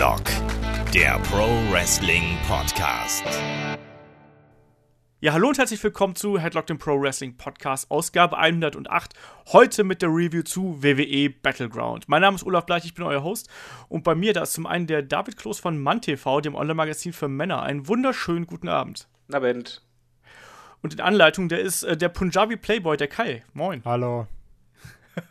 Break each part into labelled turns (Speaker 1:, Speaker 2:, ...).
Speaker 1: Headlock, der Pro Wrestling Podcast.
Speaker 2: Ja, hallo und herzlich willkommen zu Headlock, dem Pro Wrestling Podcast, Ausgabe 108. Heute mit der Review zu WWE Battleground. Mein Name ist Olaf Bleich, ich bin euer Host. Und bei mir, da ist zum einen der David Kloß von MannTV, dem Online-Magazin für Männer. Einen wunderschönen guten Abend.
Speaker 3: Abend.
Speaker 2: Und in Anleitung, der ist äh, der Punjabi Playboy, der Kai. Moin.
Speaker 4: Hallo.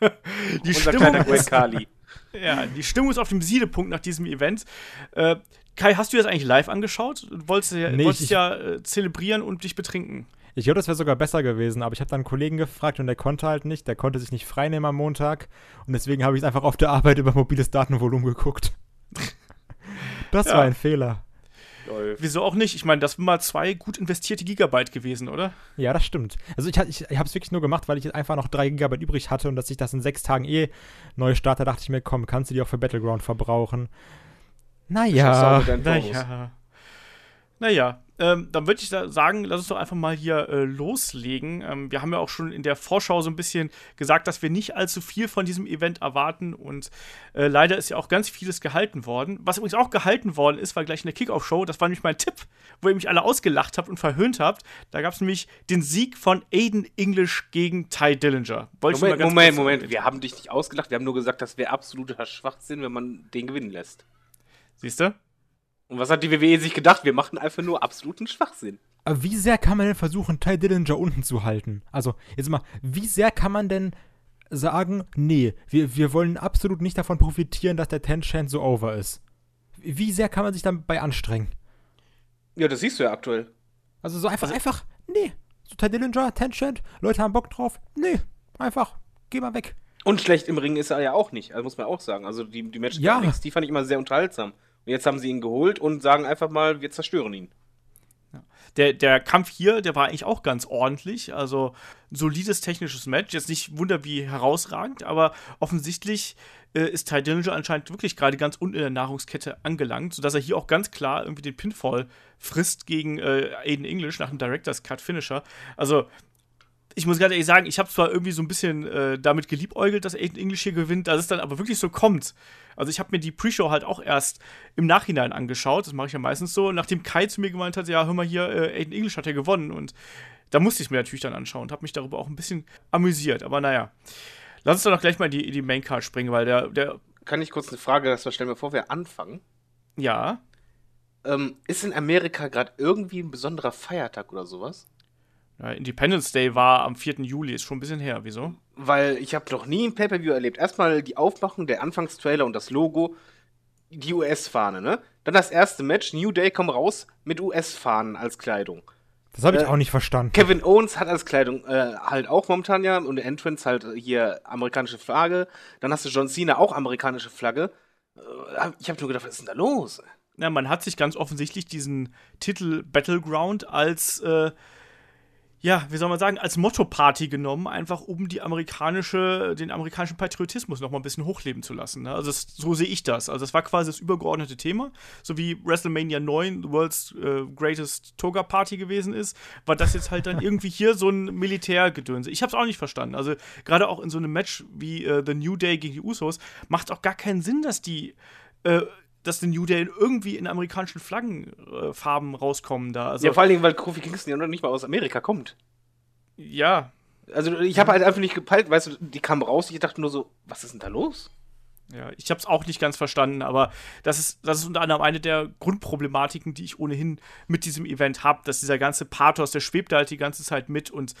Speaker 2: die
Speaker 3: Unser
Speaker 2: Stimmung
Speaker 3: kleiner Kali.
Speaker 2: Ja, die Stimmung ist auf dem Siedepunkt nach diesem Event. Äh, Kai, hast du das eigentlich live angeschaut? Du wolltest ja,
Speaker 4: Nee,
Speaker 2: wolltest
Speaker 4: ich-
Speaker 2: ja äh, zelebrieren und dich betrinken.
Speaker 4: Ich glaube, das wäre sogar besser gewesen, aber ich habe dann einen Kollegen gefragt und der konnte halt nicht. Der konnte sich nicht freinehmen am Montag und deswegen habe ich es einfach auf der Arbeit über mobiles Datenvolumen geguckt. Das
Speaker 2: Ja.
Speaker 4: war ein Fehler.
Speaker 3: Lol.
Speaker 2: Wieso auch nicht? Ich meine, das sind mal zwei gut investierte Gigabyte gewesen, oder?
Speaker 4: Ja, das stimmt. Also ich, ich, ich habe es wirklich nur gemacht, weil ich einfach noch 3 GB übrig hatte und dass ich das in sechs Tagen eh neu starte, dachte ich mir, komm, kannst du die auch für Battleground verbrauchen. Naja.
Speaker 2: Naja. Naja, ähm, dann würde ich sagen, lass uns doch einfach mal hier äh, loslegen. Ähm, wir haben ja auch schon in der Vorschau so ein bisschen gesagt, dass wir nicht allzu viel von diesem Event erwarten und äh, leider ist ja auch ganz vieles gehalten worden. Was übrigens auch gehalten worden ist, war gleich in der Kickoff-Show, das war nämlich mein Tipp, wo ihr mich alle ausgelacht habt und verhöhnt habt. Da gab es nämlich den Sieg von Aiden English gegen Ty Dillinger. Wollte ich mal
Speaker 3: Moment, Moment, Moment. Wir haben dich nicht ausgelacht. Wir haben nur gesagt, das wäre absoluter Schwachsinn, wenn man den gewinnen lässt.
Speaker 2: Siehst du?
Speaker 3: Und was hat die WWE sich gedacht? Wir machen einfach nur absoluten Schwachsinn.
Speaker 4: aber wie sehr kann man denn versuchen, Ty Dillinger unten zu halten? Also, jetzt mal, wie sehr kann man denn sagen, nee, wir, wir wollen absolut nicht davon profitieren, dass der Ten Chant so over ist? Wie sehr kann man sich dabei anstrengen?
Speaker 3: Ja, das siehst du ja aktuell.
Speaker 4: Also so einfach, einfach, nee. So Ty Dillinger, Ten Chant, Leute haben Bock drauf. Nee, einfach, geh mal weg.
Speaker 3: Und schlecht im Ring ist er ja auch nicht. Also muss man auch sagen. Also die, die Matches
Speaker 4: ja.
Speaker 3: die fand ich immer sehr unterhaltsam. Und jetzt haben sie ihn geholt und sagen einfach mal, wir zerstören ihn.
Speaker 2: Der, der Kampf hier, der war eigentlich auch ganz ordentlich. Also ein solides technisches Match. Jetzt nicht wunder wie herausragend, aber offensichtlich äh, ist Ty Dillinger anscheinend wirklich gerade ganz unten in der Nahrungskette angelangt, sodass er hier auch ganz klar irgendwie den Pinfall frisst gegen äh, Aiden English nach dem Director's Cut Finisher. Also ich muss ganz ehrlich sagen, ich habe zwar irgendwie so ein bisschen äh, damit geliebäugelt, dass Aiden English hier gewinnt, dass es dann aber wirklich so kommt. Also ich habe mir die Pre-Show halt auch erst im Nachhinein angeschaut. Das mache ich ja meistens so. Nachdem Kai zu mir gemeint hat, ja, hör mal hier, äh, Aiden English hat ja gewonnen. Und da musste ich es mir natürlich dann anschauen und habe mich darüber auch ein bisschen amüsiert. Aber naja, lass uns doch noch gleich mal in die, in die Maincard springen, weil der, der,
Speaker 3: Kann ich kurz eine Frage das stellen, bevor wir anfangen?
Speaker 2: ja,
Speaker 3: Ähm, ist in Amerika gerade irgendwie ein besonderer Feiertag oder sowas?
Speaker 2: Ja, Independence Day war am 4. Juli, ist schon ein bisschen her. Wieso?
Speaker 3: Weil ich habe noch nie ein Pay-Per-View erlebt. Erstmal die Aufmachung, der Anfangstrailer und das Logo, die US-Fahne, ne? Dann das erste Match, New Day kommt raus mit US-Fahnen als Kleidung.
Speaker 4: Das habe ich
Speaker 3: Äh,
Speaker 4: auch nicht verstanden.
Speaker 3: Kevin Owens hat als Kleidung äh, halt auch momentan ja und der Entrance halt hier amerikanische Flagge. Dann hast du John Cena auch amerikanische Flagge. Äh, ich habe nur gedacht, was ist denn da los?
Speaker 2: Ja, man hat sich ganz offensichtlich diesen Titel Battleground als, äh, ja, wie soll man sagen, als Motto-Party genommen, einfach um die amerikanische, den amerikanischen Patriotismus noch mal ein bisschen hochleben zu lassen. Ne? Also das, so sehe ich das. Also das war quasi das übergeordnete Thema. So wie WrestleMania 9 the World's äh, Greatest Toga Party gewesen ist, war das jetzt halt dann irgendwie hier so ein Militärgedönse. Ich habe es auch nicht verstanden. Also gerade auch in so einem Match wie äh, The New Day gegen die Usos macht auch gar keinen Sinn, dass die äh, dass der New Day irgendwie in amerikanischen Flaggenfarben äh, rauskommen da. Also,
Speaker 3: ja, vor allen Dingen, weil Kofi Kingston ja noch nicht mal aus Amerika kommt.
Speaker 2: ja,
Speaker 3: Also ich habe halt einfach nicht gepeilt, weißt du, die kam raus, ich dachte nur so, was ist denn da los?
Speaker 2: ja, ich habe es auch nicht ganz verstanden, aber das ist, das ist unter anderem eine der Grundproblematiken, die ich ohnehin mit diesem Event habe, dass dieser ganze Pathos, der schwebt da halt die ganze Zeit mit und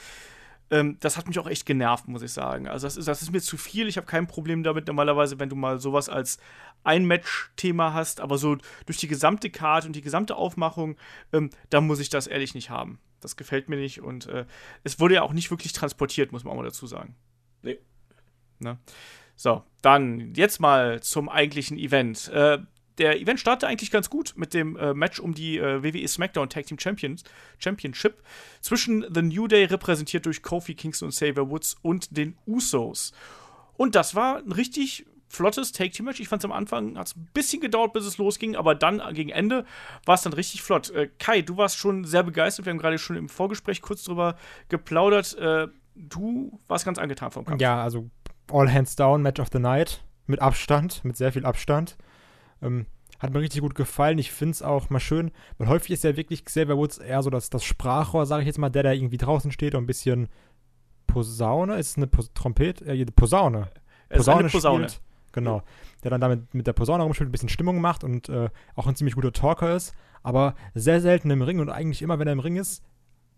Speaker 2: ähm, das hat mich auch echt genervt, muss ich sagen. Also das ist, das ist mir zu viel. Ich habe kein Problem damit normalerweise, wenn du mal sowas als ein Match-Thema hast, aber so durch die gesamte Karte und die gesamte Aufmachung, ähm, da muss ich das ehrlich nicht haben. Das gefällt mir nicht und äh, es wurde ja auch nicht wirklich transportiert, muss man auch mal dazu sagen.
Speaker 3: Nee.
Speaker 2: Ne? So, dann jetzt mal zum eigentlichen Event. Äh, der Event startete eigentlich ganz gut mit dem äh, Match um die äh, WWE SmackDown Tag Team Champions, Championship zwischen The New Day, repräsentiert durch Kofi Kingston und Xavier Woods, und den Usos. Und das war ein richtig flottes Take-Team-Match. Ich fand es am Anfang, hat es ein bisschen gedauert, bis es losging, aber dann gegen Ende war es dann richtig flott. Äh, Kai, du warst schon sehr begeistert. Wir haben gerade schon im Vorgespräch kurz drüber geplaudert. Äh, du warst ganz angetan vom Kampf.
Speaker 4: Ja, also All Hands Down, Match of the Night. Mit Abstand, mit sehr viel Abstand. Ähm, Hat mir richtig gut gefallen. Ich finde es auch mal schön, weil häufig ist ja wirklich Xavier Woods eher so das, das Sprachrohr, sage ich jetzt mal, der da irgendwie draußen steht und ein bisschen Posaune, ist es eine Pos Trompete? Äh, Posaune.
Speaker 2: Es ist Posaune.
Speaker 4: Spielt. Genau. Der dann damit mit der Posaune rumspielt, ein bisschen Stimmung macht und äh, auch ein ziemlich guter Talker ist, aber sehr selten im Ring und eigentlich immer, wenn er im Ring ist,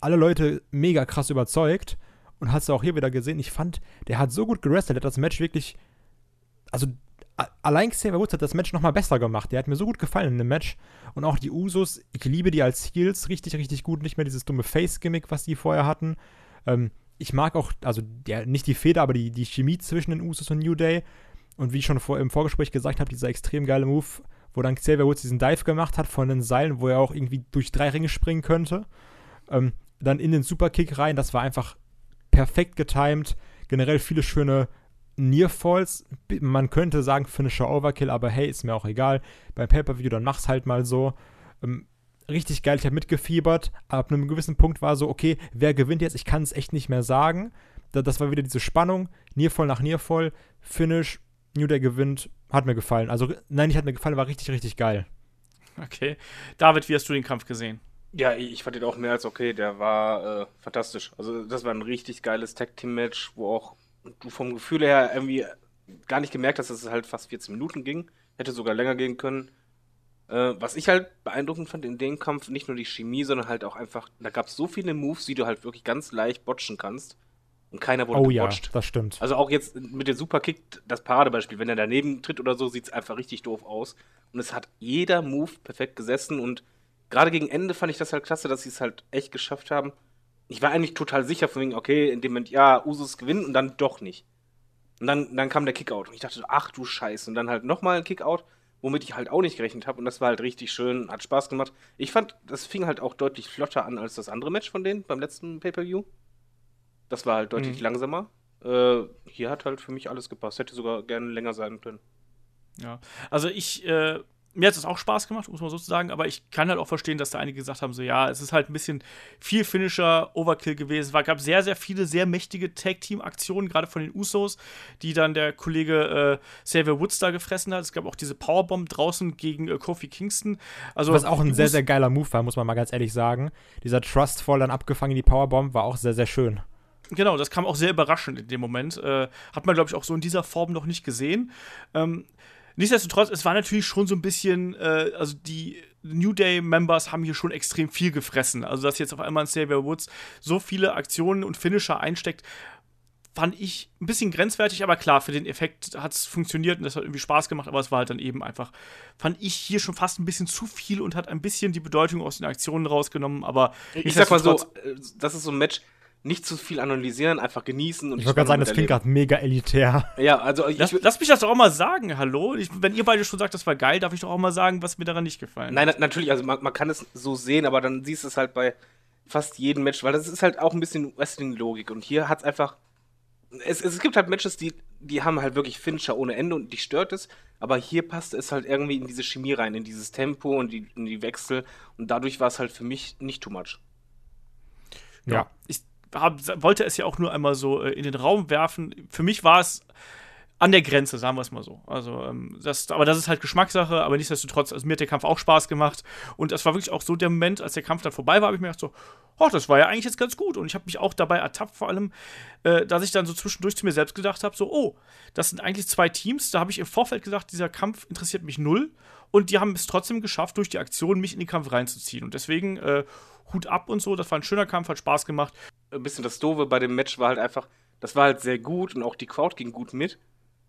Speaker 4: alle Leute mega krass überzeugt. Und hast du auch hier wieder gesehen, ich fand, der hat so gut gerestelt, der hat das Match wirklich. Also, allein Xavier Woods hat das Match nochmal besser gemacht. Der hat mir so gut gefallen in dem Match. Und auch die Usos, ich liebe die als Heels richtig, richtig gut. Nicht mehr dieses dumme Face-Gimmick, was die vorher hatten. Ähm, ich mag auch, also der, nicht die Feder, aber die, die Chemie zwischen den Usos und New Day. Und wie ich schon vor, im Vorgespräch gesagt habe, dieser extrem geile Move, wo dann Xavier Woods diesen Dive gemacht hat von den Seilen, wo er auch irgendwie durch drei Ringe springen könnte. Ähm, dann in den Superkick rein, das war einfach perfekt getimed. Generell viele schöne Nearfalls. Man könnte sagen Finisher Overkill, aber hey, ist mir auch egal. Beim Pay-Per-View, dann mach's halt mal so. Ähm, richtig geil, ich habe mitgefiebert. Aber ab einem gewissen Punkt war so, okay, wer gewinnt jetzt? Ich kann es echt nicht mehr sagen. Das war wieder diese Spannung. Nearfall nach Nearfall. Finish. New Day gewinnt. Hat mir gefallen. Also, nein, nicht hat mir gefallen, war richtig, richtig geil.
Speaker 2: Okay. David, wie hast du den Kampf gesehen?
Speaker 3: Ja, ich fand den auch mehr als okay. Der war äh, fantastisch. Also, das war ein richtig geiles Tag-Team-Match, wo auch du vom Gefühl her irgendwie gar nicht gemerkt hast, dass es halt fast 14 Minuten ging. Hätte sogar länger gehen können. Äh, was ich halt beeindruckend fand in dem Kampf, nicht nur die Chemie, sondern halt auch einfach, da gab es so viele Moves, die du halt wirklich ganz leicht botchen kannst. Und keiner wurde
Speaker 4: oh,
Speaker 3: gebotcht.
Speaker 4: Ja, das stimmt.
Speaker 3: Also auch jetzt mit dem Superkick, das Paradebeispiel, wenn er daneben tritt oder so, sieht es einfach richtig doof aus. Und es hat jeder Move perfekt gesessen und gerade gegen Ende fand ich das halt klasse, dass sie es halt echt geschafft haben. Ich war eigentlich total sicher von wegen, okay, in dem Moment, ja, Usus gewinnen und dann doch nicht. Und dann, dann kam der Kickout und ich dachte, ach du Scheiße. Und dann halt nochmal ein Kickout, womit ich halt auch nicht gerechnet habe. Und das war halt richtig schön, hat Spaß gemacht. Ich fand, das fing halt auch deutlich flotter an als das andere Match von denen beim letzten Pay-Per-View. Das war halt deutlich mhm. langsamer. Äh, hier hat halt für mich alles gepasst. Hätte sogar gerne länger sein können.
Speaker 2: Ja, also ich äh, mir hat es auch Spaß gemacht, muss man so sagen, aber ich kann halt auch verstehen, dass da einige gesagt haben, so ja, es ist halt ein bisschen viel Finisher Overkill gewesen. Es gab sehr, sehr viele sehr mächtige Tag-Team-Aktionen, gerade von den Usos, die dann der Kollege äh, Xavier Woods da gefressen hat. Es gab auch diese Powerbomb draußen gegen äh, Kofi Kingston. Also,
Speaker 4: Was auch ein sehr, sehr geiler Move war, muss man mal ganz ehrlich sagen. Dieser Trustfall dann abgefangen in die Powerbomb war auch sehr, sehr schön.
Speaker 2: Genau, das kam auch sehr überraschend in dem Moment. Äh, hat man, glaube ich, auch so in dieser Form noch nicht gesehen. Ähm, Nichtsdestotrotz, es war natürlich schon so ein bisschen, äh, also die New Day-Members haben hier schon extrem viel gefressen. Also, dass jetzt auf einmal ein Xavier Woods so viele Aktionen und Finisher einsteckt, fand ich ein bisschen grenzwertig, aber klar, für den Effekt hat es funktioniert und das hat irgendwie Spaß gemacht, aber es war halt dann eben einfach, fand ich hier schon fast ein bisschen zu viel und hat ein bisschen die Bedeutung aus den Aktionen rausgenommen, aber
Speaker 3: ich sag mal so, äh, das ist so ein Match, nicht zu viel analysieren, einfach genießen. Und
Speaker 4: ich wollte gerade sagen, das klingt gerade mega elitär.
Speaker 3: Ja, also ich,
Speaker 2: lass, lass, mich das doch auch mal sagen, hallo. Ich, wenn ihr beide schon sagt, das war geil, darf ich doch auch mal sagen, was mir daran nicht gefallen
Speaker 3: Nein, na, natürlich, also man, man, kann es so sehen, aber dann siehst du es halt bei fast jedem Match, weil das ist halt auch ein bisschen Wrestling-Logik. Und hier hat es einfach. Es, es gibt halt Matches, die, die haben halt wirklich Finisher ohne Ende und die stört es. Aber hier passte es halt irgendwie in diese Chemie rein, in dieses Tempo und die, in die Wechsel. Und dadurch war es halt für mich nicht too much.
Speaker 2: Ja, ja. ich hab, wollte es ja auch nur einmal so äh, in den Raum werfen. Für mich war es an der Grenze, sagen wir es mal so. Also, ähm, das, aber das ist halt Geschmackssache, aber nichtsdestotrotz, also mir hat der Kampf auch Spaß gemacht. Und das war wirklich auch so der Moment, als der Kampf dann vorbei war, habe ich mir gedacht so, oh, das war ja eigentlich jetzt ganz gut. Und ich habe mich auch dabei ertappt, vor allem, äh, dass ich dann so zwischendurch zu mir selbst gedacht habe, so, oh, das sind eigentlich zwei Teams. Da habe ich im Vorfeld gesagt, dieser Kampf interessiert mich null. Und die haben es trotzdem geschafft, durch die Aktion mich in den Kampf reinzuziehen. Und deswegen äh, Hut ab und so. Das war ein schöner Kampf, hat Spaß gemacht
Speaker 3: ein bisschen das Doofe bei dem Match war halt einfach, das war halt sehr gut und auch die Crowd ging gut mit.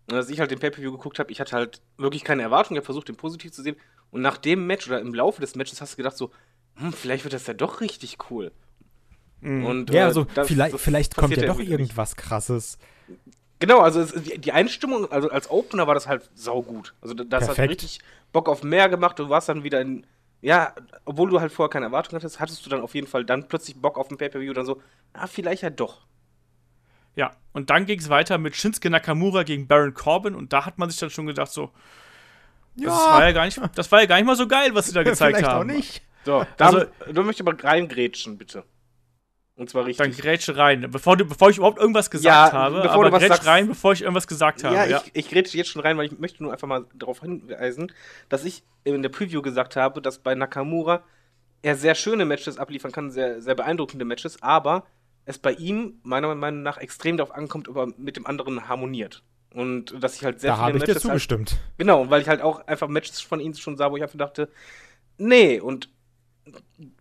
Speaker 3: Und als ich halt den Pay-Per-View geguckt habe, ich hatte halt wirklich keine Erwartung, ich habe versucht, den positiv zu sehen. Und nach dem Match oder im Laufe des Matches hast du gedacht so, hm, vielleicht wird das ja doch richtig cool.
Speaker 4: Mhm. Und, ja, äh, also das, vielleicht, das vielleicht kommt ja doch irgendwas nicht. krasses.
Speaker 3: Genau, also es, die Einstimmung, also als Opener war das halt saugut. Also das Perfekt. hat richtig Bock auf mehr gemacht. Du warst dann wieder in, ja, obwohl du halt vorher keine Erwartung hattest, hattest du dann auf jeden Fall dann plötzlich Bock auf ein Pay-Per-View dann so, ah, vielleicht ja doch.
Speaker 2: Ja, und dann ging es weiter mit Shinsuke Nakamura gegen Baron Corbin und da hat man sich dann schon gedacht so, ja. das war ja gar nicht, das war ja gar nicht mal so geil, was sie da gezeigt
Speaker 4: vielleicht
Speaker 2: haben.
Speaker 4: Auch nicht.
Speaker 3: So, da, also, du möchtest aber reingrätschen, bitte. Und zwar richtig.
Speaker 2: Dann grätsche rein, bevor, du, bevor ich überhaupt irgendwas gesagt
Speaker 3: Ja,
Speaker 2: habe.
Speaker 3: bevor
Speaker 2: aber
Speaker 3: du was
Speaker 2: grätsch
Speaker 3: sagst.
Speaker 2: rein, bevor ich irgendwas gesagt habe.
Speaker 3: ja,
Speaker 2: Ja,
Speaker 3: ich, ich grätsche jetzt schon rein, weil ich möchte nur einfach mal darauf hinweisen, dass ich in der Preview gesagt habe, dass bei Nakamura er sehr schöne Matches abliefern kann, sehr, sehr beeindruckende Matches, aber es bei ihm meiner Meinung nach extrem darauf ankommt, ob er mit dem anderen harmoniert. Und dass ich halt sehr
Speaker 4: Da habe
Speaker 3: viele
Speaker 4: ich dir
Speaker 3: Matches halt,
Speaker 4: zugestimmt.
Speaker 3: Genau, weil ich halt auch einfach Matches von ihm schon sah, wo ich einfach dachte, nee, und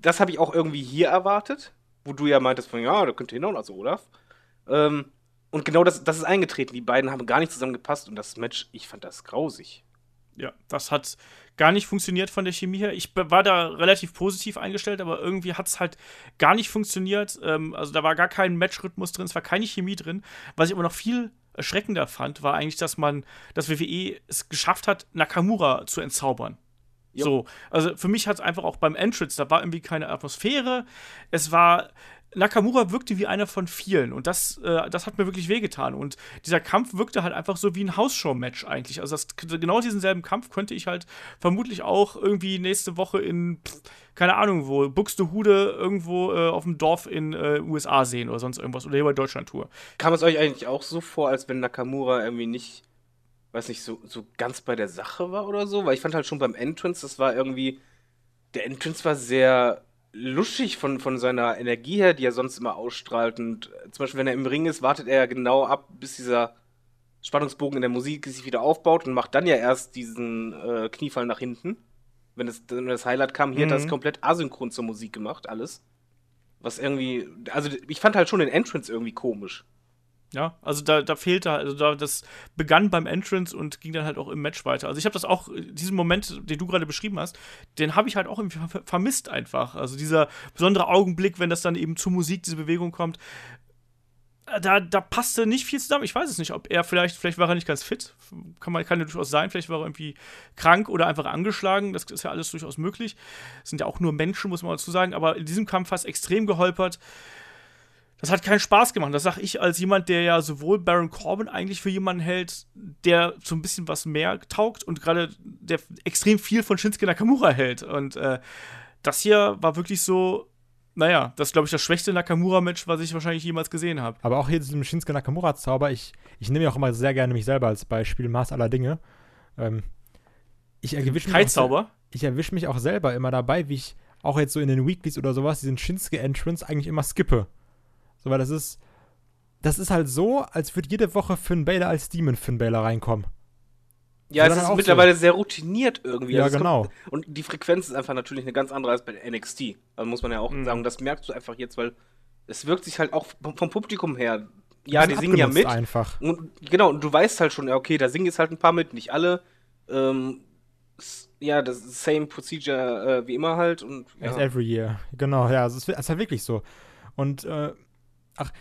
Speaker 3: das habe ich auch irgendwie hier erwartet, wo du ja meintest von, ja, da könnte hinhauen, also Olaf. Ähm, und genau das, das ist eingetreten. Die beiden haben gar nicht zusammengepasst und das Match, ich fand das grausig.
Speaker 2: ja, das hat gar nicht funktioniert von der Chemie her. Ich war da relativ positiv eingestellt, aber irgendwie hat es halt gar nicht funktioniert. Ähm, also da war gar kein Matchrhythmus drin, es war keine Chemie drin. Was ich aber noch viel erschreckender fand, war eigentlich, dass man, dass WWE es geschafft hat, Nakamura zu entzaubern.
Speaker 3: Jo.
Speaker 2: So, also für mich hat es einfach auch beim Entrance, da war irgendwie keine Atmosphäre. Es war, Nakamura wirkte wie einer von vielen und das, äh, das hat mir wirklich wehgetan. Und dieser Kampf wirkte halt einfach so wie ein Hausshow-Match eigentlich. Also das, genau diesen selben Kampf könnte ich halt vermutlich auch irgendwie nächste Woche in, pff, keine Ahnung wo, Buxtehude irgendwo äh, auf dem Dorf in äh, USA sehen oder sonst irgendwas oder hier bei Deutschland-Tour.
Speaker 3: Kam es euch eigentlich auch so vor, als wenn Nakamura irgendwie nicht, weiß nicht, so, so ganz bei der Sache war oder so? Weil ich fand halt schon beim Entrance, das war irgendwie, der Entrance war sehr luschig von, von seiner Energie her, die er sonst immer ausstrahlt. Und äh, zum Beispiel, wenn er im Ring ist, wartet er ja genau ab, bis dieser Spannungsbogen in der Musik sich wieder aufbaut und macht dann ja erst diesen äh, Kniefall nach hinten. Wenn das, wenn das Highlight kam, hier hat er das
Speaker 2: Mhm.
Speaker 3: komplett asynchron zur Musik gemacht, alles. Was irgendwie, also ich fand halt schon den Entrance irgendwie komisch.
Speaker 2: Ja, also da, da fehlte, also da, das begann beim Entrance und ging dann halt auch im Match weiter. Also ich habe das auch, diesen Moment, den du gerade beschrieben hast, den habe ich halt auch irgendwie ver vermisst einfach. Also dieser besondere Augenblick, wenn das dann eben zur Musik, diese Bewegung kommt, äh, da, da passte nicht viel zusammen. Ich weiß es nicht, ob er vielleicht, vielleicht war er nicht ganz fit. Kann, man, kann ja durchaus sein. Vielleicht war er irgendwie krank oder einfach angeschlagen. Das ist ja alles durchaus möglich. Das sind ja auch nur Menschen, muss man dazu sagen. Aber in diesem Kampf fast extrem geholpert. Das hat keinen Spaß gemacht. Das sage ich als jemand, der ja sowohl Baron Corbin eigentlich für jemanden hält, der so ein bisschen was mehr taugt und gerade der extrem viel von Shinsuke Nakamura hält. Und äh, das hier war wirklich so, naja, das ist, glaube ich, das schwächste Nakamura-Match, was ich wahrscheinlich jemals gesehen habe.
Speaker 4: Aber auch hier diesem Shinsuke Nakamura-Zauber, ich, ich nehme ja auch immer sehr gerne mich selber als Beispiel, Maß aller Dinge. Ähm, ich erwische mich, auch ich erwisch mich auch selber immer dabei, wie ich auch jetzt so in den Weeklies oder sowas diesen Shinsuke-Entrance eigentlich immer skippe. So, weil das ist, das ist halt so, als würde jede Woche Finn Balor als Demon Finn Balor reinkommen.
Speaker 3: Ja, es ist mittlerweile sehr routiniert irgendwie.
Speaker 4: Ja,
Speaker 3: Also
Speaker 4: genau.
Speaker 3: Kommt, und die Frequenz ist einfach natürlich eine ganz andere als bei NXT. Also muss man ja auch
Speaker 2: Mhm.
Speaker 3: sagen, das merkst du einfach jetzt, weil es wirkt sich halt auch vom, vom Publikum her. Ja, die singen ja mit.
Speaker 4: Einfach.
Speaker 3: Und genau, und du weißt halt schon, ja, okay, da singen jetzt halt ein paar mit, nicht alle. Ähm, ja, das ist same procedure äh, wie immer halt. Und
Speaker 4: As
Speaker 3: ja.
Speaker 4: every year. Genau, ja, es ist, es ist halt wirklich so. Und, äh, ach,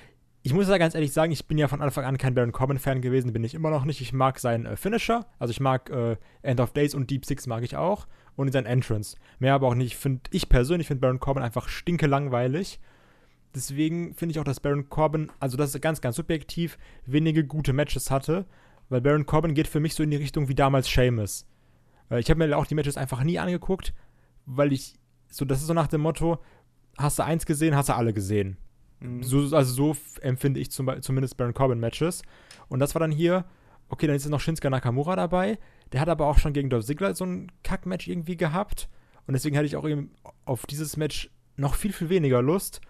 Speaker 4: ich muss ja ganz ehrlich sagen, ich bin ja von Anfang an kein Baron Corbin-Fan gewesen, bin ich immer noch nicht. Ich mag seinen äh, Finisher, also ich mag äh, End of Days und Deep Six mag ich auch. Und sein Entrance. Mehr aber auch nicht. Find, ich persönlich finde Baron Corbin einfach stinke langweilig. Deswegen finde ich auch, dass Baron Corbin, also das ist ganz, ganz subjektiv, wenige gute Matches hatte. Weil Baron Corbin geht für mich so in die Richtung wie damals Sheamus. Äh, ich habe mir auch die Matches einfach nie angeguckt, weil ich, so, das ist so nach dem Motto, hast du eins gesehen, hast du alle gesehen.
Speaker 2: Mhm.
Speaker 4: So, also so empfinde ich zum, zumindest Baron Corbin Matches. Und das war dann hier, okay, dann ist jetzt noch Shinsuke Nakamura dabei. Der hat aber auch schon gegen Dolph Ziggler so ein Kack-Match irgendwie gehabt. Und deswegen hatte ich auch eben auf dieses Match noch viel, viel weniger Lust.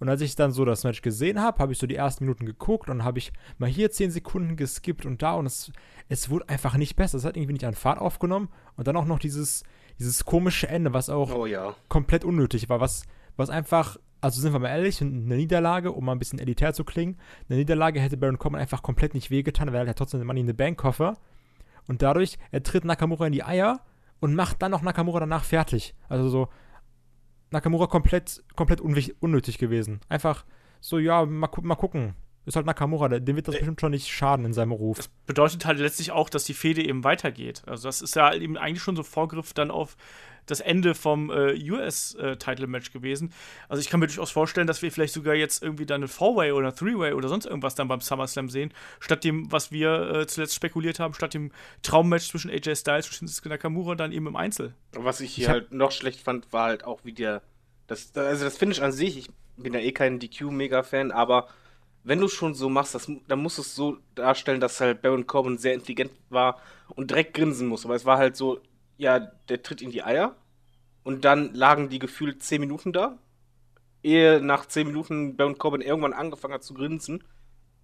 Speaker 4: Und als ich dann so das Match gesehen habe, habe ich so die ersten Minuten geguckt und habe ich mal hier 10 Sekunden geskippt und da und es, es wurde einfach nicht besser. Es hat irgendwie nicht an Fahrt aufgenommen. Und dann auch noch dieses, dieses komische Ende, was auch
Speaker 3: Oh ja.
Speaker 4: komplett unnötig war, was, was einfach, also sind wir mal ehrlich, eine Niederlage, um mal ein bisschen elitär zu klingen, eine Niederlage hätte Baron Corbin einfach komplett nicht wehgetan, weil er hat trotzdem den Money in the Bank Koffer und dadurch, er tritt Nakamura in die Eier und macht dann noch Nakamura danach fertig. Also so, Nakamura komplett, komplett unnötig gewesen. Einfach so, ja, mal, mal gucken. Ist halt Nakamura, der- dem wird das bestimmt schon nicht schaden in seinem Ruf.
Speaker 2: Das bedeutet halt letztlich auch, dass die Fehde eben weitergeht. Also das ist ja eben eigentlich schon so Vorgriff dann auf das Ende vom äh, US-Title-Match gewesen. Also ich kann mir durchaus vorstellen, dass wir vielleicht sogar jetzt irgendwie dann eine Four-Way oder Three-Way oder sonst irgendwas dann beim SummerSlam sehen, statt dem, was wir äh, zuletzt spekuliert haben, statt dem Traummatch zwischen AJ Styles und Shinsuke Nakamura dann eben im Einzel.
Speaker 3: Was ich hier
Speaker 4: Ich
Speaker 3: halt noch schlecht fand, war halt auch wie der. Das, also das Finish an sich, ich bin ja eh kein DQ-Mega-Fan, aber wenn du schon so machst, das, dann musst du es so darstellen, dass halt Baron Corbin sehr intelligent war und direkt grinsen muss. Aber es war halt so, ja, der tritt in die Eier und dann lagen die gefühlt 10 Minuten da, ehe nach 10 Minuten Baron Corbin irgendwann angefangen hat zu grinsen.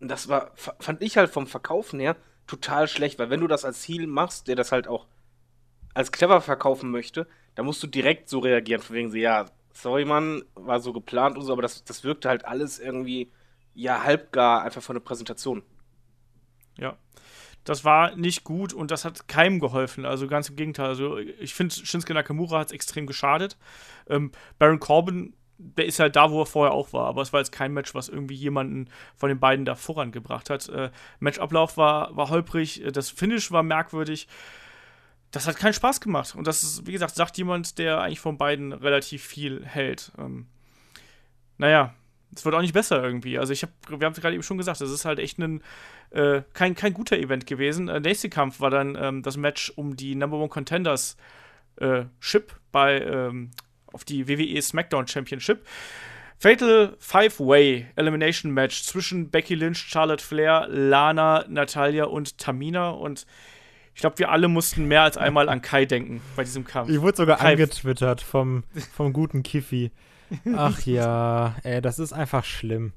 Speaker 3: Und das war, fand ich halt vom Verkaufen her total schlecht, weil wenn du das als Heal machst, der das halt auch als clever verkaufen möchte, dann musst du direkt so reagieren, von wegen so, ja, sorry Mann, war so geplant und so, aber das, das wirkte halt alles irgendwie, ja, halbgar einfach von der Präsentation.
Speaker 2: Ja. Das war nicht gut und das hat keinem geholfen. Also ganz im Gegenteil. Also ich finde, Shinsuke Nakamura hat es extrem geschadet. Ähm, Baron Corbin der ist halt da, wo er vorher auch war. Aber es war jetzt kein Match, was irgendwie jemanden von den beiden da vorangebracht hat. Äh, Matchablauf war, war holprig, das Finish war merkwürdig. Das hat keinen Spaß gemacht. Und das ist, wie gesagt, sagt jemand, der eigentlich von beiden relativ viel hält. Ähm, naja, es wird auch nicht besser irgendwie. Also ich habe, wir haben es gerade eben schon gesagt, das ist halt echt ein, äh, kein, kein guter Event gewesen. Der äh, nächste Kampf war dann ähm, das Match um die Number One Contenders äh, Chip bei ähm, auf die WWE SmackDown Championship. Fatal Five-Way Elimination Match zwischen Becky Lynch, Charlotte Flair, Lana, Natalia und Tamina und ich glaube, wir alle mussten mehr als einmal an Kai denken bei diesem Kampf.
Speaker 4: Ich wurde sogar Kai angetwittert vom, vom guten Kiffi. Ach ja, ey, das ist einfach schlimm.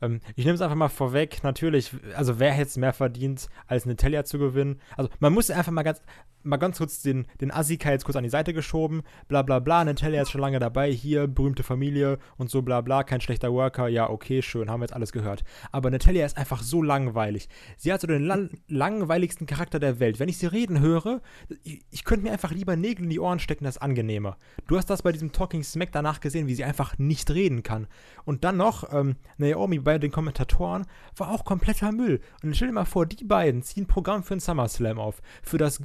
Speaker 4: Ähm, ich nehme es einfach mal vorweg. Natürlich, also wer hätte es mehr verdient, als Natalia zu gewinnen? Also man muss einfach mal ganz, mal ganz kurz den, den Asika jetzt kurz an die Seite geschoben. Bla bla bla. Natalia ist schon lange dabei. Hier, berühmte Familie und so bla bla. Kein schlechter Worker. Ja, okay, schön. Haben wir jetzt alles gehört. Aber Natalia ist einfach so langweilig. Sie hat so den lang langweiligsten Charakter der Welt. Wenn ich sie reden höre, ich, ich könnte mir einfach lieber Nägel in die Ohren stecken, das ist angenehmer. Du hast das bei diesem Talking Smack danach gesehen, wie sie einfach nicht reden kann. Und dann noch, ähm, Naomi bei den Kommentatoren war auch kompletter Müll. Und stell dir mal vor, die beiden ziehen Programm für einen SummerSlam auf. Für das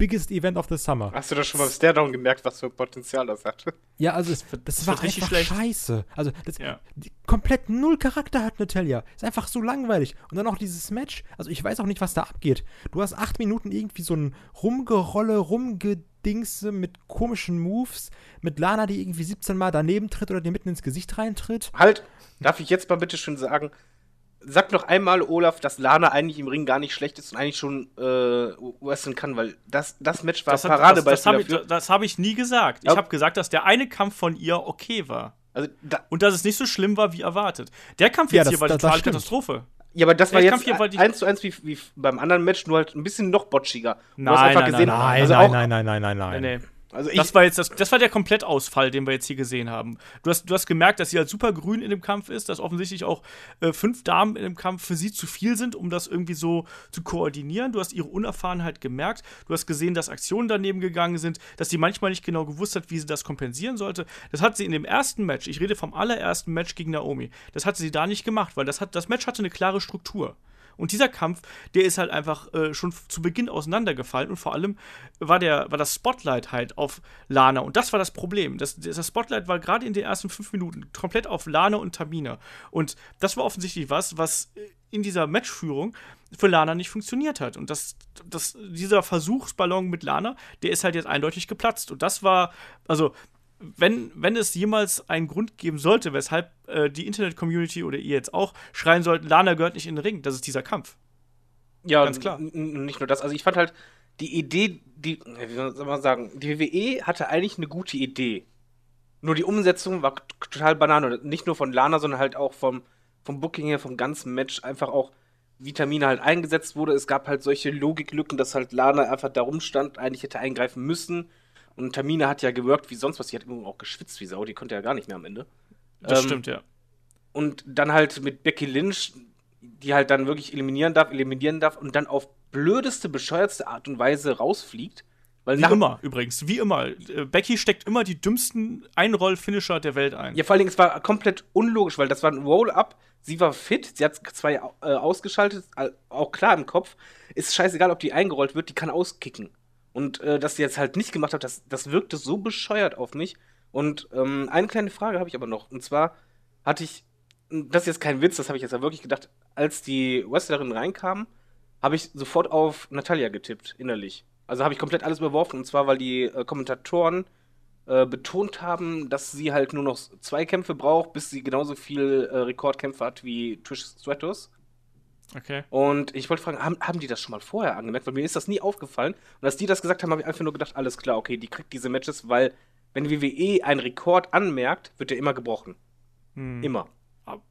Speaker 4: biggest Event of the Summer.
Speaker 3: Hast du das schon beim Stairdown gemerkt, was für Potenzial das hatte?
Speaker 4: Ja, also es, das, das war richtig schlecht. scheiße. Also das, ja. komplett null Charakter hat Natalia. Ist einfach so langweilig. Und dann auch dieses Match. Also ich weiß auch nicht, was da abgeht. Du hast acht Minuten irgendwie so ein Rumgerolle, Rumgedingse mit komischen Moves. Mit Lana, die irgendwie 17 Mal daneben tritt oder dir mitten ins Gesicht reintritt.
Speaker 3: Halt! Darf ich jetzt mal bitte schön sagen, sag noch einmal, Olaf, dass Lana eigentlich im Ring gar nicht schlecht ist und eigentlich schon äh, wrestlen kann, weil das, das Match war das Paradebeispiel
Speaker 2: das, das, das, das habe ich nie gesagt. Ich habe gesagt, dass der eine Kampf von ihr okay war. Also da, und dass es nicht so schlimm war wie erwartet. Der Kampf jetzt ja, hier war eine totale Katastrophe.
Speaker 3: Ja, aber das war jetzt eins zu eins wie, wie, beim anderen Match, nur halt ein bisschen noch botschiger.
Speaker 4: Nein, nein, gesehen, nein, also nein, nein, nein, nein, nein, nein,
Speaker 2: nein. Also das war jetzt das, das war der Komplettausfall, den wir jetzt hier gesehen haben. Du hast, du hast gemerkt, dass sie halt super grün in dem Kampf ist, dass offensichtlich auch äh, fünf Damen in dem Kampf für sie zu viel sind, um das irgendwie so zu koordinieren. Du hast ihre Unerfahrenheit gemerkt. Du hast gesehen, dass Aktionen daneben gegangen sind, dass sie manchmal nicht genau gewusst hat, wie sie das kompensieren sollte. Das hat sie in dem ersten Match, ich rede vom allerersten Match gegen Naomi, das hat sie da nicht gemacht, weil das, hat, das Match hatte eine klare Struktur. Und dieser Kampf, der ist halt einfach äh, schon zu Beginn auseinandergefallen und vor allem war, der, war das Spotlight halt auf Lana und das war das Problem. Das, das Spotlight war gerade in den ersten fünf Minuten komplett auf Lana und Tamina. Und das war offensichtlich was, was in dieser Matchführung für Lana nicht funktioniert hat. Und das, das, dieser Versuchsballon mit Lana, der ist halt jetzt eindeutig geplatzt. Und das war, also wenn, wenn es jemals einen Grund geben sollte, weshalb äh, die Internet-Community oder ihr jetzt auch schreien sollten, Lana gehört nicht in den Ring, das ist dieser Kampf.
Speaker 3: Ja, ganz klar. Nicht nur das. Also ich fand halt die Idee, die, wie soll man sagen, die WWE hatte eigentlich eine gute Idee. Nur die Umsetzung war total banane. Nicht nur von Lana, sondern halt auch vom, vom Booking her, vom ganzen Match einfach auch Vitamine halt eingesetzt wurde. Es gab halt solche Logiklücken, dass halt Lana einfach da rumstand, eigentlich hätte eingreifen müssen und Tamina hat ja gewirkt wie sonst was. Die hat auch geschwitzt wie Sau. Die konnte ja gar nicht mehr am Ende.
Speaker 2: Das ähm, stimmt, ja.
Speaker 3: Und dann halt mit Becky Lynch, die halt dann wirklich eliminieren darf, eliminieren darf und dann auf blödeste, bescheuertste Art und Weise rausfliegt.
Speaker 2: Weil wie immer, übrigens, wie immer. Äh, Becky steckt immer die dümmsten Einroll-Finisher der Welt ein.
Speaker 3: Ja, vor allen Dingen, es war komplett unlogisch, weil das war ein Roll-Up. Sie war fit, sie hat zwei äh, ausgeschaltet, auch klar im Kopf. Ist scheißegal, ob die eingerollt wird, die kann auskicken. Und äh, dass sie jetzt halt nicht gemacht hat, das, das wirkte so bescheuert auf mich. Und ähm, eine kleine Frage habe ich aber noch. Und zwar hatte ich, das ist jetzt kein Witz, das habe ich jetzt ja wirklich gedacht, als die Wrestlerin reinkam, habe ich sofort auf Natalia getippt, innerlich. Also habe ich komplett alles überworfen. Und zwar, weil die äh, Kommentatoren äh, betont haben, dass sie halt nur noch zwei Kämpfe braucht, bis sie genauso viel äh, Rekordkämpfe hat wie Trish Stratus.
Speaker 2: Okay.
Speaker 3: Und ich wollte fragen, haben, haben die das schon mal vorher angemerkt? Weil mir ist das nie aufgefallen. Und als die das gesagt haben, habe ich einfach nur gedacht, alles klar, okay, die kriegt diese Matches, weil wenn WWE einen Rekord anmerkt, wird der immer gebrochen.
Speaker 2: Hm.
Speaker 3: Immer.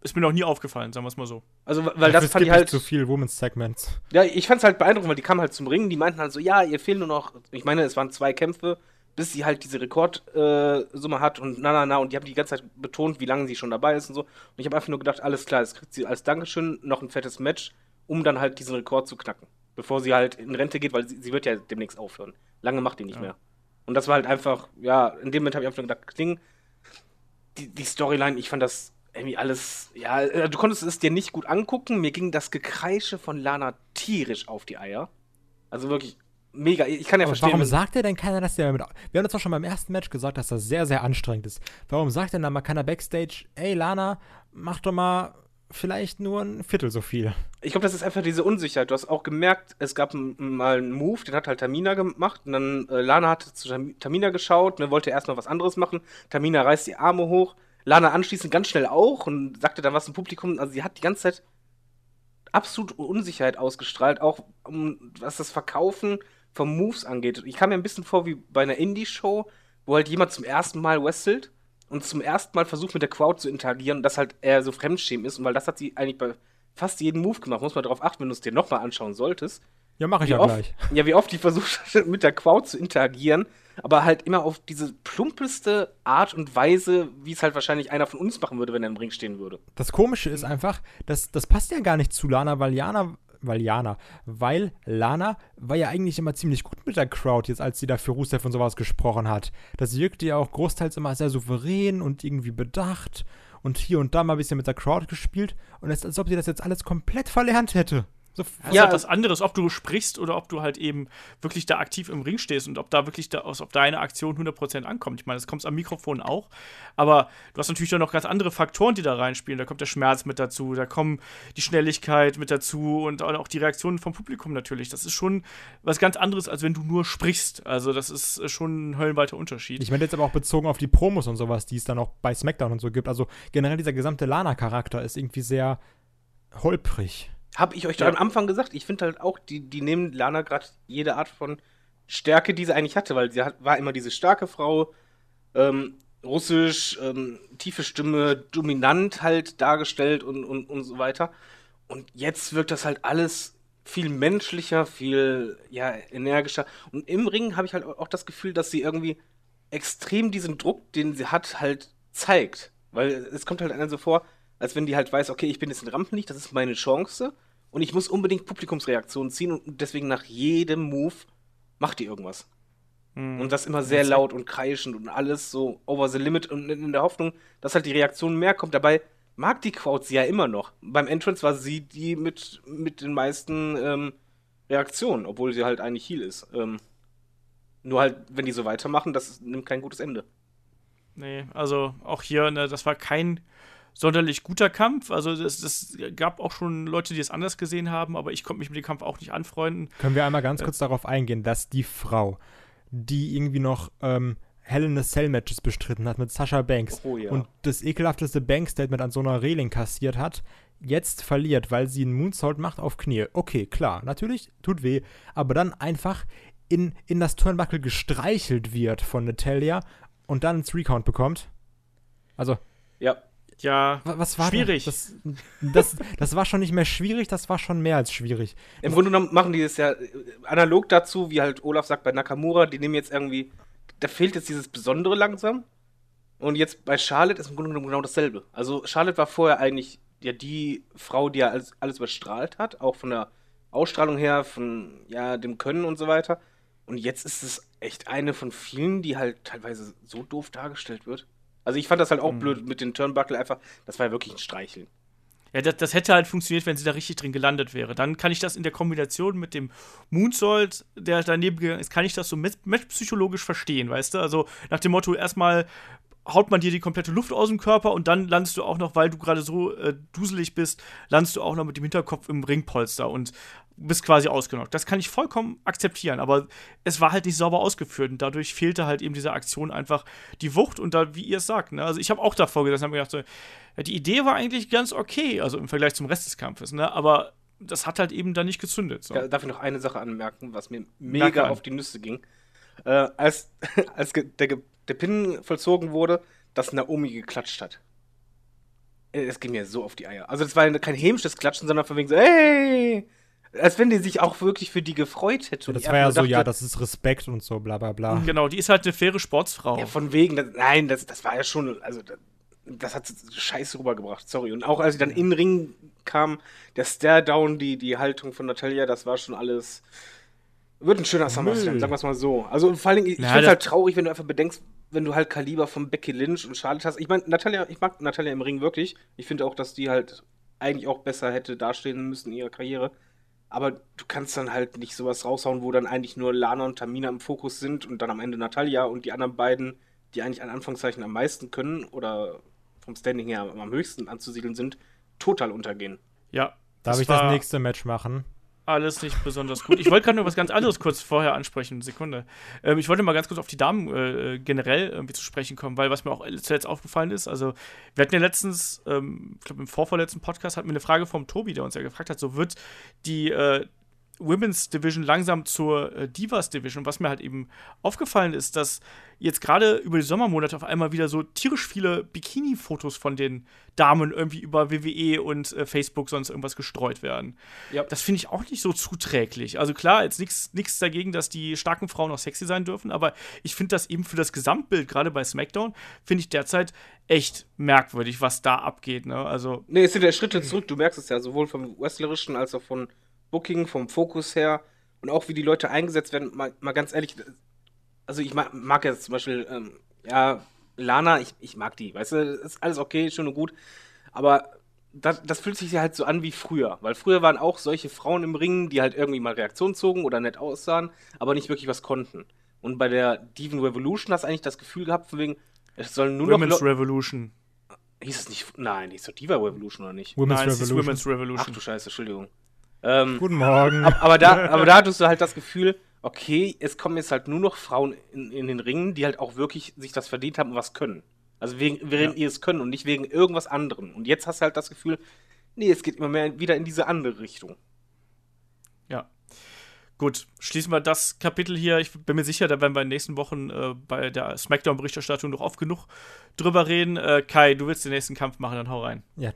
Speaker 2: Ist mir noch nie aufgefallen, sagen wir es mal so.
Speaker 3: Also, weil das
Speaker 4: es
Speaker 3: fand
Speaker 4: gibt
Speaker 3: ich halt.
Speaker 4: nicht so viel Women's Segments.
Speaker 3: Ja, ich fand es halt beeindruckend, weil die kamen halt zum Ringen, die meinten halt so, ja, ihr fehlen nur noch, ich meine, es waren zwei Kämpfe, bis sie halt diese Rekordsumme äh, hat und na, na, na, und die haben die ganze Zeit betont, wie lange sie schon dabei ist und so. Und ich habe einfach nur gedacht, alles klar, jetzt kriegt sie als Dankeschön noch ein fettes Match, um dann halt diesen Rekord zu knacken. Bevor sie halt in Rente geht, weil sie, sie wird ja demnächst aufhören. Lange macht die nicht
Speaker 2: Ja.
Speaker 3: mehr. Und das war halt einfach, ja, in dem Moment habe ich einfach nur gedacht, Kling, die, die Storyline, ich fand das irgendwie alles, ja, äh, du konntest es dir nicht gut angucken. Mir ging das Gekreische von Lana tierisch auf die Eier. Also wirklich mega. Ich kann ja
Speaker 4: Aber
Speaker 3: verstehen.
Speaker 4: warum sagt er denn keiner, dass der mit. Wir haben das doch schon beim ersten Match gesagt, dass das sehr, sehr anstrengend ist. Warum sagt denn da mal keiner Backstage, ey Lana, mach doch mal vielleicht nur ein Viertel so viel?
Speaker 3: Ich glaube, das ist einfach diese Unsicherheit. Du hast auch gemerkt, es gab mal einen Move, den hat halt Tamina gemacht. Und dann äh, Lana hat zu Tam- Tamina geschaut, ne, wollte erst noch was anderes machen. Tamina reißt die Arme hoch. Lana anschließend ganz schnell auch und sagte dann was im Publikum. Also sie hat die ganze Zeit absolut Unsicherheit ausgestrahlt, auch um, was das Verkaufen von Moves angeht. Ich kam mir ein bisschen vor wie bei einer Indie-Show, wo halt jemand zum ersten Mal wrestelt und zum ersten Mal versucht mit der Crowd zu interagieren und das halt eher so Fremdschämen ist. Und weil das hat sie eigentlich bei fast jedem Move gemacht, muss man darauf achten, wenn du es dir nochmal anschauen solltest.
Speaker 4: Ja, mach ich
Speaker 3: Wie
Speaker 4: ja
Speaker 3: oft,
Speaker 4: gleich.
Speaker 3: ja, wie oft die versucht hat, mit der Crowd zu interagieren, aber halt immer auf diese plumpeste Art und Weise, wie es halt wahrscheinlich einer von uns machen würde, wenn er im Ring stehen würde.
Speaker 4: Das Komische ist einfach, dass das passt ja gar nicht zu Lana, weil Jana, weil Jana, weil Lana war ja eigentlich immer ziemlich gut mit der Crowd, jetzt als sie da für Rusev und sowas gesprochen hat. Das wirkte ja auch großteils immer sehr souverän und irgendwie bedacht und hier und da mal ein bisschen mit der Crowd gespielt und es ist, als ob sie das jetzt alles komplett verlernt hätte.
Speaker 2: Das
Speaker 3: Ja,
Speaker 2: ist halt was anderes, ob du sprichst oder ob du halt eben wirklich da aktiv im Ring stehst und ob da wirklich da, aus- ob deine Aktion 100% ankommt. Ich meine, das kommt am Mikrofon auch, aber du hast natürlich dann noch ganz andere Faktoren, die da reinspielen. Da kommt der Schmerz mit dazu, da kommen die Schnelligkeit mit dazu und auch die Reaktionen vom Publikum natürlich. Das ist schon was ganz anderes, als wenn du nur sprichst. Also, das ist schon ein höllenweiter Unterschied.
Speaker 4: Ich meine jetzt aber auch bezogen auf die Promos und sowas, die es dann auch bei SmackDown und so gibt. Also generell dieser gesamte Lana-Charakter ist irgendwie sehr holprig.
Speaker 3: Hab ich euch
Speaker 2: Ja.
Speaker 3: doch am Anfang gesagt, ich finde halt auch, die, die nehmen Lana gerade jede Art von Stärke, die sie eigentlich hatte, weil sie hat, war immer diese starke Frau, ähm, russisch, ähm, tiefe Stimme, dominant halt dargestellt und, und, und so weiter. Und jetzt wirkt das halt alles viel menschlicher, viel ja, energischer. Und im Ring habe ich halt auch das Gefühl, dass sie irgendwie extrem diesen Druck, den sie hat, halt zeigt. Weil es kommt halt einer so vor, als wenn die halt weiß, okay, ich bin jetzt ein Rampenlicht, das ist meine Chance und ich muss unbedingt Publikumsreaktionen ziehen und deswegen nach jedem Move macht die irgendwas.
Speaker 2: Hm.
Speaker 3: Und das immer sehr laut und kreischend und alles so over the limit und in in der Hoffnung, dass halt die Reaktion mehr kommt. Dabei mag die Crowd sie ja immer noch. Beim Entrance war sie die mit, mit den meisten ähm, Reaktionen, obwohl sie halt eigentlich Heal ist. Ähm, nur halt, wenn die so weitermachen, das nimmt kein gutes Ende.
Speaker 2: Nee, also auch hier, ne, das war kein sonderlich guter Kampf. Also das, das gab auch schon Leute, die es anders gesehen haben, aber ich konnte mich mit dem Kampf auch nicht anfreunden.
Speaker 4: Können wir einmal
Speaker 2: Äh.
Speaker 4: ganz kurz darauf eingehen, dass die Frau, die irgendwie noch ähm, Hell in a Cell Matches bestritten hat mit Sasha Banks
Speaker 3: Oh ja.
Speaker 4: und das ekelhafteste Bank-Statement an so einer Reling kassiert hat, jetzt verliert, weil sie einen Moonsault macht auf Knie. Okay, klar, natürlich, tut weh, aber dann einfach in, in das Turnbuckle gestreichelt wird von Natalia und dann ins Recount bekommt. Also,
Speaker 3: Ja,
Speaker 2: Ja,
Speaker 4: wa- was war
Speaker 2: Schwierig.
Speaker 4: Das, das, das war schon nicht mehr schwierig, das war schon mehr als schwierig.
Speaker 3: Im Grunde genommen machen die das ja äh, analog dazu, wie halt Olaf sagt bei Nakamura, die nehmen jetzt irgendwie, da fehlt jetzt dieses Besondere langsam. Und jetzt bei Charlotte ist im Grunde genommen genau dasselbe. Also Charlotte war vorher eigentlich ja die Frau, die ja alles, alles überstrahlt hat, auch von der Ausstrahlung her, von ja, dem Können und so weiter. Und jetzt ist es echt eine von vielen, die halt teilweise so doof dargestellt wird. Also ich fand das halt auch blöd mit den Turnbuckle einfach, das war ja wirklich ein Streicheln.
Speaker 2: ja das, das hätte halt funktioniert, wenn sie da richtig drin gelandet wäre. Dann kann ich das in der Kombination mit dem Moonsault, der daneben gegangen ist, kann ich das so matchpsychologisch verstehen, weißt du? Also nach dem Motto, erstmal haut man dir die komplette Luft aus dem Körper und dann landest du auch noch, weil du gerade so äh, duselig bist, landest du auch noch mit dem Hinterkopf im Ringpolster. Und bist quasi ausgenockt. Das kann ich vollkommen akzeptieren, aber es war halt nicht sauber ausgeführt und dadurch fehlte halt eben dieser Aktion einfach die Wucht und da, wie ihr es sagt, ne? Also ich habe auch davor und habe mir gedacht, so, ja, die Idee war eigentlich ganz okay, also im Vergleich zum Rest des Kampfes, ne? Aber das hat halt eben dann nicht gezündet. So.
Speaker 3: Ja, darf ich noch eine Sache anmerken, was mir mega auf die Nüsse ging? Äh, als als der, der Pin vollzogen wurde, dass Naomi geklatscht hat. Äh, Es ging mir so auf die Eier. Also das war kein hämisches Klatschen, sondern von wegen so, hey! Als wenn die sich auch wirklich für die gefreut hätte. Und
Speaker 4: Das
Speaker 3: ich
Speaker 4: war ja so,
Speaker 3: dachte,
Speaker 4: ja, das ist Respekt und so, bla bla bla.
Speaker 2: Genau, die ist halt eine faire Sportsfrau.
Speaker 3: Ja, von wegen, das, nein, das, das war ja schon, also das, das hat scheiße rübergebracht, sorry. Und auch als sie dann in den Ring kam, der Stare-Down, die, die Haltung von Natalia, das war schon alles. Wird ein schöner SummerSlam, sagen wir es mal so. Also vor allen Dingen, ich
Speaker 2: Na,
Speaker 3: finde es halt traurig, wenn du einfach bedenkst, wenn du halt Kaliber von Becky Lynch und Charlotte hast. Ich meine, Natalia, ich mag Natalia im Ring wirklich. Ich finde auch, dass die halt eigentlich auch besser hätte dastehen müssen in ihrer Karriere. Aber du kannst dann halt nicht sowas raushauen, wo dann eigentlich nur Lana und Tamina im Fokus sind und dann am Ende Natalia und die anderen beiden, die eigentlich an Anführungszeichen am meisten können oder vom Standing her am am höchsten anzusiedeln sind, total untergehen.
Speaker 2: ja.
Speaker 4: Darf ich
Speaker 2: war
Speaker 4: das nächste Match machen?
Speaker 2: Alles nicht besonders gut. Ich wollte gerade nur was ganz anderes kurz vorher ansprechen, Sekunde. Ähm, ich wollte mal ganz kurz auf die Damen äh, generell irgendwie zu sprechen kommen, weil was mir auch zuletzt aufgefallen ist, also wir hatten ja letztens, ähm, ich glaube im vorvorletzten Podcast hatten wir eine Frage vom Tobi, der uns ja gefragt hat, so wird die äh, Women's Division langsam zur äh, Divas Division. Was mir halt eben aufgefallen ist, dass jetzt gerade über die Sommermonate auf einmal wieder so tierisch viele Bikini-Fotos von den Damen irgendwie über WWE und äh, Facebook sonst irgendwas gestreut werden.
Speaker 3: Ja.
Speaker 2: Das finde ich auch nicht so zuträglich. Also klar, jetzt nichts dagegen, dass die starken Frauen auch sexy sein dürfen, aber ich finde das eben für das Gesamtbild, gerade bei SmackDown, finde ich derzeit echt merkwürdig, was da abgeht. Ne? Also
Speaker 3: Nee, es sind ja Schritte zurück, du merkst es ja, sowohl vom Wrestlerischen als auch von Booking, vom Fokus her und auch wie die Leute eingesetzt werden. Mal, mal ganz ehrlich, also ich mag, mag jetzt zum Beispiel, ähm, ja, Lana, ich, ich mag die, weißt du, ist alles okay, schön und gut, aber das, das fühlt sich ja halt so an wie früher, weil früher waren auch solche Frauen im Ring, die halt irgendwie mal Reaktion zogen oder nett aussahen, aber nicht wirklich was konnten. Und bei der Diven Revolution hast du eigentlich das Gefühl gehabt, von wegen, es sollen nur noch.
Speaker 2: Women's Revolution.
Speaker 3: hieß es nicht, nein, hieß doch Diva Revolution oder nicht?
Speaker 4: Women's
Speaker 2: Nein, es ist
Speaker 4: Revolution.
Speaker 2: Women's
Speaker 3: Ach
Speaker 2: Revolution.
Speaker 3: du Scheiße, Entschuldigung. Ähm,
Speaker 4: Guten Morgen.
Speaker 3: ab- aber, da, aber da hattest du halt das Gefühl, okay, es kommen jetzt halt nur noch Frauen in, in den Ringen, die halt auch wirklich sich das verdient haben und was können. Also wegen, während ihr es können und nicht wegen irgendwas anderem. Und jetzt hast du halt das Gefühl, nee, es geht immer mehr wieder in diese andere Richtung.
Speaker 2: Ja. Gut, schließen wir das Kapitel hier. Ich bin mir sicher, da werden wir in den nächsten Wochen äh, bei der Smackdown-Berichterstattung noch oft genug drüber reden. Äh, Kai, du willst den nächsten Kampf machen, dann hau rein.
Speaker 4: Ja,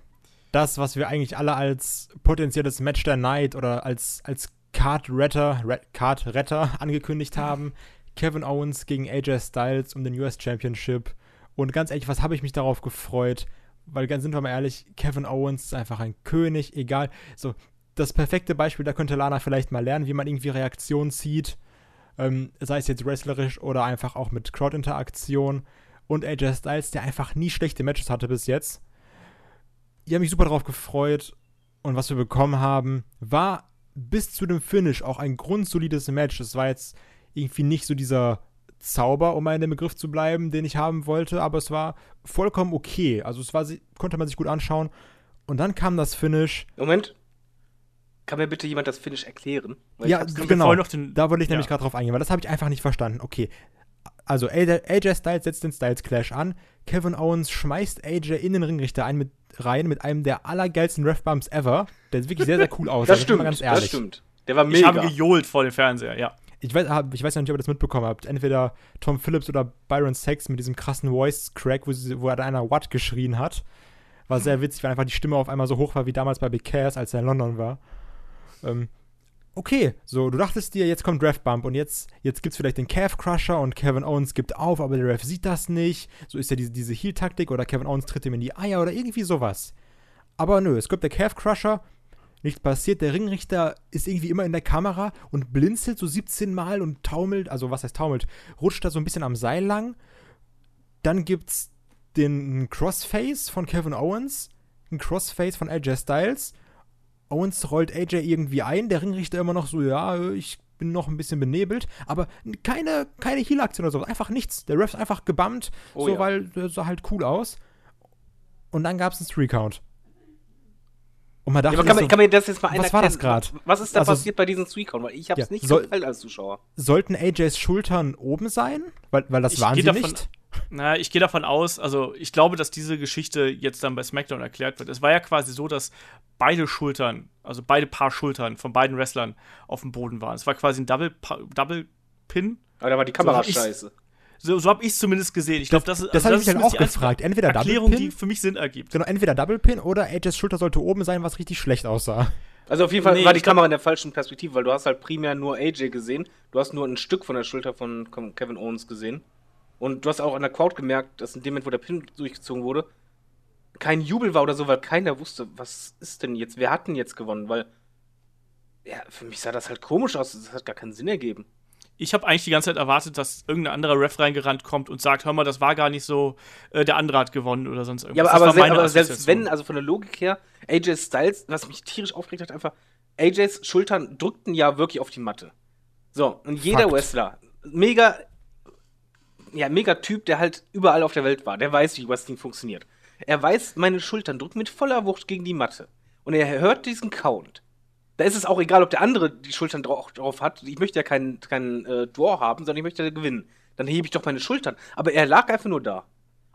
Speaker 4: das, was wir eigentlich alle als potenzielles Match der Night oder als, als Card-Retter Re Card -Retter angekündigt haben. Kevin Owens gegen AJ Styles um den US Championship. Und ganz ehrlich, was habe ich mich darauf gefreut? Weil ganz sind wir mal ehrlich, Kevin Owens ist einfach ein König, egal. So, das perfekte Beispiel, da könnte Lana vielleicht mal lernen, wie man irgendwie Reaktionen zieht. Ähm, sei es jetzt wrestlerisch oder einfach auch mit Crowd-Interaktion. Und AJ Styles, der einfach nie schlechte Matches hatte bis jetzt ich habe mich super darauf gefreut und was wir bekommen haben, war bis zu dem Finish auch ein grundsolides Match. Es war jetzt irgendwie nicht so dieser Zauber, um mal in dem Begriff zu bleiben, den ich haben wollte, aber es war vollkommen okay. Also es war, konnte man sich gut anschauen. Und dann kam das Finish.
Speaker 3: Moment. Kann mir bitte jemand das Finish erklären? Weil
Speaker 4: Ja, genau.
Speaker 2: den-
Speaker 4: da wollte ich nämlich
Speaker 2: ja.
Speaker 4: gerade drauf eingehen, weil das habe ich einfach nicht verstanden. Okay. Also AJ, Styles setzt den Styles Clash an. Kevin Owens schmeißt AJ in den Ringrichter ein mit, rein mit einem der allergeilsten Ref-Bumps ever. Der sieht wirklich sehr, sehr cool aus.
Speaker 3: das
Speaker 4: Also, ich
Speaker 3: stimmt,
Speaker 4: mal ganz
Speaker 3: das
Speaker 4: ehrlich.
Speaker 3: stimmt. Der war
Speaker 2: Ich
Speaker 3: mega.
Speaker 2: habe gejohlt vor dem Fernseher, ja.
Speaker 4: Ich weiß, hab- ich weiß ja nicht, ob ihr das mitbekommen habt. Entweder Tom Phillips oder Byron Sachs mit diesem krassen Voice-Crack, wo, sie- wo er da einer Watt geschrien hat. War sehr witzig, weil einfach die Stimme auf einmal so hoch war wie damals bei Big Cass, als er in London war. Ähm, okay, so, du dachtest dir, jetzt kommt Draft Bump und jetzt, jetzt gibt's vielleicht den Calf Crusher und Kevin Owens gibt auf, aber der Ref sieht das nicht. So ist ja diese, diese Heel-Taktik oder Kevin Owens tritt ihm in die Eier oder irgendwie sowas. Aber nö, es gibt der Calf Crusher, nichts passiert. Der Ringrichter ist irgendwie immer in der Kamera und blinzelt so 17 Mal und taumelt, also was heißt taumelt, rutscht da so ein bisschen am Seil lang. Dann gibt's den Crossface von Kevin Owens, ein Crossface von AJ Styles. Owens rollt AJ irgendwie ein, der Ringrichter immer noch so, ja, ich bin noch ein bisschen benebelt, aber keine, keine Heal-Aktion oder so, einfach nichts. Der Ref ist einfach gebammt,
Speaker 3: Oh
Speaker 4: so,
Speaker 3: ja.
Speaker 4: weil der sah halt cool aus. Und dann gab's einen Three-Count. Und man dachte
Speaker 3: Ja, aber kann, man,
Speaker 4: so,
Speaker 3: kann mir das jetzt mal einer
Speaker 4: was war das grad?
Speaker 3: Was ist da
Speaker 4: Also-
Speaker 3: passiert bei diesen Suicon? Weil ich habe es
Speaker 4: Ja,
Speaker 3: nicht geteilt als Zuschauer.
Speaker 4: sollten AJs Schultern oben sein? Weil, weil das
Speaker 2: Ich
Speaker 4: waren sie
Speaker 2: davon-
Speaker 4: nicht.
Speaker 2: Na, ich gehe davon aus, also ich glaube, dass diese Geschichte jetzt dann bei SmackDown erklärt wird. Es war ja quasi so, dass beide Schultern, also beide Paar Schultern von beiden Wrestlern auf dem Boden waren. Es war quasi ein Double, Pa- Double Pin.
Speaker 3: Aber da war die Kamera
Speaker 2: ich's-
Speaker 3: scheiße.
Speaker 2: So, so habe ich es zumindest gesehen. Ich glaube, das, ist-
Speaker 4: Das
Speaker 2: also
Speaker 4: habe ich mich dann auch
Speaker 2: die
Speaker 4: gefragt. Entweder Double
Speaker 2: Erklärung, die
Speaker 4: Pin,
Speaker 2: für mich Sinn ergibt.
Speaker 4: genau, entweder Double Pin oder AJs Schulter sollte oben sein, was richtig schlecht aussah.
Speaker 3: Also auf jeden Fall
Speaker 2: Nee,
Speaker 3: war die Kamera in der falschen Perspektive, weil du hast halt primär nur AJ gesehen. Du hast nur ein Stück von der Schulter von Kevin Owens gesehen. Und du hast auch an der Crowd gemerkt, dass in dem Moment, wo der Pin durchgezogen wurde, kein Jubel war oder so, weil keiner wusste, was ist denn jetzt, wer hat denn jetzt gewonnen? Weil, ja, für mich sah das halt komisch aus, das hat gar keinen Sinn ergeben.
Speaker 2: Ich habe eigentlich die ganze Zeit erwartet, dass irgendein anderer Ref reingerannt kommt und sagt, hör mal, das war gar nicht so, äh, der andere hat gewonnen oder sonst irgendwas.
Speaker 3: Ja, aber, aber, se aber selbst wenn, also von der Logik her, AJ Styles, was mich tierisch aufgeregt hat, einfach, AJs Schultern drückten ja wirklich auf die Matte. So, und jeder
Speaker 4: Fakt.
Speaker 3: Wrestler, mega, ja, mega Typ, der halt überall auf der Welt war, der weiß, wie Wrestling funktioniert. Er weiß, meine Schultern drücken mit voller Wucht gegen die Matte. Und er hört diesen Count. Da ist es auch egal, ob der andere die Schultern drauf, drauf hat. Ich möchte ja keinen keinen äh, Draw haben, sondern ich möchte ja gewinnen. Dann hebe ich doch meine Schultern. Aber er lag einfach nur da.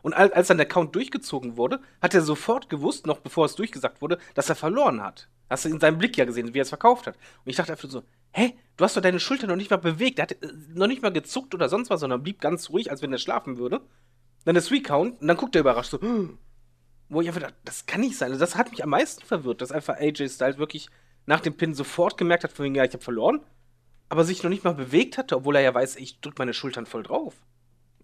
Speaker 3: Und als dann der Count durchgezogen wurde, hat er sofort gewusst, noch bevor es durchgesagt wurde, dass er verloren hat. Hast du in seinem Blick ja gesehen, wie er es verkauft hat. Und ich dachte einfach so, hä, du hast doch deine Schulter noch nicht mal bewegt. Er hat äh, noch nicht mal gezuckt oder sonst was, sondern blieb ganz ruhig, als wenn er schlafen würde. Dann der Three-Count und dann guckt er überrascht so, "Hm." wo ich einfach dachte, das kann nicht sein. Also das hat mich am meisten verwirrt, dass einfach AJ Styles wirklich nach dem Pin sofort gemerkt hat, von wegen, ja, ich habe verloren, aber sich noch nicht mal bewegt hatte, obwohl er ja weiß, ich drück meine Schultern voll drauf.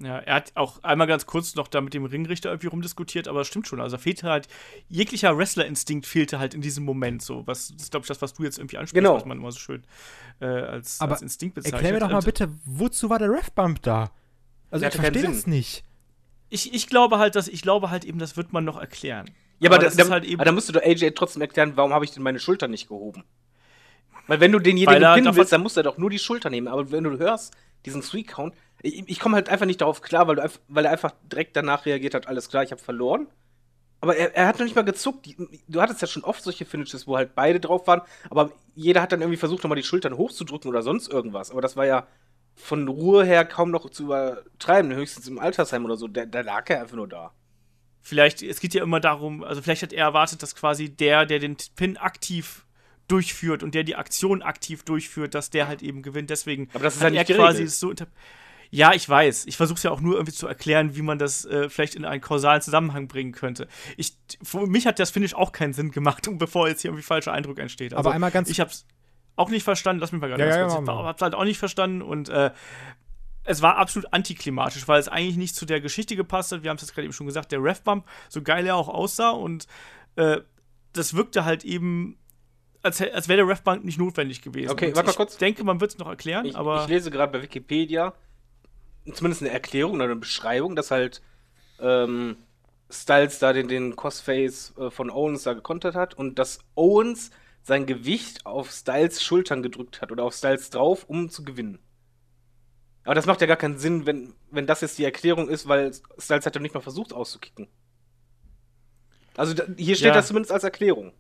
Speaker 2: Ja, er hat auch einmal ganz kurz noch da mit dem Ringrichter irgendwie rumdiskutiert, aber es stimmt schon. Also fehlte halt, jeglicher Wrestler-Instinkt fehlte halt in diesem Moment so. Was, das ist, glaube ich, das, was du jetzt irgendwie ansprichst,
Speaker 3: Genau.
Speaker 2: was man immer so schön äh, als,
Speaker 4: Aber
Speaker 2: als Instinkt bezeichnet.
Speaker 4: Erklär mir doch mal
Speaker 2: Und
Speaker 4: bitte, wozu war der Ref-Bump da? Also ich verstehe das nicht.
Speaker 2: Ich, ich glaube halt, dass, ich glaube halt eben, das wird man noch erklären.
Speaker 3: Ja, aber,
Speaker 2: das
Speaker 3: da,
Speaker 2: ist halt eben.
Speaker 3: aber da musst du doch AJ trotzdem erklären, warum habe ich denn meine Schultern nicht gehoben? Weil wenn du denjenigen pinnen willst, dann musst du doch nur die Schulter nehmen. Aber wenn du hörst, diesen Three-Count, ich, ich komme halt einfach nicht darauf klar, weil, du, weil er einfach direkt danach reagiert hat, alles klar, ich habe verloren. Aber er, er hat noch nicht mal gezuckt. Du hattest ja schon oft solche Finishes, wo halt beide drauf waren, aber jeder hat dann irgendwie versucht, nochmal die Schultern hochzudrücken oder sonst irgendwas. Aber das war ja von Ruhe her kaum noch zu übertreiben, höchstens im Altersheim oder so. Da, da lag er einfach nur da.
Speaker 2: Vielleicht, es geht ja immer darum, also vielleicht hat er erwartet, dass quasi der, der den Pin aktiv durchführt und der die Aktion aktiv durchführt, dass der halt eben gewinnt. Deswegen
Speaker 3: Aber das ist nicht
Speaker 2: er quasi
Speaker 3: geregelt.
Speaker 2: es so Ja, ich weiß. Ich versuche es ja auch nur irgendwie zu erklären, wie man das äh, vielleicht in einen kausalen Zusammenhang bringen könnte. Ich, für mich hat das Finish auch keinen Sinn gemacht, und bevor jetzt hier irgendwie falscher Eindruck entsteht. Also,
Speaker 4: Aber einmal ganz-
Speaker 2: Ich hab's auch nicht verstanden. Lass mich mal gerade
Speaker 4: Ja,
Speaker 2: ganz
Speaker 4: ja,
Speaker 2: kurz.
Speaker 4: ja,
Speaker 2: Ich hab's halt auch nicht verstanden und äh, es war absolut antiklimatisch, weil es eigentlich nicht zu der Geschichte gepasst hat. Wir haben es jetzt gerade eben schon gesagt, der Ref-Bump, so geil er auch aussah und äh, das wirkte halt eben, als, als wäre der Ref-Bump nicht notwendig gewesen.
Speaker 3: Okay, warte mal
Speaker 2: ich
Speaker 3: kurz.
Speaker 2: denke, man wird es noch erklären,
Speaker 3: Ich,
Speaker 2: aber
Speaker 3: ich lese gerade bei Wikipedia zumindest eine Erklärung oder eine Beschreibung, dass halt ähm, Styles da den, den Crossface äh, von Owens da gekontert hat und dass Owens sein Gewicht auf Styles Schultern gedrückt hat oder auf Styles drauf, um zu gewinnen. Aber das macht ja gar keinen Sinn, wenn, wenn das jetzt die Erklärung ist, weil Styles hat ja nicht mal versucht auszukicken. Also da, hier steht
Speaker 2: Ja.
Speaker 3: das zumindest als Erklärung.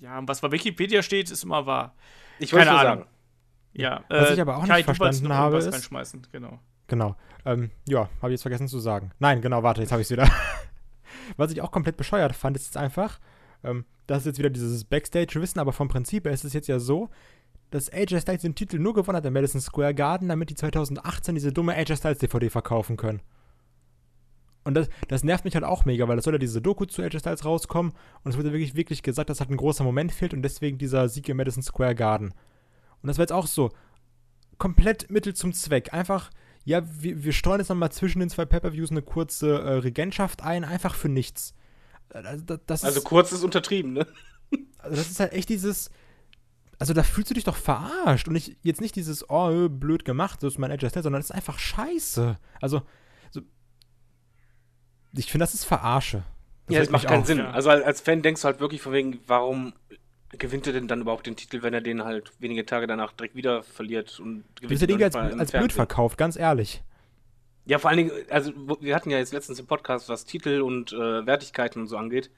Speaker 2: ja, was bei Wikipedia steht, ist immer wahr.
Speaker 3: Ich wollte nur
Speaker 2: Ahnung.
Speaker 3: sagen.
Speaker 2: Ja,
Speaker 4: Was
Speaker 2: äh,
Speaker 4: ich aber auch nicht
Speaker 2: Kai,
Speaker 4: verstanden habe, ist-
Speaker 2: genau.
Speaker 4: Genau. Ähm, ja, habe ich jetzt vergessen zu sagen. Nein, genau, warte, jetzt habe ich es wieder. Was ich auch komplett bescheuert fand, ist jetzt einfach, ähm, das ist jetzt wieder dieses Backstage-Wissen, aber vom Prinzip her ist es jetzt ja so, dass AJ Styles den Titel nur gewonnen hat im Madison Square Garden, damit die 2018 diese dumme AJ Styles DVD verkaufen können. Und das, das nervt mich halt auch mega, weil es soll ja diese Doku zu AJ Styles rauskommen und es wurde wirklich, wirklich gesagt, dass halt ein großer Moment fehlt und deswegen dieser Sieg im Madison Square Garden. Und das war jetzt auch so, komplett Mittel zum Zweck. Einfach, ja, wir, wir steuern jetzt nochmal zwischen den zwei Pay-Per-Views eine kurze äh, Regentschaft ein, einfach für nichts. Äh, Das, das,
Speaker 3: Also
Speaker 4: ist,
Speaker 3: kurz ist untertrieben, ne?
Speaker 4: also das ist halt echt dieses. Also da fühlst du dich doch verarscht. Und nicht, jetzt nicht dieses, oh, äh, blöd gemacht, so ist mein Edge sondern das ist einfach scheiße. Also, so, ich finde, das ist Verarsche.
Speaker 3: ja, das macht keinen
Speaker 4: auf.
Speaker 3: Sinn. Also als, als Fan denkst du halt wirklich von wegen, warum gewinnt er denn dann überhaupt den Titel, wenn er den halt wenige Tage danach direkt wieder verliert und
Speaker 4: bist ja
Speaker 3: ihn
Speaker 4: irgendwie als, als blöd verkauft, ganz ehrlich.
Speaker 3: Ja, vor allen Dingen, also wir hatten ja jetzt letztens im Podcast, was Titel und äh, Wertigkeiten und so angeht.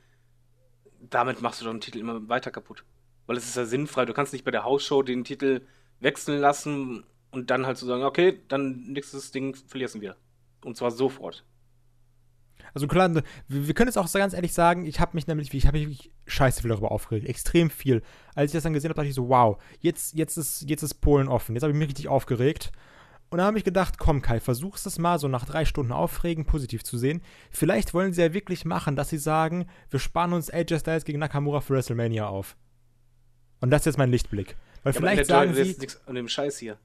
Speaker 3: damit machst du doch den Titel immer weiter kaputt. Weil es ist ja sinnfrei. Du kannst nicht bei der Hausshow den Titel wechseln lassen und dann halt so sagen, okay, dann nächstes Ding verlierst du wieder. Und zwar sofort.
Speaker 4: Also klar, wir, wir können jetzt auch ganz ehrlich sagen, ich habe mich nämlich, ich habe mich scheiße viel darüber aufgeregt, extrem viel. Als ich das dann gesehen habe, dachte ich so, wow, jetzt, jetzt, ist, jetzt ist Polen offen. Jetzt habe ich mich richtig aufgeregt. Und dann habe ich gedacht, komm Kai, versuch's es mal so nach drei Stunden Aufregen positiv zu sehen. Vielleicht wollen sie ja wirklich machen, dass sie sagen, wir sparen uns AJ Styles gegen Nakamura für WrestleMania auf. Und das ist jetzt mein Lichtblick. Weil
Speaker 3: Ja,
Speaker 4: vielleicht sagen sie,
Speaker 3: nix an dem Scheiß hier.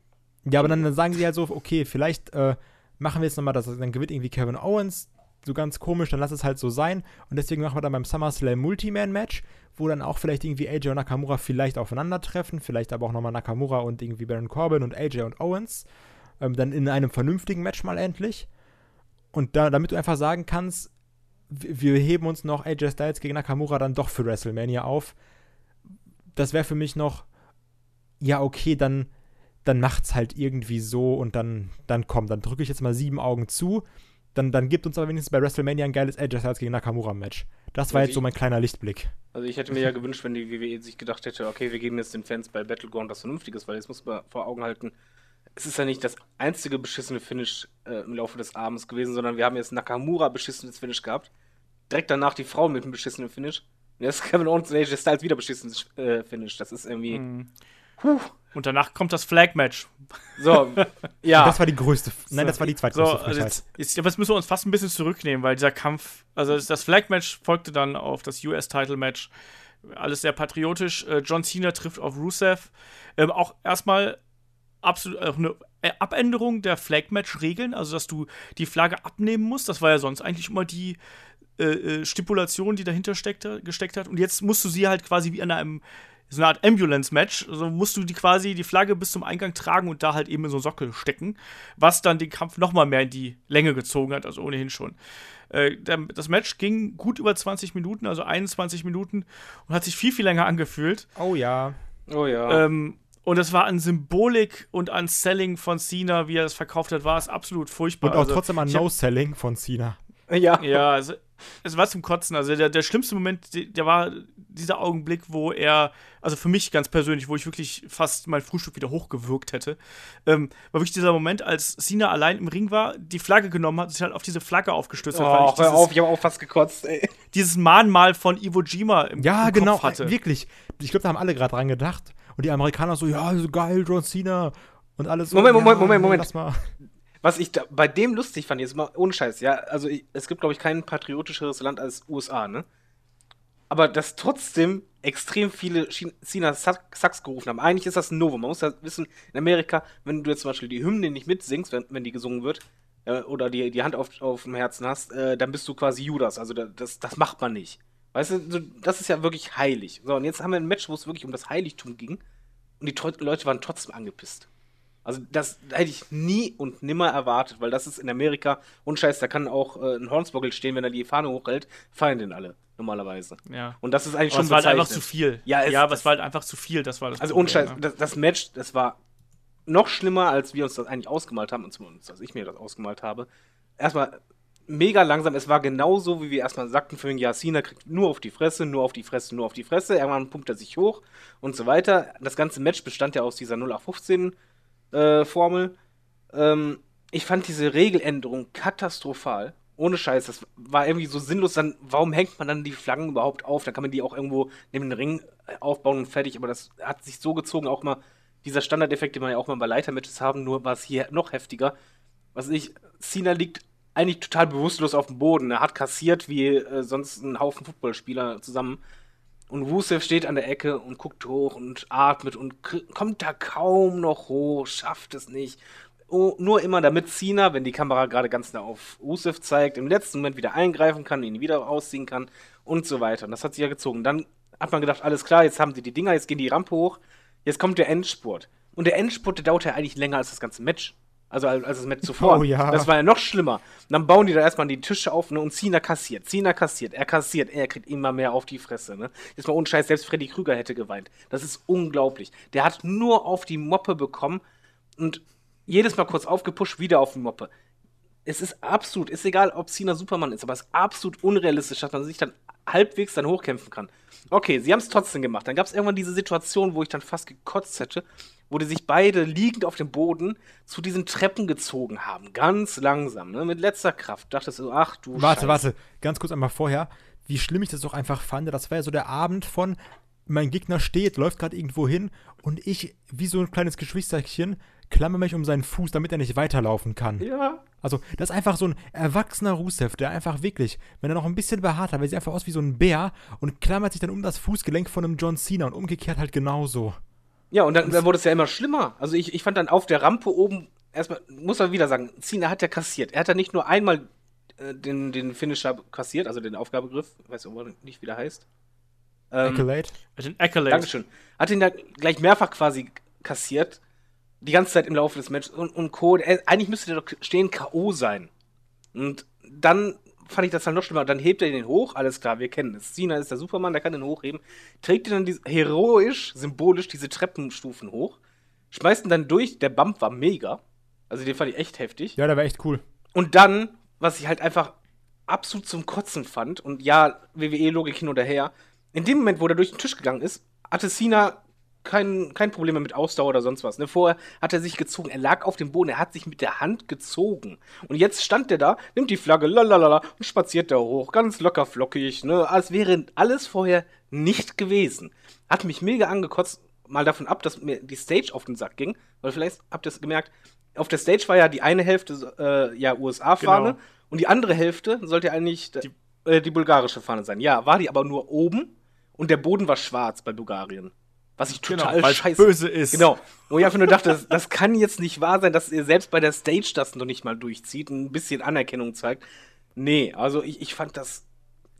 Speaker 4: ja, aber dann, dann sagen sie halt so, okay, vielleicht äh, machen wir jetzt nochmal das, dann gewinnt irgendwie Kevin Owens, so ganz komisch, dann lass es halt so sein. Und deswegen machen wir dann beim SummerSlam Multiman-Match, wo dann auch vielleicht irgendwie AJ und Nakamura vielleicht aufeinandertreffen, vielleicht aber auch nochmal Nakamura und irgendwie Baron Corbin und AJ und Owens. Ähm, dann in einem vernünftigen Match mal endlich. Und da, damit du einfach sagen kannst, wir heben uns noch AJ Styles gegen Nakamura dann doch für WrestleMania auf. Das wäre für mich noch, ja, okay, dann, dann macht's halt irgendwie so und dann, dann komm, dann drücke ich jetzt mal sieben Augen zu. Dann, dann gibt uns aber wenigstens bei WrestleMania ein geiles AJ Styles gegen Nakamura Match. Das war
Speaker 3: Ja,
Speaker 4: jetzt so mein kleiner Lichtblick.
Speaker 3: Also ich hätte mir ja gewünscht, wenn die WWE sich gedacht hätte, okay, wir geben jetzt den Fans bei Battleground was Vernünftiges, weil jetzt muss man vor Augen halten, es ist ja nicht das einzige beschissene Finish äh, im Laufe des Abends gewesen, sondern wir haben jetzt Nakamura beschissenes Finish gehabt. Direkt danach die Frau mit einem beschissenen Finish. Und jetzt Kevin Owens und AJ Styles wieder beschissenes äh, Finish. Das ist irgendwie.
Speaker 2: Mhm.
Speaker 3: Puh.
Speaker 2: Und danach kommt das Flag-Match.
Speaker 3: So, ja.
Speaker 4: Das war die größte, nein, das war die
Speaker 2: So,
Speaker 4: zweitgrößte
Speaker 2: also
Speaker 4: Frechheit.
Speaker 2: jetzt, jetzt, aber jetzt müssen wir uns fast ein bisschen zurücknehmen, weil dieser Kampf, also das- Flag-Match folgte dann auf das US-Title-Match. Alles sehr patriotisch. Äh, John Cena trifft auf Rusev. Ähm, auch erstmal absolut auch eine äh, Abänderung der Flag-Match-Regeln, also dass du die Flagge abnehmen musst. Das war ja sonst eigentlich immer die äh, äh, Stipulation, die dahinter steckte, gesteckt hat. Und jetzt musst du sie halt quasi wie in einem so eine Art Ambulance-Match. Also musst du die quasi die Flagge bis zum Eingang tragen und da halt eben in so einen Sockel stecken, was dann den Kampf noch mal mehr in die Länge gezogen hat, also ohnehin schon. Äh, das Match ging gut über 20 Minuten, also 21 Minuten und hat sich viel, viel länger angefühlt.
Speaker 4: Oh ja.
Speaker 3: Oh ja.
Speaker 2: Ähm, und es war an Symbolik und an Selling von Cena, wie er es verkauft hat, war es absolut furchtbar.
Speaker 4: Und auch
Speaker 2: Also,
Speaker 4: trotzdem
Speaker 2: hab-
Speaker 4: No-Selling von Cena.
Speaker 3: ja.
Speaker 2: ja, es, es war zum Kotzen. Also der, der schlimmste Moment, der, war dieser Augenblick, wo er, also für mich ganz persönlich, wo ich wirklich fast mein Frühstück wieder hochgewürgt hätte, ähm, war wirklich dieser Moment, als Cena allein im Ring war, die Flagge genommen hat, sich halt auf diese Flagge aufgestürzt hat, weil
Speaker 3: Oh,
Speaker 2: ich
Speaker 3: hör
Speaker 2: dieses,
Speaker 3: auf, ich habe auch fast gekotzt, ey.
Speaker 2: dieses Mahnmal von Iwo Jima im,
Speaker 4: Ja,
Speaker 2: im
Speaker 4: genau,
Speaker 2: Kopf hatte.
Speaker 4: wirklich. Ich glaube, da haben alle gerade dran gedacht. Und die Amerikaner so, ja, so geil, John Cena. Und alles so,
Speaker 3: Moment,
Speaker 4: ja,
Speaker 3: Moment, Moment, Moment. Was ich da bei dem lustig fand, jetzt mal ohne Scheiß, ja, also ich, es gibt, glaube ich, kein patriotischeres Land als USA, ne? Aber dass trotzdem extrem viele Sack- Sacks gerufen haben. Eigentlich ist das ein Novum. Man muss ja wissen, in Amerika, wenn du jetzt zum Beispiel die Hymne nicht mitsingst, wenn, wenn die gesungen wird, äh, oder die, die Hand auf, auf dem Herzen hast, äh, dann bist du quasi Judas. Also da, das, das macht man nicht. Weißt du, das ist ja wirklich heilig. So, und jetzt haben wir ein Match, wo es wirklich um das Heiligtum ging. Und die Leute waren trotzdem angepisst. Also das hätte ich nie und nimmer erwartet, weil das ist in Amerika, und scheiß, da kann auch äh, ein Hornswoggle stehen, wenn er die Fahne hochhält, feiern den alle, normalerweise.
Speaker 2: Ja.
Speaker 3: Und das ist eigentlich
Speaker 2: Aber
Speaker 3: schon
Speaker 2: es war halt einfach zu viel.
Speaker 3: Ja, es-
Speaker 2: ja aber es
Speaker 3: das-
Speaker 2: war halt einfach zu viel. Das war das
Speaker 3: Also
Speaker 2: Problem,
Speaker 3: Scheiß,
Speaker 2: ja.
Speaker 3: das, das Match, das war noch schlimmer, als wir uns das eigentlich ausgemalt haben, und zumindest, als ich mir das ausgemalt habe. Erstmal mega langsam, es war genauso, wie wir erstmal sagten, für den Yasina kriegt nur auf die Fresse, nur auf die Fresse, nur auf die Fresse, irgendwann pumpt er sich hoch und so weiter. Das ganze Match bestand ja aus dieser 0815 äh, Formel. Ähm, ich fand diese Regeländerung katastrophal. Ohne Scheiß, das war irgendwie so sinnlos. Dann, warum hängt man dann die Flaggen überhaupt auf? Dann kann man die auch irgendwo neben den Ring äh, aufbauen und fertig. Aber das hat sich so gezogen, auch mal dieser Standardeffekt, den wir ja auch mal bei Leitermatches haben, nur war es hier noch heftiger. Was ich, Cena liegt eigentlich total bewusstlos auf dem Boden. Er hat kassiert wie äh, sonst ein Haufen Footballspieler zusammen. Und Rusev steht an der Ecke und guckt hoch und atmet und kommt da kaum noch hoch, schafft es nicht. Oh, nur immer damit Cena, wenn die Kamera gerade ganz nah auf Rusev zeigt, im letzten Moment wieder eingreifen kann, ihn wieder rausziehen kann und so weiter. Und das hat sich ja gezogen. Dann hat man gedacht, alles klar, jetzt haben sie die Dinger, jetzt gehen die Rampe hoch, jetzt kommt der Endspurt. Und der Endspurt, der dauert ja eigentlich länger als das ganze Match. Also als, als das Match zuvor.
Speaker 4: Oh ja.
Speaker 3: Das war ja noch schlimmer. Und dann bauen die da erstmal die Tische auf ne, und Cena kassiert. Cena kassiert, er kassiert, er kriegt immer mehr auf die Fresse. Ne? Jetzt mal ohne Scheiß, selbst Freddy Krüger hätte geweint. Das ist unglaublich. Der hat nur auf die Moppe bekommen und jedes Mal kurz aufgepusht, wieder auf die Moppe. Es ist absolut, ist egal, ob Cena Superman ist, aber es ist absolut unrealistisch, dass man sich dann halbwegs dann hochkämpfen kann. Okay, sie haben es trotzdem gemacht. Dann gab es irgendwann diese Situation, wo ich dann fast gekotzt hätte, wo die sich beide liegend auf dem Boden zu diesen Treppen gezogen haben. Ganz langsam, ne? mit letzter Kraft. Dachtest du, ach du
Speaker 4: Warte,
Speaker 3: Scheiße.
Speaker 4: warte, ganz kurz einmal vorher, wie schlimm ich das doch einfach fand. Das war ja so der Abend von, mein Gegner steht, läuft gerade irgendwo hin und ich, wie so ein kleines Geschwisterchen, klammer mich um seinen Fuß, damit er nicht weiterlaufen kann.
Speaker 3: Ja.
Speaker 4: Also, das ist einfach so ein erwachsener Rusev, der einfach wirklich, wenn er noch ein bisschen behaart hat, weil sieht einfach aus wie so ein Bär und klammert sich dann um das Fußgelenk von einem John Cena und umgekehrt halt genauso.
Speaker 3: Ja, und dann, dann wurde es ja immer schlimmer. Also ich, ich fand dann auf der Rampe oben, erstmal, muss man wieder sagen, Cena hat ja kassiert. Er hat ja nicht nur einmal äh, den, den Finisher kassiert, also den Aufgabegriff, weiß auch nicht, wie der heißt. Ähm,
Speaker 4: Accolade?
Speaker 2: Den Accolade.
Speaker 3: Dankeschön. Hat ihn da gleich mehrfach quasi kassiert. Die ganze Zeit im Laufe des Matches und, und Co. Er, eigentlich müsste der doch stehen K.O. sein. Und dann fand ich das dann noch schlimmer. Dann hebt er den hoch, alles klar, wir kennen es. Cena ist der Supermann, der kann den hochheben. Trägt ihn dann diese, heroisch, symbolisch diese Treppenstufen hoch. Schmeißt ihn dann durch. Der Bump war mega. Also den fand ich echt heftig.
Speaker 4: Ja, der war echt cool.
Speaker 3: Und dann, was ich halt einfach absolut zum Kotzen fand, und ja, WWE-Logik hin oder her, in dem Moment, wo er durch den Tisch gegangen ist, hatte Cena kein, kein Problem mehr mit Ausdauer oder sonst was. Ne? Vorher hat er sich gezogen, er lag auf dem Boden, er hat sich mit der Hand gezogen. Und jetzt stand er da, nimmt die Flagge, lalalala, und spaziert da hoch, ganz locker flockig, ne? als wäre alles vorher nicht gewesen. Hat mich mega angekotzt, mal davon ab, dass mir die Stage auf den Sack ging, weil vielleicht habt ihr es gemerkt, auf der Stage war ja die eine Hälfte äh, ja USA-Fahne
Speaker 2: Genau.
Speaker 3: und die andere Hälfte sollte eigentlich die, äh, die bulgarische Fahne sein. Ja, war die aber nur oben und der Boden war schwarz bei Bulgarien. Was ich total
Speaker 2: Genau,
Speaker 3: scheiße
Speaker 2: böse ist.
Speaker 3: Genau. Wo ich einfach nur dachte, das, das kann jetzt nicht wahr sein, dass ihr selbst bei der Stage das noch nicht mal durchzieht und ein bisschen Anerkennung zeigt. Nee, also ich, ich fand das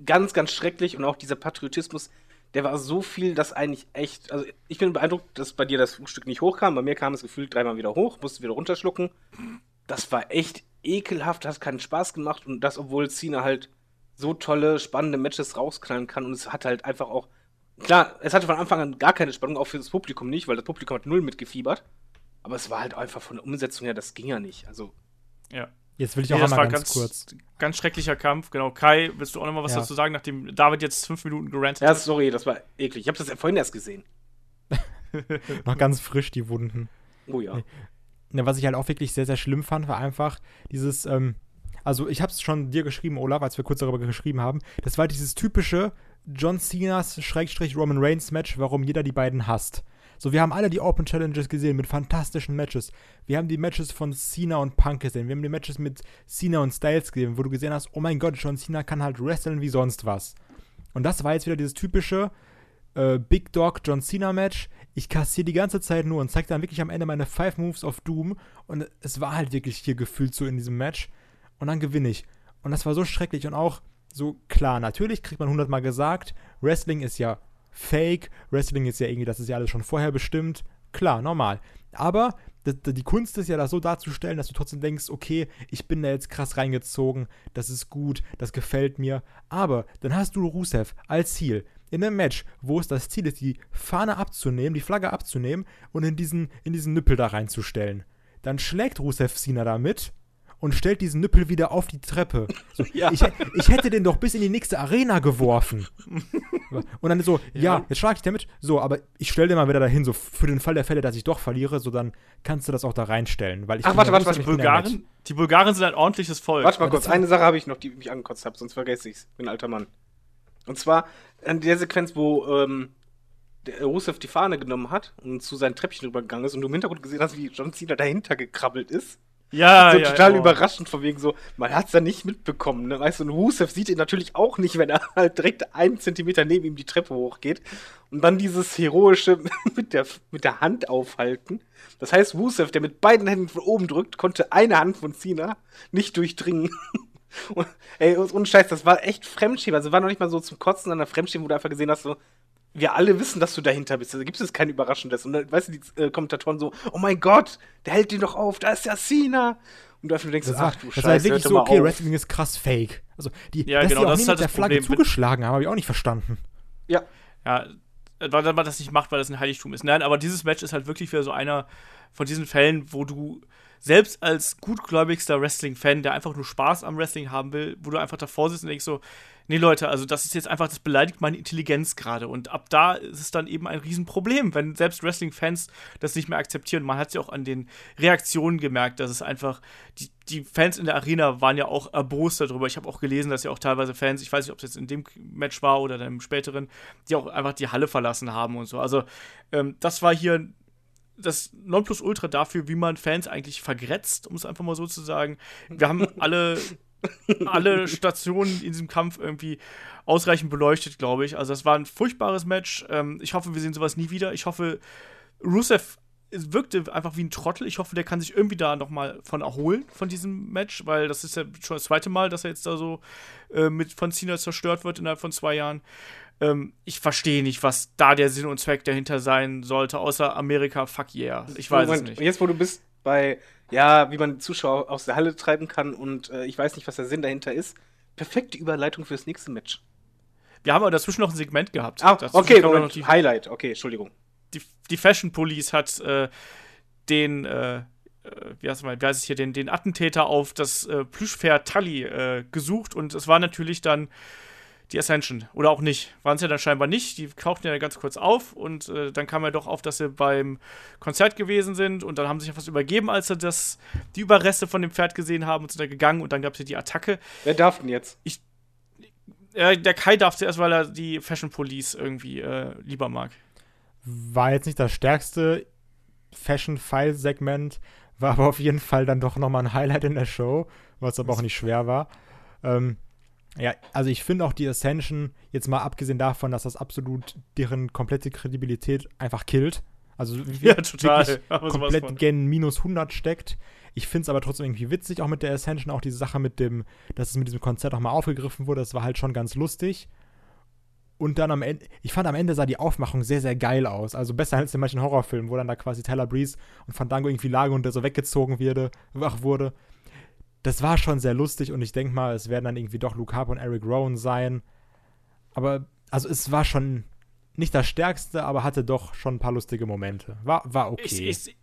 Speaker 3: ganz, ganz schrecklich und auch dieser Patriotismus, der war so viel, dass eigentlich echt, also ich bin beeindruckt, dass bei dir das Frühstück nicht hochkam. Bei mir kam es gefühlt dreimal wieder hoch, musste wieder runterschlucken. Das war echt ekelhaft, hat keinen Spaß gemacht und das, obwohl Cena halt so tolle, spannende Matches rausknallen kann und es hat halt einfach auch, klar, es hatte von Anfang an gar keine Spannung, auch für das Publikum nicht, weil das Publikum hat null mitgefiebert. Aber es war halt einfach von der Umsetzung her, das ging ja nicht. Also,
Speaker 2: Ja.
Speaker 4: Jetzt will ich
Speaker 2: Nee,
Speaker 4: auch
Speaker 2: das
Speaker 4: einmal
Speaker 2: war
Speaker 4: ganz,
Speaker 2: ganz,
Speaker 4: kurz.
Speaker 2: ganz schrecklicher Kampf. Genau. Kai, willst du auch noch mal was
Speaker 4: Ja.
Speaker 2: dazu sagen, nachdem David jetzt fünf Minuten gerantet
Speaker 3: ja,
Speaker 2: hat?
Speaker 3: sorry, das war eklig. Ich habe das ja vorhin erst gesehen.
Speaker 4: Noch ganz frisch, die Wunden.
Speaker 3: Oh ja.
Speaker 4: Ja, was ich halt auch wirklich sehr, sehr schlimm fand, war einfach dieses, ähm, also ich hab's schon dir geschrieben, Olaf, als wir kurz darüber geschrieben haben, das war dieses typische John Cena's Schrägstrich Roman Reigns Match, warum jeder die beiden hasst. So, wir haben alle die Open Challenges gesehen mit fantastischen Matches. Wir haben die Matches von Cena und Punk gesehen. Wir haben die Matches mit Cena und Styles gesehen, wo du gesehen hast, oh mein Gott, John Cena kann halt wresteln wie sonst was. Und das war jetzt wieder dieses typische äh, Big Dog John Cena Match. Ich kassiere die ganze Zeit nur und zeige dann wirklich am Ende meine Five Moves of Doom. Und es war halt wirklich hier gefühlt so in diesem Match. Und dann gewinne ich. Und das war so schrecklich und auch so klar. Natürlich kriegt man hundertmal gesagt, Wrestling ist ja fake. Wrestling ist ja irgendwie, das ist ja alles schon vorher bestimmt. Klar, normal. Aber die Kunst ist ja, das so darzustellen, dass du trotzdem denkst, okay, ich bin da jetzt krass reingezogen, das ist gut, das gefällt mir. Aber dann hast du Rusev als Ziel in einem Match, wo es das Ziel ist, die Fahne abzunehmen, die Flagge abzunehmen und in diesen, in diesen Nüppel da reinzustellen. Dann schlägt Rusev Cena damit und stellt diesen Nüppel wieder auf die Treppe. So,
Speaker 3: Ja.
Speaker 4: ich, ich hätte den doch bis in die nächste Arena geworfen. Und dann so, ja,
Speaker 2: Ja.
Speaker 4: jetzt schlage ich damit. So, aber ich stelle den mal wieder dahin, so für den Fall der Fälle, dass ich doch verliere, so dann kannst du das auch da reinstellen. Weil ich
Speaker 3: Ach, warte, warte, warte,
Speaker 4: ich.
Speaker 2: Bulgaren, die Bulgaren sind ein ordentliches Volk.
Speaker 3: Warte mal kurz, eine Sache habe ich noch, die mich angekotzt hat, sonst vergesse ich's. Bin ein alter Mann. Und zwar an der Sequenz, wo ähm, der Rusev die Fahne genommen hat und zu seinem Treppchen rübergegangen ist und du im Hintergrund gesehen hast, wie John Cena dahinter gekrabbelt ist.
Speaker 2: Ja,
Speaker 3: so
Speaker 2: ja,
Speaker 3: total
Speaker 2: oh.
Speaker 3: überraschend, von wegen so, man hat's da nicht mitbekommen, ne? Weißt du, und Rusev sieht ihn natürlich auch nicht, wenn er halt direkt einen Zentimeter neben ihm die Treppe hochgeht. Und dann dieses heroische mit der, mit der Hand aufhalten. Das heißt, Rusev, der mit beiden Händen von oben drückt, konnte eine Hand von Cena nicht durchdringen. Und, ey, ohne Scheiß, das war echt Fremdschämen. Also war noch nicht mal so zum Kotzen an der Fremdschämen, wo du einfach gesehen hast, so, wir alle wissen, dass du dahinter bist. Da gibt es kein Überraschendes. Und dann, weißt du, die äh, Kommentatoren so, oh mein Gott, der hält ihn doch auf, da ist ja Cena. Und du einfach denkst,
Speaker 4: Das war,
Speaker 3: ach du
Speaker 4: das
Speaker 3: Scheiße,
Speaker 4: war halt wirklich so, okay,
Speaker 3: auf.
Speaker 4: Wrestling ist krass fake. Also, die,
Speaker 2: Ja,
Speaker 4: dass
Speaker 2: genau,
Speaker 4: die auch
Speaker 2: das ist
Speaker 4: mit
Speaker 2: halt
Speaker 4: der
Speaker 2: das
Speaker 4: Flagge
Speaker 2: Problem.
Speaker 4: zugeschlagen haben, habe ich auch nicht verstanden.
Speaker 3: Ja,
Speaker 2: Ja, weil man das nicht macht, weil das ein Heiligtum ist. Nein, aber dieses Match ist halt wirklich wieder so einer von diesen Fällen, wo du selbst als gutgläubigster Wrestling-Fan, der einfach nur Spaß am Wrestling haben will, wo du einfach davor sitzt und denkst so, nee Leute, also das ist jetzt einfach, das beleidigt meine Intelligenz gerade. Und ab da ist es dann eben ein Riesenproblem, wenn selbst Wrestling-Fans das nicht mehr akzeptieren. Man hat es ja auch an den Reaktionen gemerkt, dass es einfach, die, die Fans in der Arena waren ja auch erbost darüber. Ich habe auch gelesen, dass ja auch teilweise Fans, ich weiß nicht, ob es jetzt in dem Match war oder dann im späteren, die auch einfach die Halle verlassen haben und so. Also ähm, das war hier das Nonplusultra dafür, wie man Fans eigentlich vergrätzt, um es einfach mal so zu sagen. Wir haben alle alle Stationen in diesem Kampf irgendwie ausreichend beleuchtet, glaube ich. Also, das war ein furchtbares Match. Ähm, ich hoffe, wir sehen sowas nie wieder. Ich hoffe, Rusev wirkte einfach wie ein Trottel. Ich hoffe, der kann sich irgendwie da nochmal von erholen, von diesem Match, weil das ist ja schon das zweite Mal, dass er jetzt da so äh, mit von Cena zerstört wird innerhalb von zwei Jahren. Ähm, ich verstehe nicht, was da der Sinn und Zweck dahinter sein sollte, außer Amerika, fuck yeah. Ich weiß Moment, es nicht.
Speaker 3: Jetzt, wo du bist bei ja, wie man Zuschauer aus der Halle treiben kann und äh, ich weiß nicht, was der Sinn dahinter ist. Perfekte Überleitung fürs nächste Match.
Speaker 2: Wir haben aber dazwischen noch ein Segment gehabt.
Speaker 3: Ah, okay, Moment, die, Highlight. Okay, Entschuldigung.
Speaker 2: Die, die Fashion Police hat äh, den, äh, äh wie heißt, mal, wie heißt es hier, den, den Attentäter auf das äh, Plüschpferd Tully äh, gesucht und es war natürlich dann die Ascension. Oder auch nicht. Waren es ja dann scheinbar nicht. Die tauchten ja ganz kurz auf und äh, dann kam ja doch auf, dass sie beim Konzert gewesen sind und dann haben sie sich etwas übergeben, als sie das, die Überreste von dem Pferd gesehen haben und sind da gegangen und dann gab es ja die Attacke.
Speaker 3: Wer darf denn jetzt?
Speaker 2: Ich, äh, der Kai darf zuerst, weil er die Fashion Police irgendwie äh, lieber mag.
Speaker 4: War jetzt nicht das stärkste Fashion-File-Segment, war aber auf jeden Fall dann doch nochmal ein Highlight in der Show, was aber auch nicht schwer war. Ähm, ja, also ich finde auch die Ascension, jetzt mal abgesehen davon, dass das absolut deren komplette Kredibilität einfach killt. Also
Speaker 2: ja, total.
Speaker 4: komplett gen minus 100 steckt. Ich finde es aber trotzdem irgendwie witzig, auch mit der Ascension, auch diese Sache mit dem, dass es mit diesem Konzert auch mal aufgegriffen wurde, das war halt schon ganz lustig. Und dann am Ende, ich fand am Ende sah die Aufmachung sehr, sehr geil aus. Also besser als in manchen Horrorfilmen, wo dann da quasi Tyler Breeze und Fandango irgendwie lagen und der so weggezogen wurde, wach wurde das war schon sehr lustig und ich denke mal, es werden dann irgendwie doch Luke Harper und Eric Rowan sein. Aber, also es war schon nicht das Stärkste, aber hatte doch schon ein paar lustige Momente. War, war okay.
Speaker 2: Ich, ich,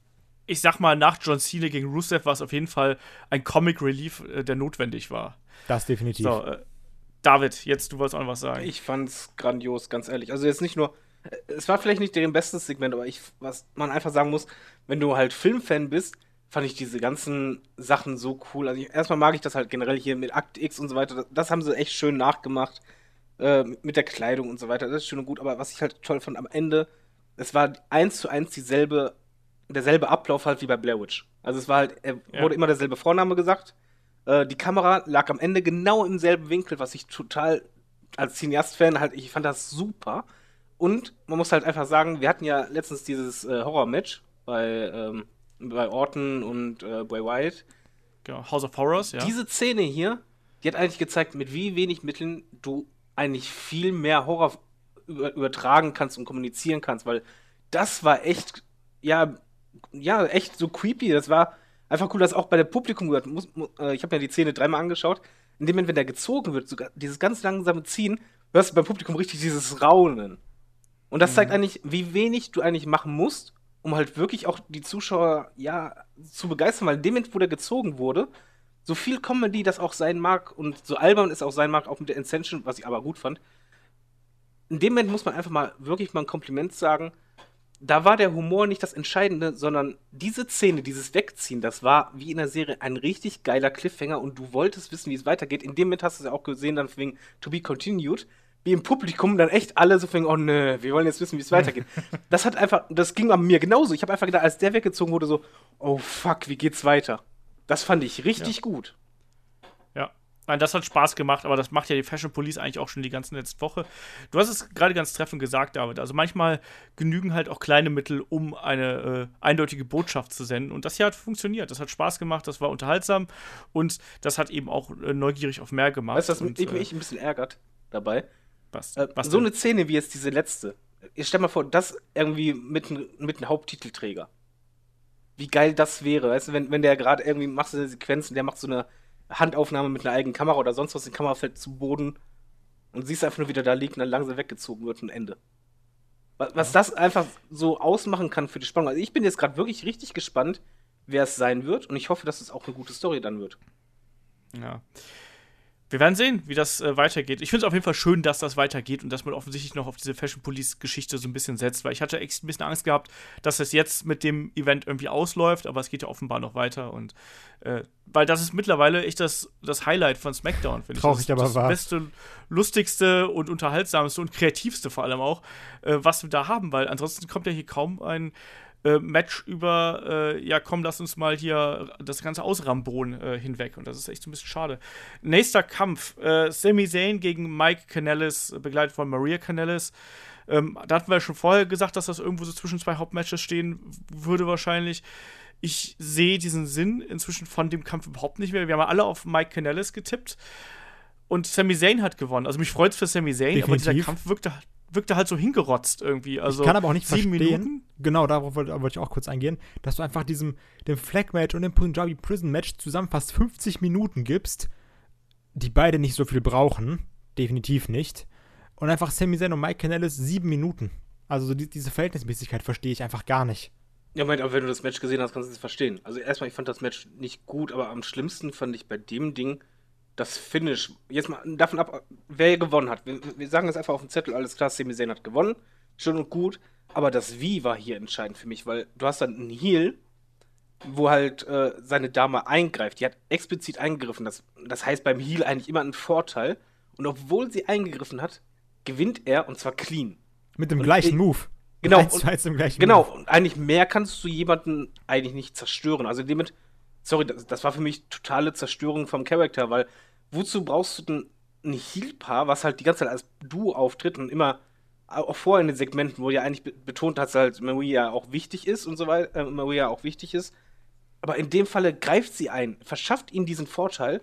Speaker 2: ich sag mal, nach John Cena gegen Rusev war es auf jeden Fall ein Comic Relief, äh, der notwendig war.
Speaker 4: Das definitiv. So,
Speaker 2: äh, David, jetzt du wolltest auch noch was sagen.
Speaker 3: Ich fand's grandios, ganz ehrlich. Also jetzt nicht nur, äh, es war vielleicht nicht deren bestes Segment, aber ich, was man einfach sagen muss, wenn du halt Filmfan bist, fand ich diese ganzen Sachen so cool. Also ich, erstmal mag ich das halt generell hier mit Akt X und so weiter. Das, das haben sie echt schön nachgemacht. Äh, mit der Kleidung und so weiter. Das ist schön und gut. Aber was ich halt toll fand am Ende, es war eins zu eins dieselbe, derselbe Ablauf halt wie bei Blair Witch. Also es war halt, er ja. wurde immer derselbe Vorname gesagt. Äh, die Kamera lag am Ende genau im selben Winkel, was ich total als Cineast-Fan halt, ich fand das super. Und man muss halt einfach sagen, wir hatten ja letztens dieses äh, Horror-Match bei ähm, bei Orton und äh, Bray Wyatt.
Speaker 2: Genau, House of Horrors, ja.
Speaker 3: Diese Szene hier, die hat eigentlich gezeigt, mit wie wenig Mitteln du eigentlich viel mehr Horror über übertragen kannst und kommunizieren kannst, weil das war echt, ja, ja, echt so creepy. Das war einfach cool, dass auch bei der Publikum gehört. Muss, äh, ich habe mir die Szene dreimal angeschaut. In dem Moment, wenn der gezogen wird, sogar dieses ganz langsame Ziehen, hörst du beim Publikum richtig dieses Raunen. Und das mhm. zeigt eigentlich, wie wenig du eigentlich machen musst, um halt wirklich auch die Zuschauer, ja, zu begeistern, weil in dem Moment, wo der gezogen wurde, so viel Comedy das auch sein mag und so albern es auch sein mag, auch mit der Ascension, was ich aber gut fand, in dem Moment muss man einfach mal wirklich mal ein Kompliment sagen. Da war der Humor nicht das Entscheidende, sondern diese Szene, dieses Wegziehen, das war wie in der Serie ein richtig geiler Cliffhanger und du wolltest wissen, wie es weitergeht. In dem Moment hast du es ja auch gesehen, dann wegen To Be Continued wie im Publikum dann echt alle so fingen, oh nö, wir wollen jetzt wissen, wie es weitergeht. das hat einfach, das ging an mir genauso. Ich habe einfach gedacht, als der weggezogen wurde, so, oh fuck, wie geht's weiter? Das fand ich richtig ja. gut.
Speaker 2: Ja. Nein, das hat Spaß gemacht, aber das macht ja die Fashion Police eigentlich auch schon die ganze letzte Woche. Du hast es gerade ganz treffend gesagt, David. Also manchmal genügen halt auch kleine Mittel, um eine äh, eindeutige Botschaft zu senden. Und das hier hat funktioniert. Das hat Spaß gemacht, das war unterhaltsam und das hat eben auch äh, neugierig auf mehr gemacht.
Speaker 3: Weißt du, was
Speaker 2: und,
Speaker 3: mich äh, ein bisschen ärgert dabei?
Speaker 2: Was?
Speaker 3: Äh, was so eine Szene wie jetzt diese letzte. Ich stell mal vor, das irgendwie mit, mit einem Haupttitelträger. Wie geil das wäre, weißt du, wenn, wenn der gerade irgendwie macht so eine Sequenz und der macht so eine Handaufnahme mit einer eigenen Kamera oder sonst was, die Kamera fällt zu Boden und siehst einfach nur, wie der da liegt und dann langsam weggezogen wird und Ende. Was, was ja. das einfach so ausmachen kann für die Spannung. Also ich bin jetzt gerade wirklich richtig gespannt, wer es sein wird. Und ich hoffe, dass es auch eine gute Story dann wird.
Speaker 2: Ja. Wir werden sehen, wie das äh, weitergeht. Ich finde es auf jeden Fall schön, dass das weitergeht und dass man offensichtlich noch auf diese Fashion Police-Geschichte so ein bisschen setzt, weil ich hatte echt ein bisschen Angst gehabt, dass das jetzt mit dem Event irgendwie ausläuft, aber es geht ja offenbar noch weiter und äh, weil das ist mittlerweile echt das, das Highlight von SmackDown, finde ich.
Speaker 4: Traurig,
Speaker 2: das,
Speaker 4: aber
Speaker 2: das
Speaker 4: wahr.
Speaker 2: beste, lustigste und unterhaltsamste und kreativste vor allem auch, äh, was wir da haben, weil ansonsten kommt ja hier kaum ein äh, Match über, äh, ja komm, lass uns mal hier das ganze Ausrambon äh, hinweg. Und das ist echt so ein bisschen schade. Nächster Kampf, äh, Sami Zayn gegen Mike Canellis, begleitet von Maria Canellis. Ähm, da hatten wir ja schon vorher gesagt, dass das irgendwo so zwischen zwei Hauptmatches stehen würde wahrscheinlich. Ich sehe diesen Sinn inzwischen von dem Kampf überhaupt nicht mehr. Wir haben ja alle auf Mike Canellis getippt. Und Sami Zayn hat gewonnen. Also mich freut es für Sami Zayn, aber dieser
Speaker 4: Definitiv.
Speaker 2: Kampf wirkte, wirkte halt so hingerotzt irgendwie. Also
Speaker 4: ich kann aber auch nicht
Speaker 2: sieben
Speaker 4: verstehen,
Speaker 2: Minuten.
Speaker 4: genau darauf wollte, wollte ich auch kurz eingehen, dass du einfach diesem dem Flag-Match und dem Punjabi Prison Match zusammen fast 50 Minuten gibst, die beide nicht so viel brauchen, definitiv nicht, und einfach Sami Zayn und Mike Canellis sieben Minuten. Also so die, diese Verhältnismäßigkeit verstehe ich einfach gar nicht.
Speaker 3: Ja, Moment, aber wenn du das Match gesehen hast, kannst du es verstehen. Also erstmal, ich fand das Match nicht gut, aber am schlimmsten fand ich bei dem Ding das Finish. Jetzt mal davon ab, wer gewonnen hat. Wir, wir sagen das einfach auf dem Zettel, alles klar, Sami Zayn hat gewonnen. Schön und gut. Aber das Wie war hier entscheidend für mich, weil du hast dann einen Heal, wo halt äh, seine Dame eingreift. Die hat explizit eingegriffen. Das, das heißt beim Heal eigentlich immer einen Vorteil. Und obwohl sie eingegriffen hat, gewinnt er und zwar clean.
Speaker 4: Mit dem
Speaker 3: Und
Speaker 4: gleichen
Speaker 3: ich-
Speaker 4: Move.
Speaker 3: Genau,
Speaker 4: Eins
Speaker 3: und-
Speaker 4: eins gleichen
Speaker 3: Genau,
Speaker 4: Move.
Speaker 3: und eigentlich mehr kannst du jemanden eigentlich nicht zerstören. Also damit, sorry, das, das war für mich totale Zerstörung vom Charakter, weil wozu brauchst du denn ein Heal-Paar, was halt die ganze Zeit als Duo auftritt und immer auch vorher in den Segmenten, wo ja eigentlich be- betont hat, dass halt Maria auch wichtig ist und so weiter, äh, Maria auch wichtig ist. Aber in dem Falle greift sie ein, verschafft ihm diesen Vorteil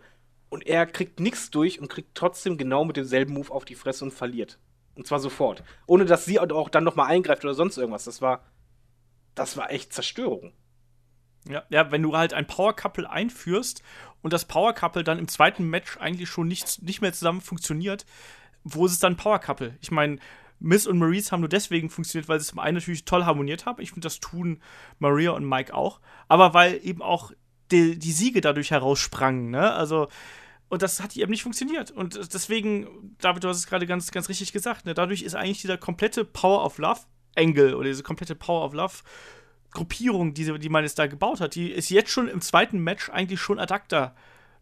Speaker 3: und er kriegt nichts durch und kriegt trotzdem genau mit demselben Move auf die Fresse und verliert. Und zwar sofort. Ohne dass sie auch dann nochmal eingreift oder sonst irgendwas. Das war. Das war echt Zerstörung.
Speaker 2: Ja, ja, wenn du halt ein Power Couple einführst und das Power Couple dann im zweiten Match eigentlich schon nicht, nicht mehr zusammen funktioniert, wo ist es dann Power Couple? Ich meine, Miss und Maurice haben nur deswegen funktioniert, weil sie zum einen natürlich toll harmoniert haben. Ich finde, das tun Maria und Mike auch. Aber weil eben auch die, die Siege dadurch heraussprangen, ne? Also, und das hat eben nicht funktioniert. Und deswegen, David, du hast es gerade ganz, ganz richtig gesagt, ne? Dadurch ist eigentlich dieser komplette Power of Love Angle oder diese komplette Power of Love Gruppierung, die, die man jetzt da gebaut hat, die ist jetzt schon im zweiten Match eigentlich schon ad acta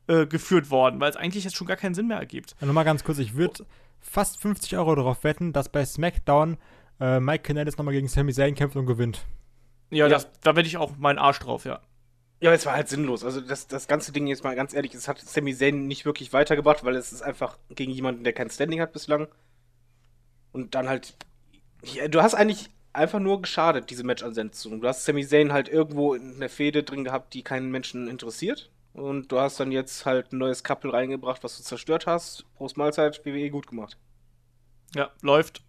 Speaker 2: äh, geführt worden, weil es eigentlich jetzt schon gar keinen Sinn mehr ergibt.
Speaker 4: Nur mal ganz kurz, ich würde fast 50 Euro darauf wetten, dass bei SmackDown äh, Mike Canellis nochmal gegen Sami Zayn kämpft und gewinnt.
Speaker 2: Ja,
Speaker 3: Ja.
Speaker 2: Das, da wette ich auch meinen Arsch drauf, ja.
Speaker 3: Ja, aber es war halt sinnlos. Also das, das ganze Ding jetzt mal ganz ehrlich, es hat Sami Zayn nicht wirklich weitergebracht, weil es ist einfach gegen jemanden, der kein Standing hat bislang. Und dann halt. Ja, du hast eigentlich einfach nur geschadet, diese Match-Ansetzung. Du hast Sami Zayn halt irgendwo in der Fehde drin gehabt, die keinen Menschen interessiert. Und du hast dann jetzt halt ein neues Couple reingebracht, was du zerstört hast. Prost Mahlzeit, WWE gut gemacht.
Speaker 2: Ja, läuft.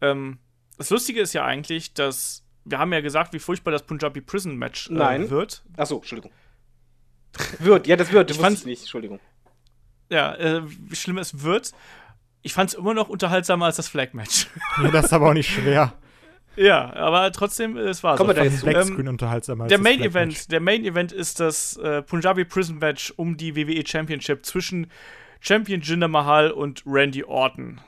Speaker 2: Ähm, das Lustige ist ja eigentlich, dass wir haben ja gesagt, wie furchtbar das Punjabi Prison Match äh,
Speaker 3: Nein.
Speaker 2: wird.
Speaker 3: Achso, Entschuldigung. Wird, ja, das wird, das
Speaker 2: Ich fand's-
Speaker 3: ich nicht, Entschuldigung.
Speaker 2: Ja, äh, wie schlimm es wird. Ich fand es immer noch unterhaltsamer als das Flag Match.
Speaker 4: Ja, das ist aber auch nicht schwer.
Speaker 2: Ja, aber trotzdem, es war
Speaker 3: Kommen
Speaker 2: so.
Speaker 3: wir da jetzt zu.
Speaker 4: Backscreen unterhaltsamer als
Speaker 2: Der Main
Speaker 4: Black
Speaker 2: Event,
Speaker 4: Match.
Speaker 2: der Main Event ist das äh, Punjabi Prison Match um die WWE Championship zwischen Champion Jinder Mahal und Randy Orton.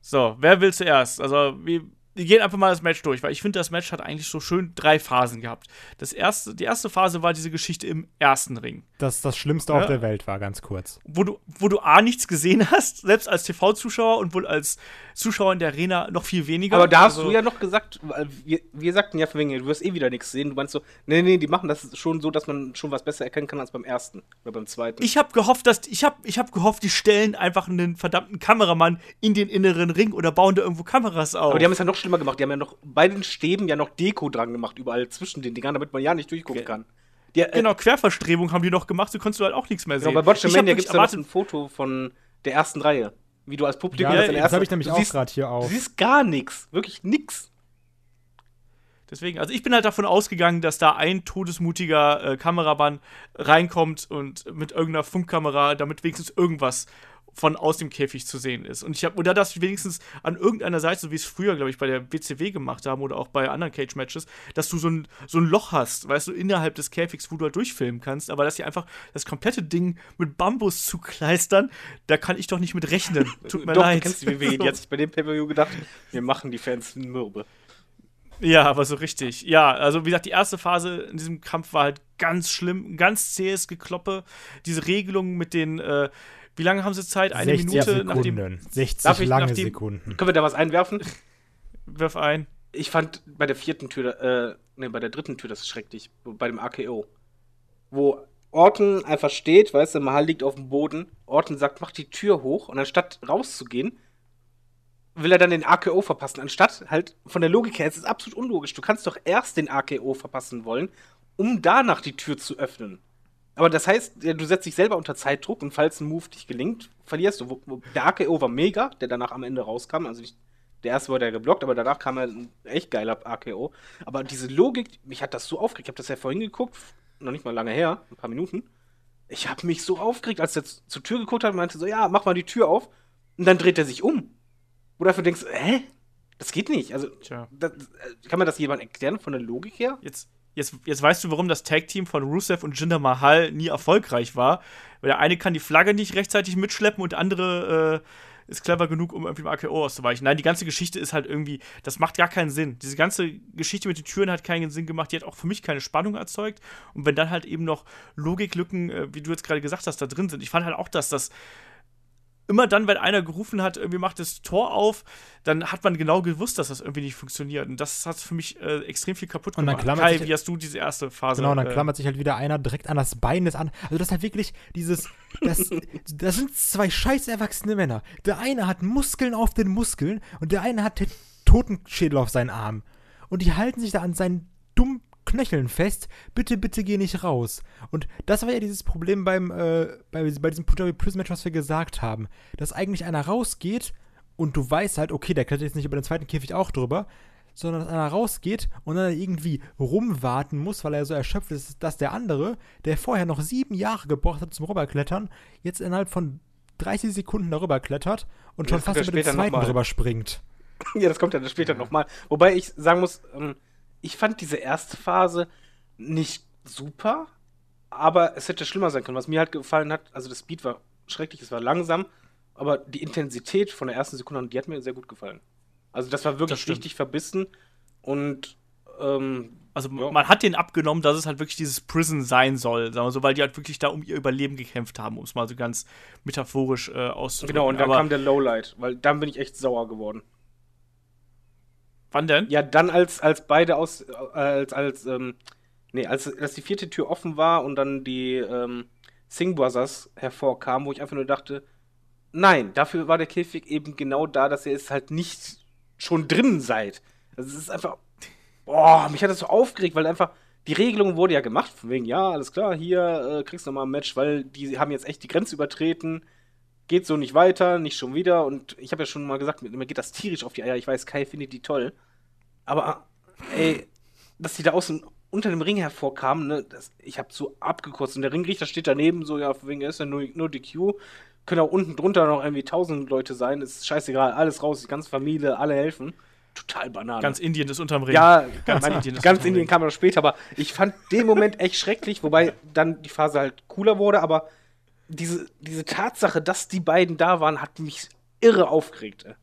Speaker 2: So, wer will zuerst? Also, wir, wir gehen einfach mal das Match durch, weil ich finde, das Match hat eigentlich so schön drei Phasen gehabt. Das erste, die erste Phase war diese Geschichte im ersten Ring,
Speaker 4: Das das Schlimmste
Speaker 2: Ja.
Speaker 4: auf der Welt war, ganz kurz.
Speaker 2: wo du, wo du A nichts gesehen hast, selbst als TV-Zuschauer und wohl als Zuschauer in der Arena noch viel weniger.
Speaker 3: Aber da hast
Speaker 2: Also-
Speaker 3: du ja noch gesagt, wir, wir sagten ja von wegen, du wirst eh wieder nichts sehen. Du meinst so, nee, nee, die machen das schon so, dass man schon was besser erkennen kann als beim ersten oder beim zweiten.
Speaker 2: Ich habe gehofft, dass ich habe ich hab gehofft, die stellen einfach einen verdammten Kameramann in den inneren Ring oder bauen da irgendwo Kameras auf.
Speaker 3: aber die haben es ja noch schlimmer gemacht. Die haben ja noch bei den Stäben ja noch Deko dran gemacht, überall zwischen den Dingern, damit man ja nicht durchgucken kann. Die, äh,
Speaker 2: genau, Querverstrebung haben die noch gemacht, so konntest du halt auch nichts mehr
Speaker 3: Genau,
Speaker 2: sehen.
Speaker 3: bei Botchamania
Speaker 2: Ich hab
Speaker 3: gibt es ein Foto von der ersten Reihe. Wie du als Publikum
Speaker 4: Ja, das habe ich nämlich
Speaker 3: du
Speaker 4: auch
Speaker 3: siehst-
Speaker 4: gerade hier
Speaker 3: Du
Speaker 4: auf.
Speaker 3: siehst gar nichts. Wirklich nix.
Speaker 2: deswegen, also ich bin halt davon ausgegangen, dass da ein todesmutiger äh, Kameramann reinkommt und mit irgendeiner Funkkamera, damit wenigstens irgendwas von aus dem Käfig zu sehen ist. Und ich habe, oder dass wenigstens an irgendeiner Seite, so wie es früher, glaube ich, bei der WCW gemacht haben oder auch bei anderen Cage-Matches, dass du so ein, so ein Loch hast, weißt du, innerhalb des Käfigs, wo du halt durchfilmen kannst, aber dass sie einfach das komplette Ding mit Bambus zu kleistern, da kann ich doch nicht mit rechnen. Tut mir
Speaker 3: Doch,
Speaker 2: leid.
Speaker 3: du kennst die WWE. Die hat sich bei dem Pay-Per-View gedacht, wir machen die Fans mürbe.
Speaker 2: Ja, aber so richtig. Ja, also wie gesagt, die erste Phase in diesem Kampf war halt ganz schlimm, ganz zähes Gekloppe. Diese Regelung mit den, äh, wie lange haben sie Zeit? Eine
Speaker 4: 60
Speaker 2: Minute nach dem.
Speaker 4: Sekunden. 60
Speaker 3: Darf ich
Speaker 4: lange
Speaker 3: dem-
Speaker 4: Sekunden.
Speaker 3: Können wir da was einwerfen?
Speaker 2: Wirf ein.
Speaker 3: Ich fand bei der vierten Tür, äh, ne, bei der dritten Tür das schrecklich, bei dem AKO. Wo Orton einfach steht, weißt du, Mahal liegt auf dem Boden, Orton sagt, mach die Tür hoch und anstatt rauszugehen, will er dann den AKO verpassen. Anstatt halt von der Logik her, es ist absolut unlogisch. Du kannst doch erst den AKO verpassen wollen, um danach die Tür zu öffnen. Aber das heißt, du setzt dich selber unter Zeitdruck und falls ein Move dich gelingt, verlierst du. Der AKO war mega, der danach am Ende rauskam. Also nicht, der erste wurde ja geblockt, aber danach kam halt ein echt geiler AKO. Aber diese Logik, mich hat das so aufgeregt. Ich habe das ja vorhin geguckt, noch nicht mal lange her, ein paar Minuten. Ich habe mich so aufgeregt, als er zur Tür geguckt hat und meinte so, ja, mach mal die Tür auf. Und dann dreht er sich um. Wo du einfach denkst, hä? Das geht nicht. Also, das, äh, kann man das jemand erklären von der Logik her?
Speaker 2: Jetzt, jetzt, jetzt weißt du, warum das Tag-Team von Rusev und Jinder Mahal nie erfolgreich war. Weil der eine kann die Flagge nicht rechtzeitig mitschleppen und der andere äh, ist clever genug, um irgendwie im AKO auszuweichen. Nein, die ganze Geschichte ist halt irgendwie, das macht gar keinen Sinn. Diese ganze Geschichte mit den Türen hat keinen Sinn gemacht, die hat auch für mich keine Spannung erzeugt. Und wenn dann halt eben noch Logiklücken, äh, wie du jetzt gerade gesagt hast, da drin sind. Ich fand halt auch, dass das immer dann, wenn einer gerufen hat, irgendwie macht das Tor auf, dann hat man genau gewusst, dass das irgendwie nicht funktioniert. Und das hat für mich äh, extrem viel kaputt
Speaker 4: Und dann
Speaker 2: gemacht.
Speaker 4: klammert
Speaker 2: Kai, wie hast du diese erste Phase?
Speaker 4: Genau, und dann
Speaker 2: äh,
Speaker 4: klammert sich halt wieder einer direkt an das Bein des anderen. Also das ist halt wirklich dieses, das, das sind zwei scheiß erwachsene Männer. Der eine hat Muskeln auf den Muskeln und der eine hat den Totenschädel auf seinen Arm. Und die halten sich da an seinen dummen Knöcheln fest. Bitte, bitte geh nicht raus. Und das war ja dieses Problem beim, äh, bei, bei diesem Punjabi Prison Match, was wir gesagt haben. Dass eigentlich einer rausgeht und du weißt halt, okay, der klettert jetzt nicht über den zweiten Käfig auch drüber, sondern dass einer rausgeht und dann irgendwie rumwarten muss, weil er so erschöpft ist, dass der andere, der vorher noch sieben Jahre gebraucht hat zum Rüberklettern, jetzt innerhalb von 30 Sekunden darüber klettert und schon fast
Speaker 3: ja
Speaker 4: über den zweiten drüber springt.
Speaker 3: Ja, das kommt ja dann später nochmal. Wobei ich sagen muss, ähm, ich fand diese erste Phase nicht super, aber es hätte schlimmer sein können. Was mir halt gefallen hat, also das Speed war schrecklich, es war langsam, aber die Intensität von der ersten Sekunde, an, die hat mir sehr gut gefallen. Also das war
Speaker 2: Das
Speaker 3: wirklich
Speaker 2: stimmt.
Speaker 3: richtig verbissen und ähm,
Speaker 2: Also
Speaker 3: Ja.
Speaker 2: man hat den abgenommen, dass es halt wirklich dieses Prison sein soll, sagen wir so, weil die halt wirklich da um ihr Überleben gekämpft haben, um es mal so ganz metaphorisch äh, auszudrücken.
Speaker 3: genau, und dann
Speaker 2: Aber
Speaker 3: kam der Lowlight, weil dann bin ich echt sauer geworden.
Speaker 2: Wann denn?
Speaker 3: Ja, dann als, als beide aus, äh, als, als, ähm, nee, als, als die vierte Tür offen war und dann die, ähm, Singh Brothers hervorkamen, wo ich einfach nur dachte, nein, dafür war der Käfig eben genau da, dass ihr es halt nicht schon drin seid. Also es ist einfach, boah, mich hat das so aufgeregt, weil einfach, die Regelung wurde ja gemacht, von wegen, ja, alles klar, hier äh, kriegst du nochmal ein Match, weil die haben jetzt echt die Grenze übertreten, geht so nicht weiter, nicht schon wieder und ich habe ja schon mal gesagt, mir geht das tierisch auf die Eier, ich weiß, Kai findet die toll, aber, ey, dass die da aus dem, unter dem Ring hervorkamen, ne, das, ich habe so abgekürzt. Und der Ringrichter steht daneben, so, ja, wegen ist ja nur, nur DQ. Können auch unten drunter noch irgendwie tausend Leute sein, ist scheißegal, alles raus, die ganze Familie, alle helfen. Total Banane.
Speaker 2: Ganz Indien ist unterm Ring.
Speaker 3: ja,
Speaker 2: Ganz
Speaker 3: ganz,
Speaker 2: Indien
Speaker 3: ganz Indien kam noch später, aber ich fand den Moment echt schrecklich, wobei dann die Phase halt cooler wurde, aber diese, diese Tatsache, dass die beiden da waren, hat mich irre aufgeregt. ey.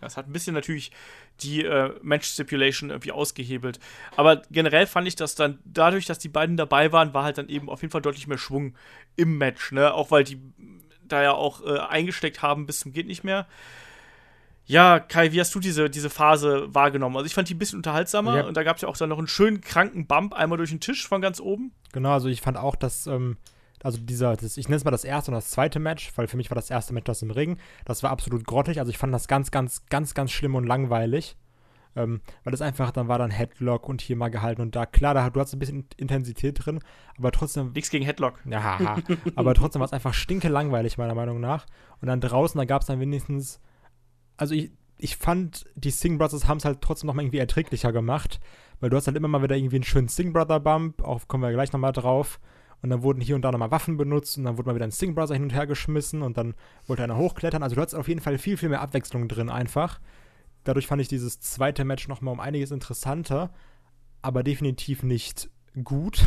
Speaker 2: Das hat ein bisschen natürlich die äh, Match-Stipulation irgendwie ausgehebelt. Aber generell fand ich, dass dann dadurch, dass die beiden dabei waren, war halt dann eben auf jeden Fall deutlich mehr Schwung im Match, ne? Auch weil die da ja auch äh, eingesteckt haben bis zum geht nicht mehr. Ja, Kai, wie hast du diese, diese Phase wahrgenommen? Also ich fand die ein bisschen unterhaltsamer
Speaker 4: Ja.
Speaker 2: und da gab es ja auch dann noch einen schönen kranken Bump einmal durch den Tisch von ganz oben.
Speaker 4: Genau, also ich fand auch, dass, ähm, also dieser, das, ich nenne es mal das erste und das zweite Match, weil für mich war das erste Match das im Ring. Das war absolut grottig. Also ich fand das ganz, ganz, ganz, ganz schlimm und langweilig. Ähm, weil das einfach, dann war dann Headlock und hier mal gehalten und da. Klar, da, du hast ein bisschen Intensität drin, aber trotzdem
Speaker 2: Nichts gegen Headlock.
Speaker 4: ja, haha. aber trotzdem war es einfach stinke langweilig, meiner Meinung nach. Und dann draußen, da gab es dann wenigstens. Also ich, ich fand, die Sing Brothers haben es halt trotzdem nochmal irgendwie erträglicher gemacht. Weil du hast halt immer mal wieder irgendwie einen schönen Sing Brother Bump, auch kommen wir gleich nochmal drauf. Und dann wurden hier und da nochmal Waffen benutzt und dann wurde mal wieder ein Sting Brother hin und her geschmissen und dann wollte einer hochklettern. Also du hattest auf jeden Fall viel, viel mehr Abwechslung drin einfach. Dadurch fand ich dieses zweite Match nochmal um einiges interessanter, aber definitiv nicht gut.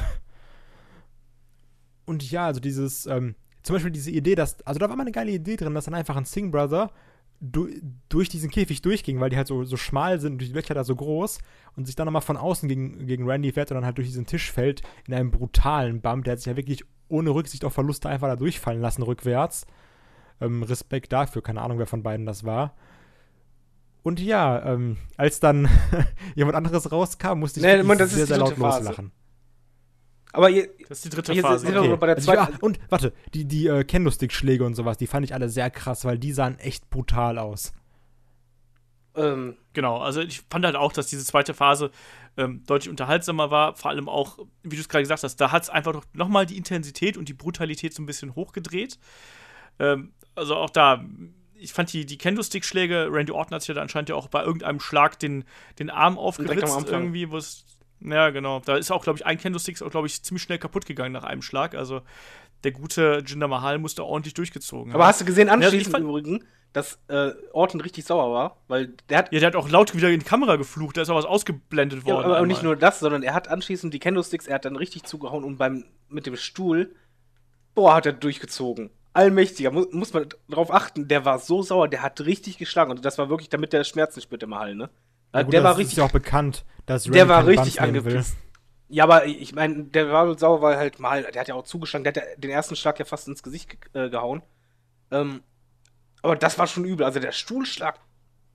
Speaker 4: Und ja, also dieses, ähm, zum Beispiel diese Idee, dass, also da war mal eine geile Idee drin, dass dann einfach ein Sing Brother du, durch diesen Käfig durchging, weil die halt so, so schmal sind und die Löcher da so groß und sich dann nochmal von außen gegen, gegen Randy fährt und dann halt durch diesen Tisch fällt in einem brutalen Bump. Der hat sich ja wirklich ohne Rücksicht auf Verluste einfach da durchfallen lassen rückwärts. Ähm, Respekt dafür, keine Ahnung, wer von beiden das war. Und ja, ähm, als dann jemand anderes rauskam, musste ich
Speaker 3: Nee,
Speaker 4: sehr, sehr laut
Speaker 3: Phase.
Speaker 4: loslachen.
Speaker 3: Aber ihr,
Speaker 2: Das ist die dritte
Speaker 3: Hier
Speaker 2: Phase.
Speaker 3: sind
Speaker 2: Okay.
Speaker 3: bei der
Speaker 4: Also, ja,
Speaker 3: zweiten.
Speaker 4: und warte, die, die äh, Kendo-Stick-Schläge und sowas, die fand ich alle sehr krass, weil die sahen echt brutal aus.
Speaker 3: ähm,
Speaker 2: Genau, also ich fand halt auch, dass diese zweite Phase ähm, deutlich unterhaltsamer war. Vor allem auch, wie du es gerade gesagt hast, da hat es einfach noch, noch mal die Intensität und die Brutalität so ein bisschen hochgedreht. Ähm, also auch da, ich fand die, die Kendo-Stick-Schläge, Randy Orton hat sich ja da anscheinend ja auch bei irgendeinem Schlag den, den Arm aufgeritzt irgendwie, wo es, ja genau, da ist auch, glaube ich, ein Kendo-Stick ist auch, glaube ich, ziemlich schnell kaputt gegangen nach einem Schlag. Also der gute Jinder Mahal musste ordentlich durchgezogen
Speaker 3: aber
Speaker 2: haben.
Speaker 3: hast du gesehen, anschließend
Speaker 2: fand-
Speaker 3: im Übrigen, dass äh, Orton richtig sauer war? Weil der hat.
Speaker 2: Ja, der hat auch laut wieder in die Kamera geflucht, da ist auch was ausgeblendet
Speaker 3: Ja,
Speaker 2: worden.
Speaker 3: aber
Speaker 2: einmal.
Speaker 3: nicht nur das, sondern er hat anschließend die Kendo-Sticks, er hat dann richtig zugehauen und beim mit dem Stuhl, boah, hat er durchgezogen. Allmächtiger, mu muss man drauf achten, der war so sauer, der hat richtig geschlagen und das war wirklich, damit der Schmerzen spürt im Hall, ne?
Speaker 4: Ja, gut,
Speaker 3: der
Speaker 4: das
Speaker 3: war
Speaker 4: ist
Speaker 3: richtig
Speaker 4: ja auch bekannt, dass
Speaker 3: Der war richtig angepisst. Ja, aber ich meine, der war wohl sauer, weil halt mal, der hat ja auch zugeschlagen, der hat ja den ersten Schlag ja fast ins Gesicht ge äh, gehauen. Ähm, aber das war schon übel. Also der Stuhlschlag,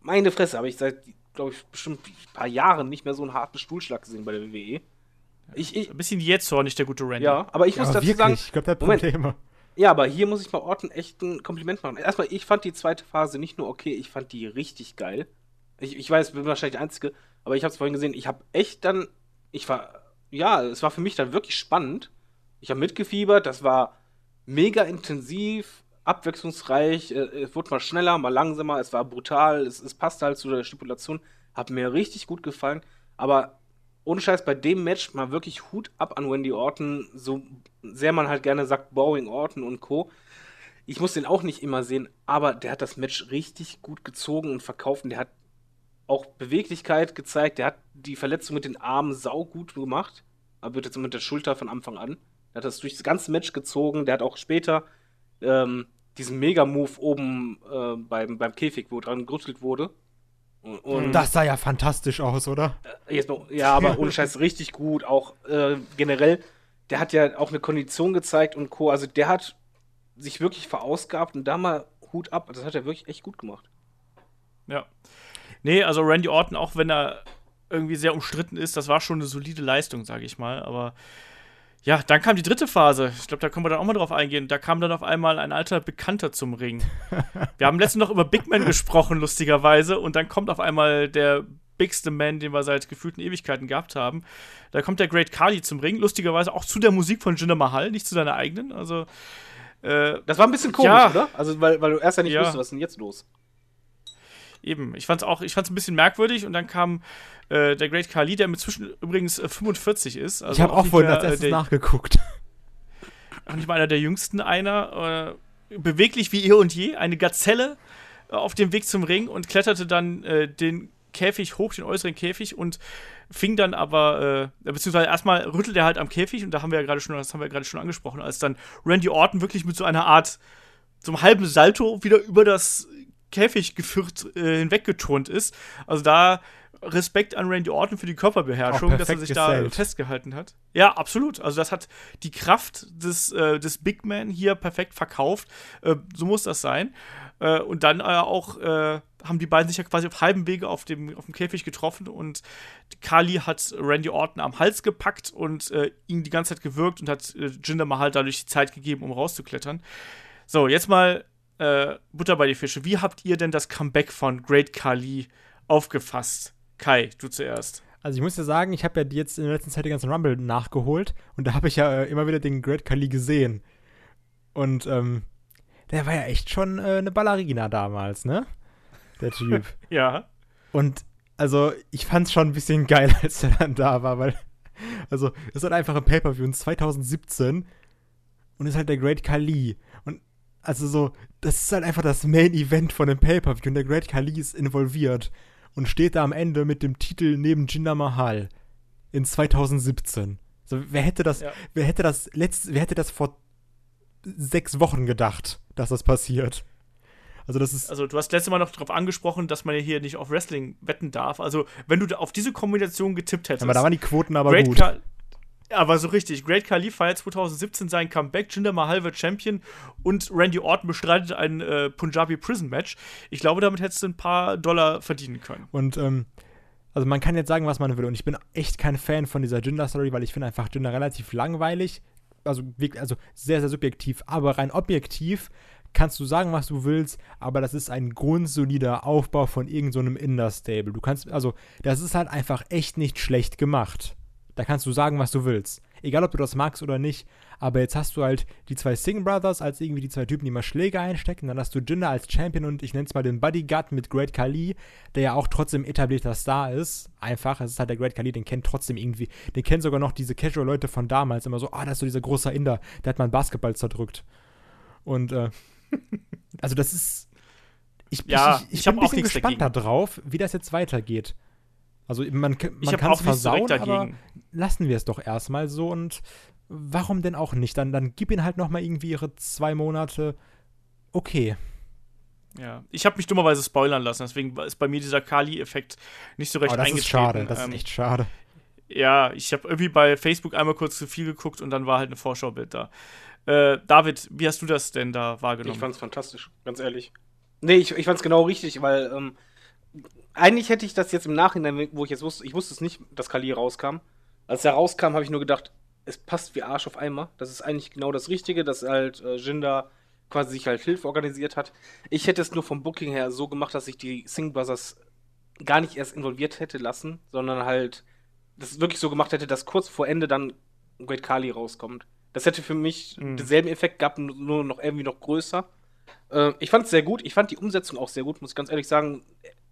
Speaker 3: meine Fresse, habe ich seit, glaube ich, bestimmt ein paar Jahren nicht mehr so einen harten Stuhlschlag gesehen bei der WWE. Ich, ich,
Speaker 2: Ein bisschen jähzornig, der gute Randy.
Speaker 3: ja, aber ich
Speaker 4: Ja,
Speaker 3: muss
Speaker 4: aber
Speaker 3: dazu
Speaker 4: wirklich,
Speaker 3: sagen,
Speaker 4: ich glaube, der hat
Speaker 3: Moment.
Speaker 4: Probleme.
Speaker 3: ja, aber hier muss ich mal Orton echt ein Kompliment machen. Erstmal, ich fand die zweite Phase nicht nur okay, ich fand die richtig geil. Ich, ich weiß, bin wahrscheinlich der Einzige, aber ich habe es vorhin gesehen, ich habe echt dann, ich war, ja, es war für mich dann wirklich spannend. Ich habe mitgefiebert, das war mega intensiv, abwechslungsreich, äh, es wurde mal schneller, mal langsamer, es war brutal, es, es passte halt zu der Stipulation, hat mir richtig gut gefallen, aber ohne Scheiß, bei dem Match mal wirklich Hut ab an Wendy Orton, so sehr man halt gerne sagt, Boring Orton und Co. Ich muss den auch nicht immer sehen, aber der hat das Match richtig gut gezogen und verkauft und der hat auch Beweglichkeit gezeigt, der hat die Verletzung mit den Armen saugut gemacht, aber jetzt mit der Schulter von Anfang an. Der hat das durch das ganze Match gezogen, der hat auch später ähm, diesen Mega-Move oben äh, beim, beim Käfig, wo dran gerüttelt wurde. Und, und
Speaker 4: Das sah ja fantastisch aus, oder?
Speaker 3: Jetzt mal, ja, aber ohne Scheiß richtig gut. Auch äh, generell, der hat ja auch eine Kondition gezeigt und Co. Also der hat sich wirklich verausgabt und da mal Hut ab. Das hat er wirklich echt gut gemacht.
Speaker 2: Ja. Nee, also Randy Orton, auch wenn er irgendwie sehr umstritten ist, das war schon eine solide Leistung, sage ich mal. Aber ja, dann kam die dritte Phase. Ich glaube, da können wir dann auch mal drauf eingehen. Da kam dann auf einmal ein alter Bekannter zum Ring. Wir haben letztens noch über Big Man gesprochen, lustigerweise. Und dann kommt auf einmal der bigste Man, den wir seit gefühlten Ewigkeiten gehabt haben. Da kommt der Great Khali zum Ring. Lustigerweise auch zu der Musik von Jinder Mahal, nicht zu seiner eigenen. Also, äh,
Speaker 3: Das war ein bisschen komisch,
Speaker 2: Ja.
Speaker 3: oder? Also, weil, weil du erst ja nicht
Speaker 2: Ja.
Speaker 3: wusstest, was ist denn jetzt los?
Speaker 2: Eben, ich fand's auch, ich fand's ein bisschen merkwürdig und dann kam äh, der Great Khali, der inzwischen übrigens äh, 45 ist. Also
Speaker 4: ich habe auch
Speaker 2: nicht
Speaker 4: vorhin als
Speaker 2: äh,
Speaker 4: erstes
Speaker 2: der,
Speaker 4: nachgeguckt.
Speaker 2: auch nicht mal einer der jüngsten, einer, äh, beweglich wie ihr und je, eine Gazelle äh, auf dem Weg zum Ring und kletterte dann äh, den Käfig hoch, den äußeren Käfig und fing dann aber, äh, beziehungsweise erstmal rüttelt er halt am Käfig und da haben wir ja gerade schon, das haben wir ja gerade schon angesprochen, als dann Randy Orton wirklich mit so einer Art, so einem halben Salto wieder über das Käfiggeführt äh, hinweggeturnt ist. Also da Respekt an Randy Orton für die Körperbeherrschung, dass er sich da
Speaker 4: gesellt.
Speaker 2: festgehalten hat. Ja, absolut. Also das hat die Kraft des, äh, des Big Man hier perfekt verkauft. Äh, so muss das sein. Äh, und dann äh, auch äh, haben die beiden sich ja quasi auf halbem Wege auf dem, auf dem Käfig getroffen und Kali hat Randy Orton am Hals gepackt und äh, ihn die ganze Zeit gewürgt und hat Jinder Mahal dadurch die Zeit gegeben, um rauszuklettern. So, jetzt mal äh, Butter bei die Fische. Wie habt ihr denn das Comeback von Great Kali aufgefasst? Kai, du zuerst.
Speaker 4: Also ich muss ja sagen, ich habe ja jetzt in der letzten Zeit den ganzen Rumble nachgeholt und da habe ich ja äh, immer wieder den Great Khali gesehen. Und ähm, der war ja echt schon äh, eine Ballerina damals, ne? Der Typ.
Speaker 2: Ja.
Speaker 4: Und also ich fand's schon ein bisschen geil, als er dann da war, weil also es ist halt einfach ein Pay-Per-View in 2017 und ist halt der Great Khali. Und also so, das ist halt einfach das Main Event von dem Pay-Per-View und der Great Khali ist involviert und steht da am Ende mit dem Titel neben Jinder Mahal in 2017. So, wer hätte das,
Speaker 2: Ja.
Speaker 4: wer hätte das letzt, wer hätte das vor sechs Wochen gedacht, dass das passiert? Also das ist,
Speaker 2: Also, du hast letztes Mal noch darauf angesprochen, dass man ja hier nicht auf Wrestling wetten darf. Also, wenn du auf diese Kombination getippt hättest.
Speaker 4: aber da waren die Quoten aber
Speaker 2: Great
Speaker 4: gut.
Speaker 2: Khal- aber so richtig. Great Khali feiert 2017 sein Comeback. Jinder Mahal wird Champion und Randy Orton bestreitet ein äh, Punjabi Prison Match. Ich glaube, damit hättest du ein paar Dollar verdienen können.
Speaker 4: Und ähm, also man kann jetzt sagen, was man will. Und ich bin echt kein Fan von dieser Jinder-Story, weil ich finde einfach Jinder relativ langweilig. Also, also sehr, sehr subjektiv. Aber rein objektiv kannst du sagen, was du willst, aber das ist ein grundsolider Aufbau von irgendeinem so Inder-Stable. Du kannst, also, das ist halt einfach echt nicht schlecht gemacht. Da kannst du sagen, was du willst. Egal, ob du das magst oder nicht. Aber jetzt hast du halt die zwei Singh Brothers als irgendwie die zwei Typen, die mal Schläge einstecken. Dann hast du Jinder als Champion und ich nenne es mal den Bodyguard mit Great Khali, der ja auch trotzdem etablierter Star ist. Einfach, es ist halt der Great Khali, den kennt trotzdem irgendwie, den kennen sogar noch diese Casual-Leute von damals. Immer so, ah, das ist so dieser große Inder, der hat mal einen Basketball zerdrückt. Und, äh, also das ist, ich,
Speaker 2: Ja,
Speaker 4: ich, ich,
Speaker 2: ich
Speaker 4: bin ein
Speaker 2: auch
Speaker 4: bisschen gespannt
Speaker 2: dagegen.
Speaker 4: darauf, wie das jetzt weitergeht. Also man, man
Speaker 2: habe
Speaker 4: kann es
Speaker 2: auch
Speaker 4: versauen,
Speaker 2: direkt
Speaker 4: aber
Speaker 2: dagegen.
Speaker 4: lassen wir es doch erstmal so und warum denn auch nicht? Dann, dann gib ihn halt noch mal irgendwie ihre zwei Monate. Okay.
Speaker 2: Ja. Ich habe mich dummerweise spoilern lassen, deswegen ist bei mir dieser Kali-Effekt nicht so recht
Speaker 4: Aber das ist
Speaker 2: eingetreten.
Speaker 4: schade, das
Speaker 2: Ähm,
Speaker 4: ist echt schade.
Speaker 2: Ja, ich habe irgendwie bei Facebook einmal kurz zu viel geguckt und dann war halt ein Vorschaubild da. Äh, David, wie hast du das denn da wahrgenommen?
Speaker 3: Ich fand's fantastisch, ganz ehrlich. Nee, ich, ich fand's genau richtig, weil ähm, eigentlich hätte ich das jetzt im Nachhinein, wo ich jetzt wusste, ich wusste es nicht, dass Kali rauskam. Als er rauskam, habe ich nur gedacht, es passt wie Arsch auf Eimer. Das ist eigentlich genau das Richtige, dass halt äh, Jinder quasi sich halt Hilfe organisiert hat. Ich hätte es nur vom Booking her so gemacht, dass ich die Singh Brothers gar nicht erst involviert hätte lassen, sondern halt das wirklich so gemacht hätte, dass kurz vor Ende dann Great Kali rauskommt. Das hätte für mich
Speaker 2: Mhm.
Speaker 3: denselben Effekt gehabt, nur noch irgendwie noch größer. Äh, ich fand es sehr gut. Ich fand die Umsetzung auch sehr gut, muss ich ganz ehrlich sagen.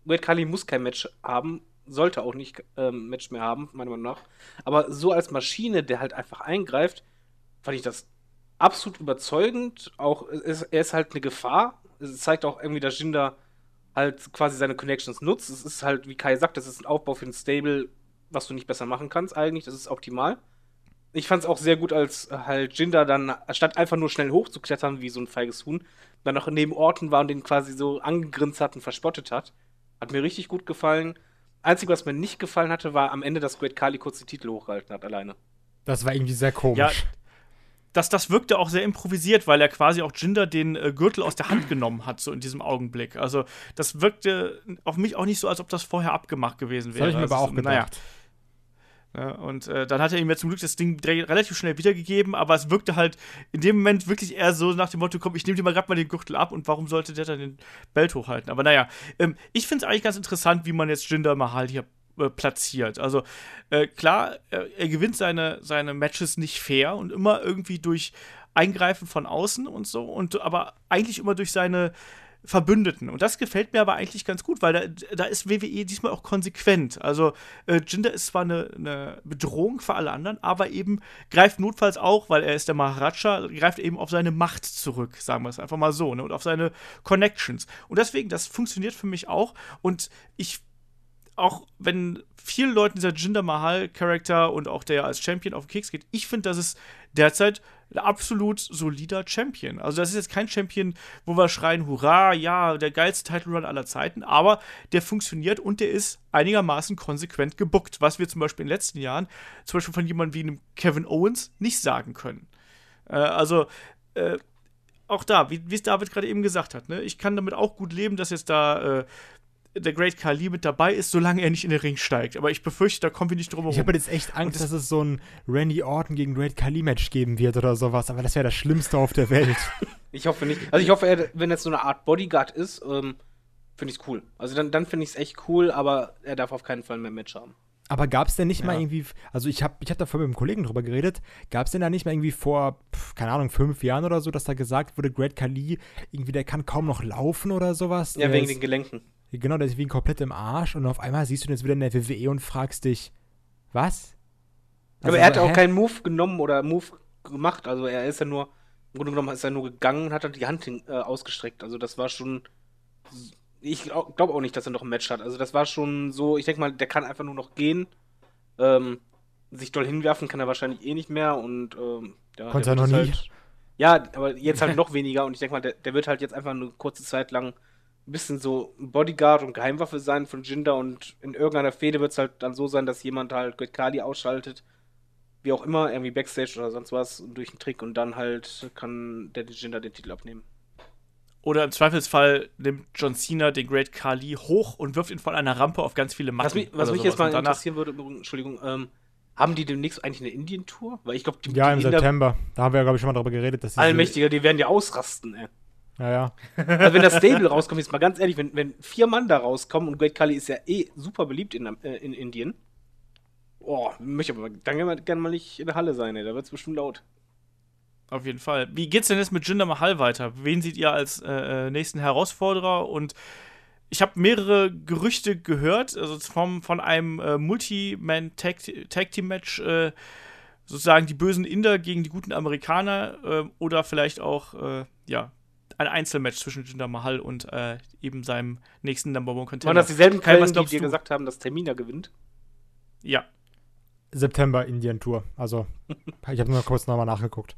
Speaker 3: Great Kali muss kein Match haben, sollte auch nicht ähm, Match mehr haben, meiner Meinung nach. Aber so als Maschine, der halt einfach eingreift, fand ich das absolut überzeugend. Auch es, er ist halt eine Gefahr. Es zeigt auch irgendwie, dass Jinder halt quasi seine Connections nutzt. Es ist halt, wie Kai sagt, das ist ein Aufbau für ein Stable, was du nicht besser machen kannst eigentlich. Das ist optimal. Ich fand es auch sehr gut, als äh, halt Jinder dann, statt einfach nur schnell hochzuklettern wie so ein feiges Huhn, dann noch neben Orten war und den quasi so angegrinst hat und verspottet hat. Hat mir richtig gut gefallen. Einzige, was mir nicht gefallen hatte, war am Ende, dass Great Kali kurz die Titel hochgehalten hat, alleine.
Speaker 4: Das war irgendwie sehr komisch.
Speaker 2: Ja, das, das wirkte auch sehr improvisiert, weil er quasi auch Jinder den äh, Gürtel aus der Hand genommen hat, so in diesem Augenblick. Also, das wirkte auf mich auch nicht so, als ob das vorher abgemacht gewesen
Speaker 4: das
Speaker 2: wäre.
Speaker 4: habe ich mir aber
Speaker 2: Also,
Speaker 4: auch
Speaker 2: naja. Ja, und äh, dann hat er ihm ja zum Glück das Ding relativ schnell wiedergegeben, aber es wirkte halt in dem Moment wirklich eher so nach dem Motto, komm, ich nehme dir mal gerade mal den Gürtel ab und warum sollte der dann den Belt hochhalten? Aber naja, ähm, ich finde es eigentlich ganz interessant, wie man jetzt Jinder Mahal hier äh, platziert. Also äh, klar, er, er gewinnt seine, seine Matches nicht fair und immer irgendwie durch Eingreifen von außen und so, und aber eigentlich immer durch seine Verbündeten. Und das gefällt mir aber eigentlich ganz gut, weil da, da ist WWE diesmal auch konsequent. Also äh, Jinder ist zwar eine, eine Bedrohung für alle anderen, aber eben greift notfalls auch, weil er ist der Maharaja, greift eben auf seine Macht zurück, sagen wir es einfach mal so, ne? und auf seine Connections. Und deswegen, das funktioniert für mich auch. Und ich auch wenn vielen Leuten dieser Jinder Mahal-Charakter und auch der als Champion auf den Keks geht, ich finde, das ist derzeit ein absolut solider Champion. Also, das ist jetzt kein Champion, wo wir schreien, hurra, ja, der geilste Title Run aller Zeiten, aber der funktioniert und der ist einigermaßen konsequent gebuckt, was wir zum Beispiel in den letzten Jahren, zum Beispiel von jemandem wie einem Kevin Owens, nicht sagen können. Äh, also, äh, auch da, wie es David gerade eben gesagt hat, ne, ich kann damit auch gut leben, dass jetzt da äh, der Great Khali mit dabei ist, solange er nicht in den Ring steigt. Aber ich befürchte, da kommen wir nicht drum
Speaker 4: Ich
Speaker 2: herum.
Speaker 4: habe jetzt echt Angst, dass es so ein Randy Orton gegen Great Khali Match geben wird oder sowas, aber das wäre das Schlimmste auf der Welt.
Speaker 3: Ich hoffe nicht. Also ich hoffe, er, wenn das so eine Art Bodyguard ist, ähm, finde ich es cool. Also dann, dann finde ich es echt cool, aber er darf auf keinen Fall mehr ein Match haben.
Speaker 4: Aber gab es denn nicht mal
Speaker 2: Ja.
Speaker 4: irgendwie, also ich habe ich hab da vorhin mit einem Kollegen drüber geredet, gab es denn da nicht mal irgendwie vor, pf, keine Ahnung, fünf Jahren oder so, dass da gesagt wurde, Great Khali, irgendwie der kann kaum noch laufen oder sowas?
Speaker 3: Ja,
Speaker 4: Der
Speaker 3: wegen
Speaker 4: ist,
Speaker 3: den Gelenken.
Speaker 4: Genau, der ist wie komplett im Arsch und auf einmal siehst du den jetzt wieder in der WWE und fragst dich, was?
Speaker 3: aber
Speaker 4: Also,
Speaker 3: er hat auch
Speaker 4: hä?
Speaker 3: keinen Move genommen oder Move gemacht. Also er ist ja nur im Grunde genommen ist er nur gegangen und hat dann die Hand hin, äh, ausgestreckt. Also das war schon. Ich glaube glaub auch nicht, dass er noch ein Match hat. Also das war schon so, ich denke mal, der kann einfach nur noch gehen. Ähm, sich doll hinwerfen kann er wahrscheinlich eh nicht mehr und ähm, ja,
Speaker 4: Konnte er noch nie.
Speaker 3: Halt, ja, aber jetzt halt noch weniger und ich denke mal, der, der wird halt jetzt einfach eine kurze Zeit lang ein bisschen so ein Bodyguard und Geheimwaffe sein von Jinder und in irgendeiner Fehde wird es halt dann so sein, dass jemand halt Great Kali ausschaltet, wie auch immer, irgendwie Backstage oder sonst was, durch einen Trick und dann halt kann der Jinder den Titel abnehmen.
Speaker 2: Oder im Zweifelsfall nimmt John Cena den Great Khali hoch und wirft ihn von einer Rampe auf ganz viele Matten.
Speaker 3: Was mich, was mich jetzt mal interessieren würde, Entschuldigung, ähm, haben die demnächst eigentlich eine Indien-Tour? Weil ich glaube, die,
Speaker 4: Ja, im
Speaker 3: Inder-
Speaker 4: September. Da haben wir, glaube ich, schon mal drüber geredet. Dass
Speaker 3: Allmächtiger, die werden ja ausrasten, ey.
Speaker 4: Ja, ja.
Speaker 3: Also wenn das Stable rauskommt, jetzt mal ganz ehrlich, wenn, wenn vier Mann da rauskommen und Great Kali ist ja eh super beliebt in, äh, in Indien. Oh, möchte aber dann gerne mal, gerne mal nicht in der Halle sein, ey. Da wird es bestimmt laut.
Speaker 2: Auf jeden Fall. Wie geht's denn jetzt mit Jinder Mahal weiter? Wen seht ihr als äh, äh, nächsten Herausforderer? Und ich habe mehrere Gerüchte gehört, also vom, von einem äh, Multi-Man-Tag-Team-Match, äh, sozusagen die bösen Inder gegen die guten Amerikaner äh, oder vielleicht auch, äh, ja, ein Einzelmatch zwischen Jinder Mahal und äh, eben seinem nächsten Number One Contender.
Speaker 3: Waren das dieselben
Speaker 2: Kai, was
Speaker 3: Quellen, die dir
Speaker 2: du?
Speaker 3: gesagt haben, dass Termina gewinnt?
Speaker 2: Ja.
Speaker 4: September Indien Tour. Also, ich habe nur kurz nochmal nachgeguckt.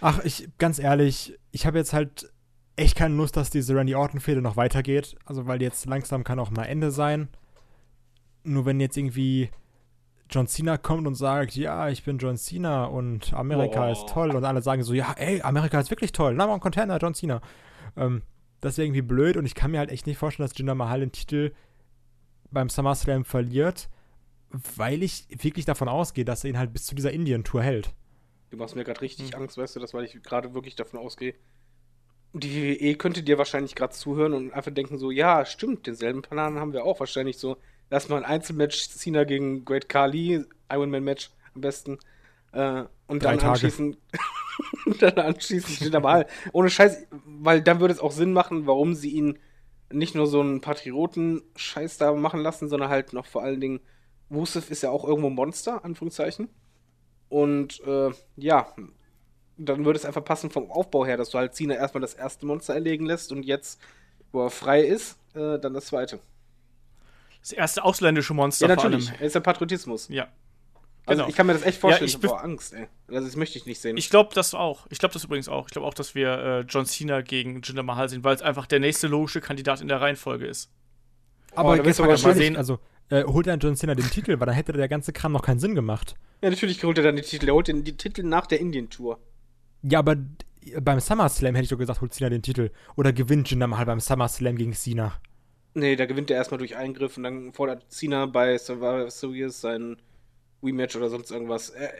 Speaker 4: Ach, ich, ganz ehrlich, ich habe jetzt halt echt keine Lust, dass diese Randy Orton-Fehde noch weitergeht. Also, weil jetzt langsam kann auch mal Ende sein. Nur wenn jetzt irgendwie John Cena kommt und sagt, ja, ich bin John Cena und Amerika
Speaker 3: Boah.
Speaker 4: ist toll und alle sagen so, ja, ey, Amerika ist wirklich toll, Number One Contender, John Cena. Ähm, das wäre irgendwie blöd und ich kann mir halt echt nicht vorstellen, dass Jinder Mahal den Titel beim SummerSlam verliert, weil ich wirklich davon ausgehe, dass er ihn halt bis zu dieser Indien-Tour hält.
Speaker 3: Du machst mir gerade richtig
Speaker 2: Hm.
Speaker 3: Angst, weißt du, das, weil ich gerade wirklich davon ausgehe. Die WWE könnte dir wahrscheinlich gerade zuhören und einfach denken so, ja, stimmt, denselben Plan haben wir auch wahrscheinlich so. Lass mal ein Einzelmatch Cena gegen Great Khali, Ironman-Match am besten. Äh, und
Speaker 4: Drei
Speaker 3: dann
Speaker 4: Tage.
Speaker 3: anschließend und dann anschließend Jinder Mahal. Ohne Scheiß, weil dann würde es auch Sinn machen, warum sie ihn nicht nur so einen Patrioten-Scheiß da machen lassen, sondern halt noch vor allen Dingen, Rusev ist ja auch irgendwo ein Monster, Anführungszeichen. Und äh, ja, dann würde es einfach passen vom Aufbau her, dass du halt Cena erstmal das erste Monster erlegen lässt und jetzt, wo er frei ist, äh, dann das zweite.
Speaker 2: Das erste ausländische Monster
Speaker 3: Ja,
Speaker 2: vor
Speaker 3: natürlich.
Speaker 2: allem.
Speaker 3: Ist ja Patriotismus.
Speaker 2: Ja.
Speaker 3: Also
Speaker 2: Genau.
Speaker 3: ich kann mir das echt vorstellen.
Speaker 2: ich
Speaker 3: ich boah, Angst, ey. Also das möchte ich nicht sehen.
Speaker 2: Ich glaube das auch. Ich glaube das übrigens auch. Ich glaube auch, dass wir äh, John Cena gegen Jinder Mahal sehen, weil es einfach der nächste logische Kandidat in der Reihenfolge ist.
Speaker 4: Aber
Speaker 3: da
Speaker 4: jetzt mal ehrlich, also äh, holt dann John Cena den Titel, weil dann hätte der ganze Kram noch keinen Sinn gemacht.
Speaker 3: ja, natürlich holt er dann die Titel. Er holt den, die Titel nach der Indien-Tour.
Speaker 4: Ja, aber beim SummerSlam hätte ich doch gesagt, holt Cena den Titel. Oder gewinnt Jinder Mahal beim SummerSlam gegen Cena.
Speaker 3: Nee, da gewinnt er erstmal durch Eingriff und dann fordert Cena bei Survivor Series sein Rematch oder sonst irgendwas. Äh,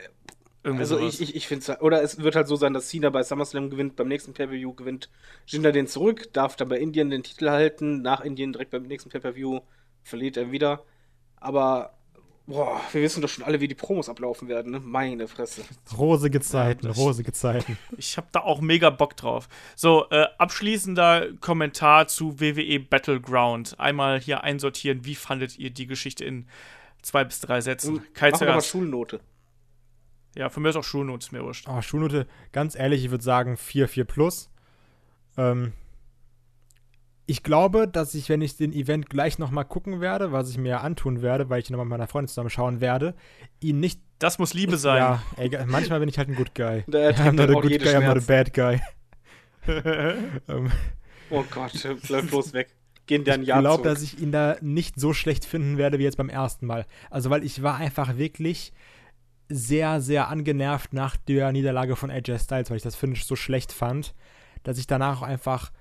Speaker 2: Irgendwie
Speaker 3: Also
Speaker 2: sowas.
Speaker 3: ich, ich, ich finde es, oder es wird halt so sein, dass Cena bei SummerSlam gewinnt, beim nächsten Pay-Per-View gewinnt Jinder den zurück, darf dann bei Indien den Titel halten, nach Indien direkt beim nächsten Pay-Per-View verliert er wieder. Aber, boah, wir wissen doch schon alle, wie die Promos ablaufen werden, ne? Meine Fresse.
Speaker 4: Rosige Zeiten,
Speaker 2: das-
Speaker 4: rosige Zeiten.
Speaker 2: Ich habe da auch mega Bock drauf. So, äh, abschließender Kommentar zu WWE Battleground. Einmal hier einsortieren, wie fandet ihr die Geschichte in zwei bis drei Sätzen? Kai
Speaker 3: wir mal. Schulnote.
Speaker 2: Ja, für mich ist auch Schulnote, ist mir wurscht.
Speaker 4: Oh, Schulnote, ganz ehrlich, ich würde sagen 4, 4 plus. Ähm, ich glaube, dass ich, wenn ich den Event gleich nochmal gucken werde, was ich mir antun werde, weil ich ihn nochmal mit meiner Freundin zusammen schauen werde, ihn nicht.
Speaker 2: Das muss Liebe sein.
Speaker 4: Ja, ey, manchmal bin ich halt ein Good Guy.
Speaker 3: Der
Speaker 4: I'm not
Speaker 3: dann
Speaker 4: a good guy, I'm not a
Speaker 3: Schmerz.
Speaker 4: bad guy. ähm,
Speaker 3: Oh Gott, bleib bloß weg. Gehen dir ein
Speaker 4: ich glaube, dass ich ihn da nicht so schlecht finden werde wie jetzt beim ersten Mal. Also, weil ich war einfach wirklich sehr, sehr angenervt nach der Niederlage von AJ Styles, weil ich das Finish so schlecht fand, dass ich danach auch einfach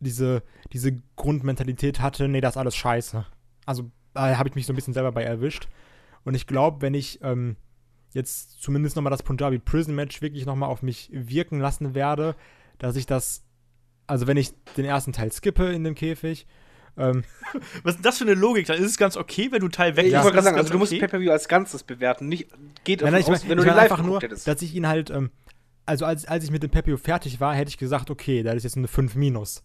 Speaker 4: diese, diese Grundmentalität hatte, nee, das ist alles scheiße. Also, da habe ich mich so ein bisschen selber bei erwischt. Und ich glaube, wenn ich ähm, jetzt zumindest nochmal das Punjabi Prison Match wirklich nochmal auf mich wirken lassen werde, dass ich das, also wenn ich den ersten Teil skippe in dem Käfig, ähm,
Speaker 2: Was ist denn das für eine Logik? Dann ist es ganz okay, wenn du Teil
Speaker 3: Ich
Speaker 2: weg
Speaker 3: wollte gerade sagen,
Speaker 2: ist
Speaker 3: also du musst
Speaker 2: okay.
Speaker 3: Pay-Per-View als Ganzes bewerten. Nicht, geht
Speaker 4: Nein,
Speaker 3: davon
Speaker 4: nein, ich
Speaker 3: aus,
Speaker 4: meine
Speaker 3: wenn du
Speaker 4: ich
Speaker 3: den
Speaker 4: mein
Speaker 3: live
Speaker 4: einfach nur,
Speaker 3: hättest.
Speaker 4: dass ich ihn halt, ähm, also als, als ich mit dem Pepio fertig war, hätte ich gesagt, okay, das ist jetzt eine 5 minus.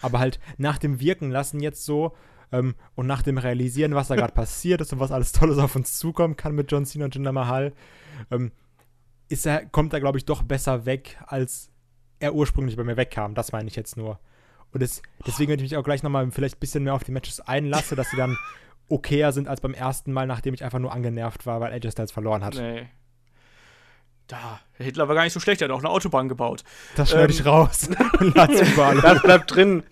Speaker 4: Aber halt nach dem Wirken lassen jetzt so ähm, und nach dem Realisieren, was da gerade passiert ist und was alles Tolles auf uns zukommen kann mit John Cena und Jinder Mahal, ähm, ist er, kommt er, glaube ich, doch besser weg, als er ursprünglich bei mir wegkam. Das meine ich jetzt nur. Und das, deswegen, wenn ich mich auch gleich nochmal vielleicht ein bisschen mehr auf die Matches einlasse, dass sie dann okayer sind als beim ersten Mal, nachdem ich einfach nur angenervt war, weil AJ Styles verloren hat.
Speaker 2: Nee. Da, Hitler war gar nicht so schlecht, er hat auch eine Autobahn gebaut.
Speaker 4: Das schneide
Speaker 2: Ähm.
Speaker 4: ich raus und lad's überall hoch.
Speaker 3: Das bleibt drin.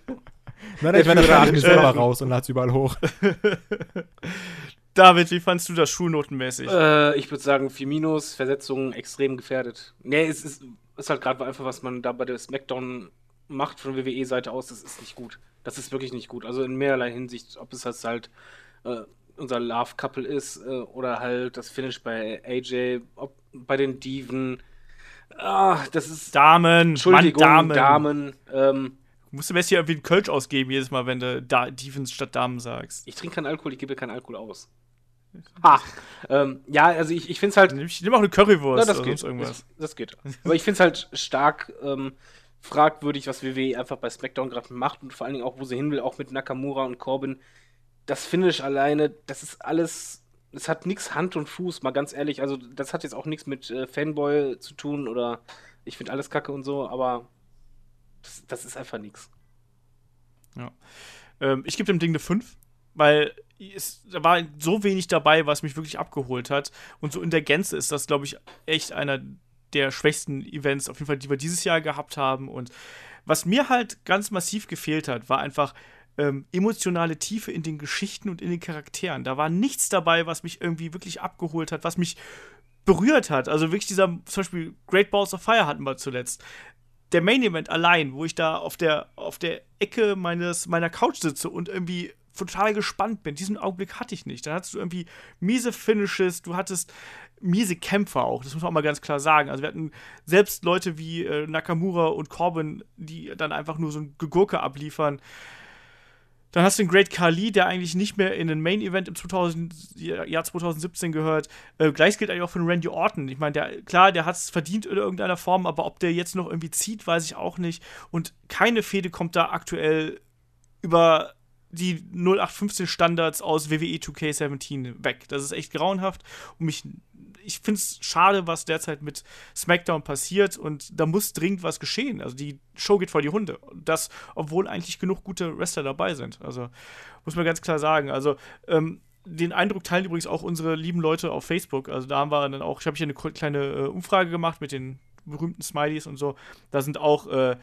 Speaker 4: Nein, nein, ich schneide ich selber raus und lad's überall hoch.
Speaker 2: David, wie fandst du das schulnotenmäßig?
Speaker 3: Äh, ich würde sagen, 4 Minus, Versetzungen extrem gefährdet. Nee, es ist, ist halt gerade einfach, was man da bei der Smackdown macht von WWE-Seite aus, das ist nicht gut. Das ist wirklich nicht gut. Also in mehrerlei Hinsicht, ob es das halt äh, unser Love-Couple ist äh, oder halt das Finish bei AJ, ob bei den Diven. Ah, das ist.
Speaker 2: Damen,
Speaker 3: Entschuldigung,
Speaker 2: Mann, Damen.
Speaker 3: Damen. Ähm,
Speaker 2: Musst du mir jetzt hier irgendwie einen Kölsch ausgeben, jedes Mal, wenn du da Defense statt Damen sagst.
Speaker 3: ich trinke keinen Alkohol, ich gebe keinen Alkohol aus. Ha. Ähm, ja, also ich, ich finde es halt.
Speaker 2: Nimm, nimm auch eine Currywurst
Speaker 3: Ja, das
Speaker 2: oder
Speaker 3: geht.
Speaker 2: irgendwas.
Speaker 3: Das, das geht. Aber ich finde es halt stark ähm, fragwürdig, was WWE einfach bei SmackDown gerade macht und vor allen Dingen auch, wo sie hin will, auch mit Nakamura und Corbin. Das Finish alleine, das ist alles. Es hat nichts Hand und Fuß, mal ganz ehrlich. Also, das hat jetzt auch nichts mit äh, Fanboy zu tun oder ich finde alles kacke und so, aber das, das ist einfach nichts.
Speaker 2: Ähm, ich gebe dem Ding eine 5, weil es, da war so wenig dabei, was mich wirklich abgeholt hat. Und so in der Gänze ist das, glaube ich, echt einer der schwächsten Events, auf jeden Fall, die wir dieses Jahr gehabt haben. Und was mir halt ganz massiv gefehlt hat, war einfach ähm, emotionale Tiefe in den Geschichten und in den Charakteren. Da war nichts dabei, was mich irgendwie wirklich abgeholt hat, was mich berührt hat. Also wirklich dieser, zum Beispiel Great Balls of Fire hatten wir zuletzt. Der Main Event allein, wo ich da auf der, auf der Ecke meines, meiner Couch sitze und irgendwie total gespannt bin. Diesen Augenblick hatte ich nicht. Dann hattest du irgendwie miese Finishes, du hattest miese Kämpfer auch, das muss man auch mal ganz klar sagen. Also wir hatten selbst Leute wie äh, Nakamura und Corbin, die dann einfach nur so ein Gegurke abliefern. Dann hast du den Great Khali, der eigentlich nicht mehr in den Main Event im 2000, Jahr 2017 gehört. Äh, Gleiches gilt eigentlich auch für Randy Orton. Ich meine, klar, der hat es verdient in irgendeiner Form, aber ob der jetzt noch irgendwie zieht, weiß ich auch nicht. Und keine Fehde kommt da aktuell über die 0815 Standards aus WWE 2K17 weg. Das ist echt grauenhaft und mich ich finde es schade, was derzeit mit SmackDown passiert und da muss dringend was geschehen. Also die Show geht vor die Hunde. Und das, obwohl eigentlich genug gute Wrestler dabei sind. Also muss man ganz klar sagen. Also ähm, den Eindruck teilen übrigens auch unsere lieben Leute auf Facebook. Also da haben wir dann auch, ich habe hier eine kleine äh, Umfrage gemacht mit den berühmten Smileys und so. Da sind auch äh,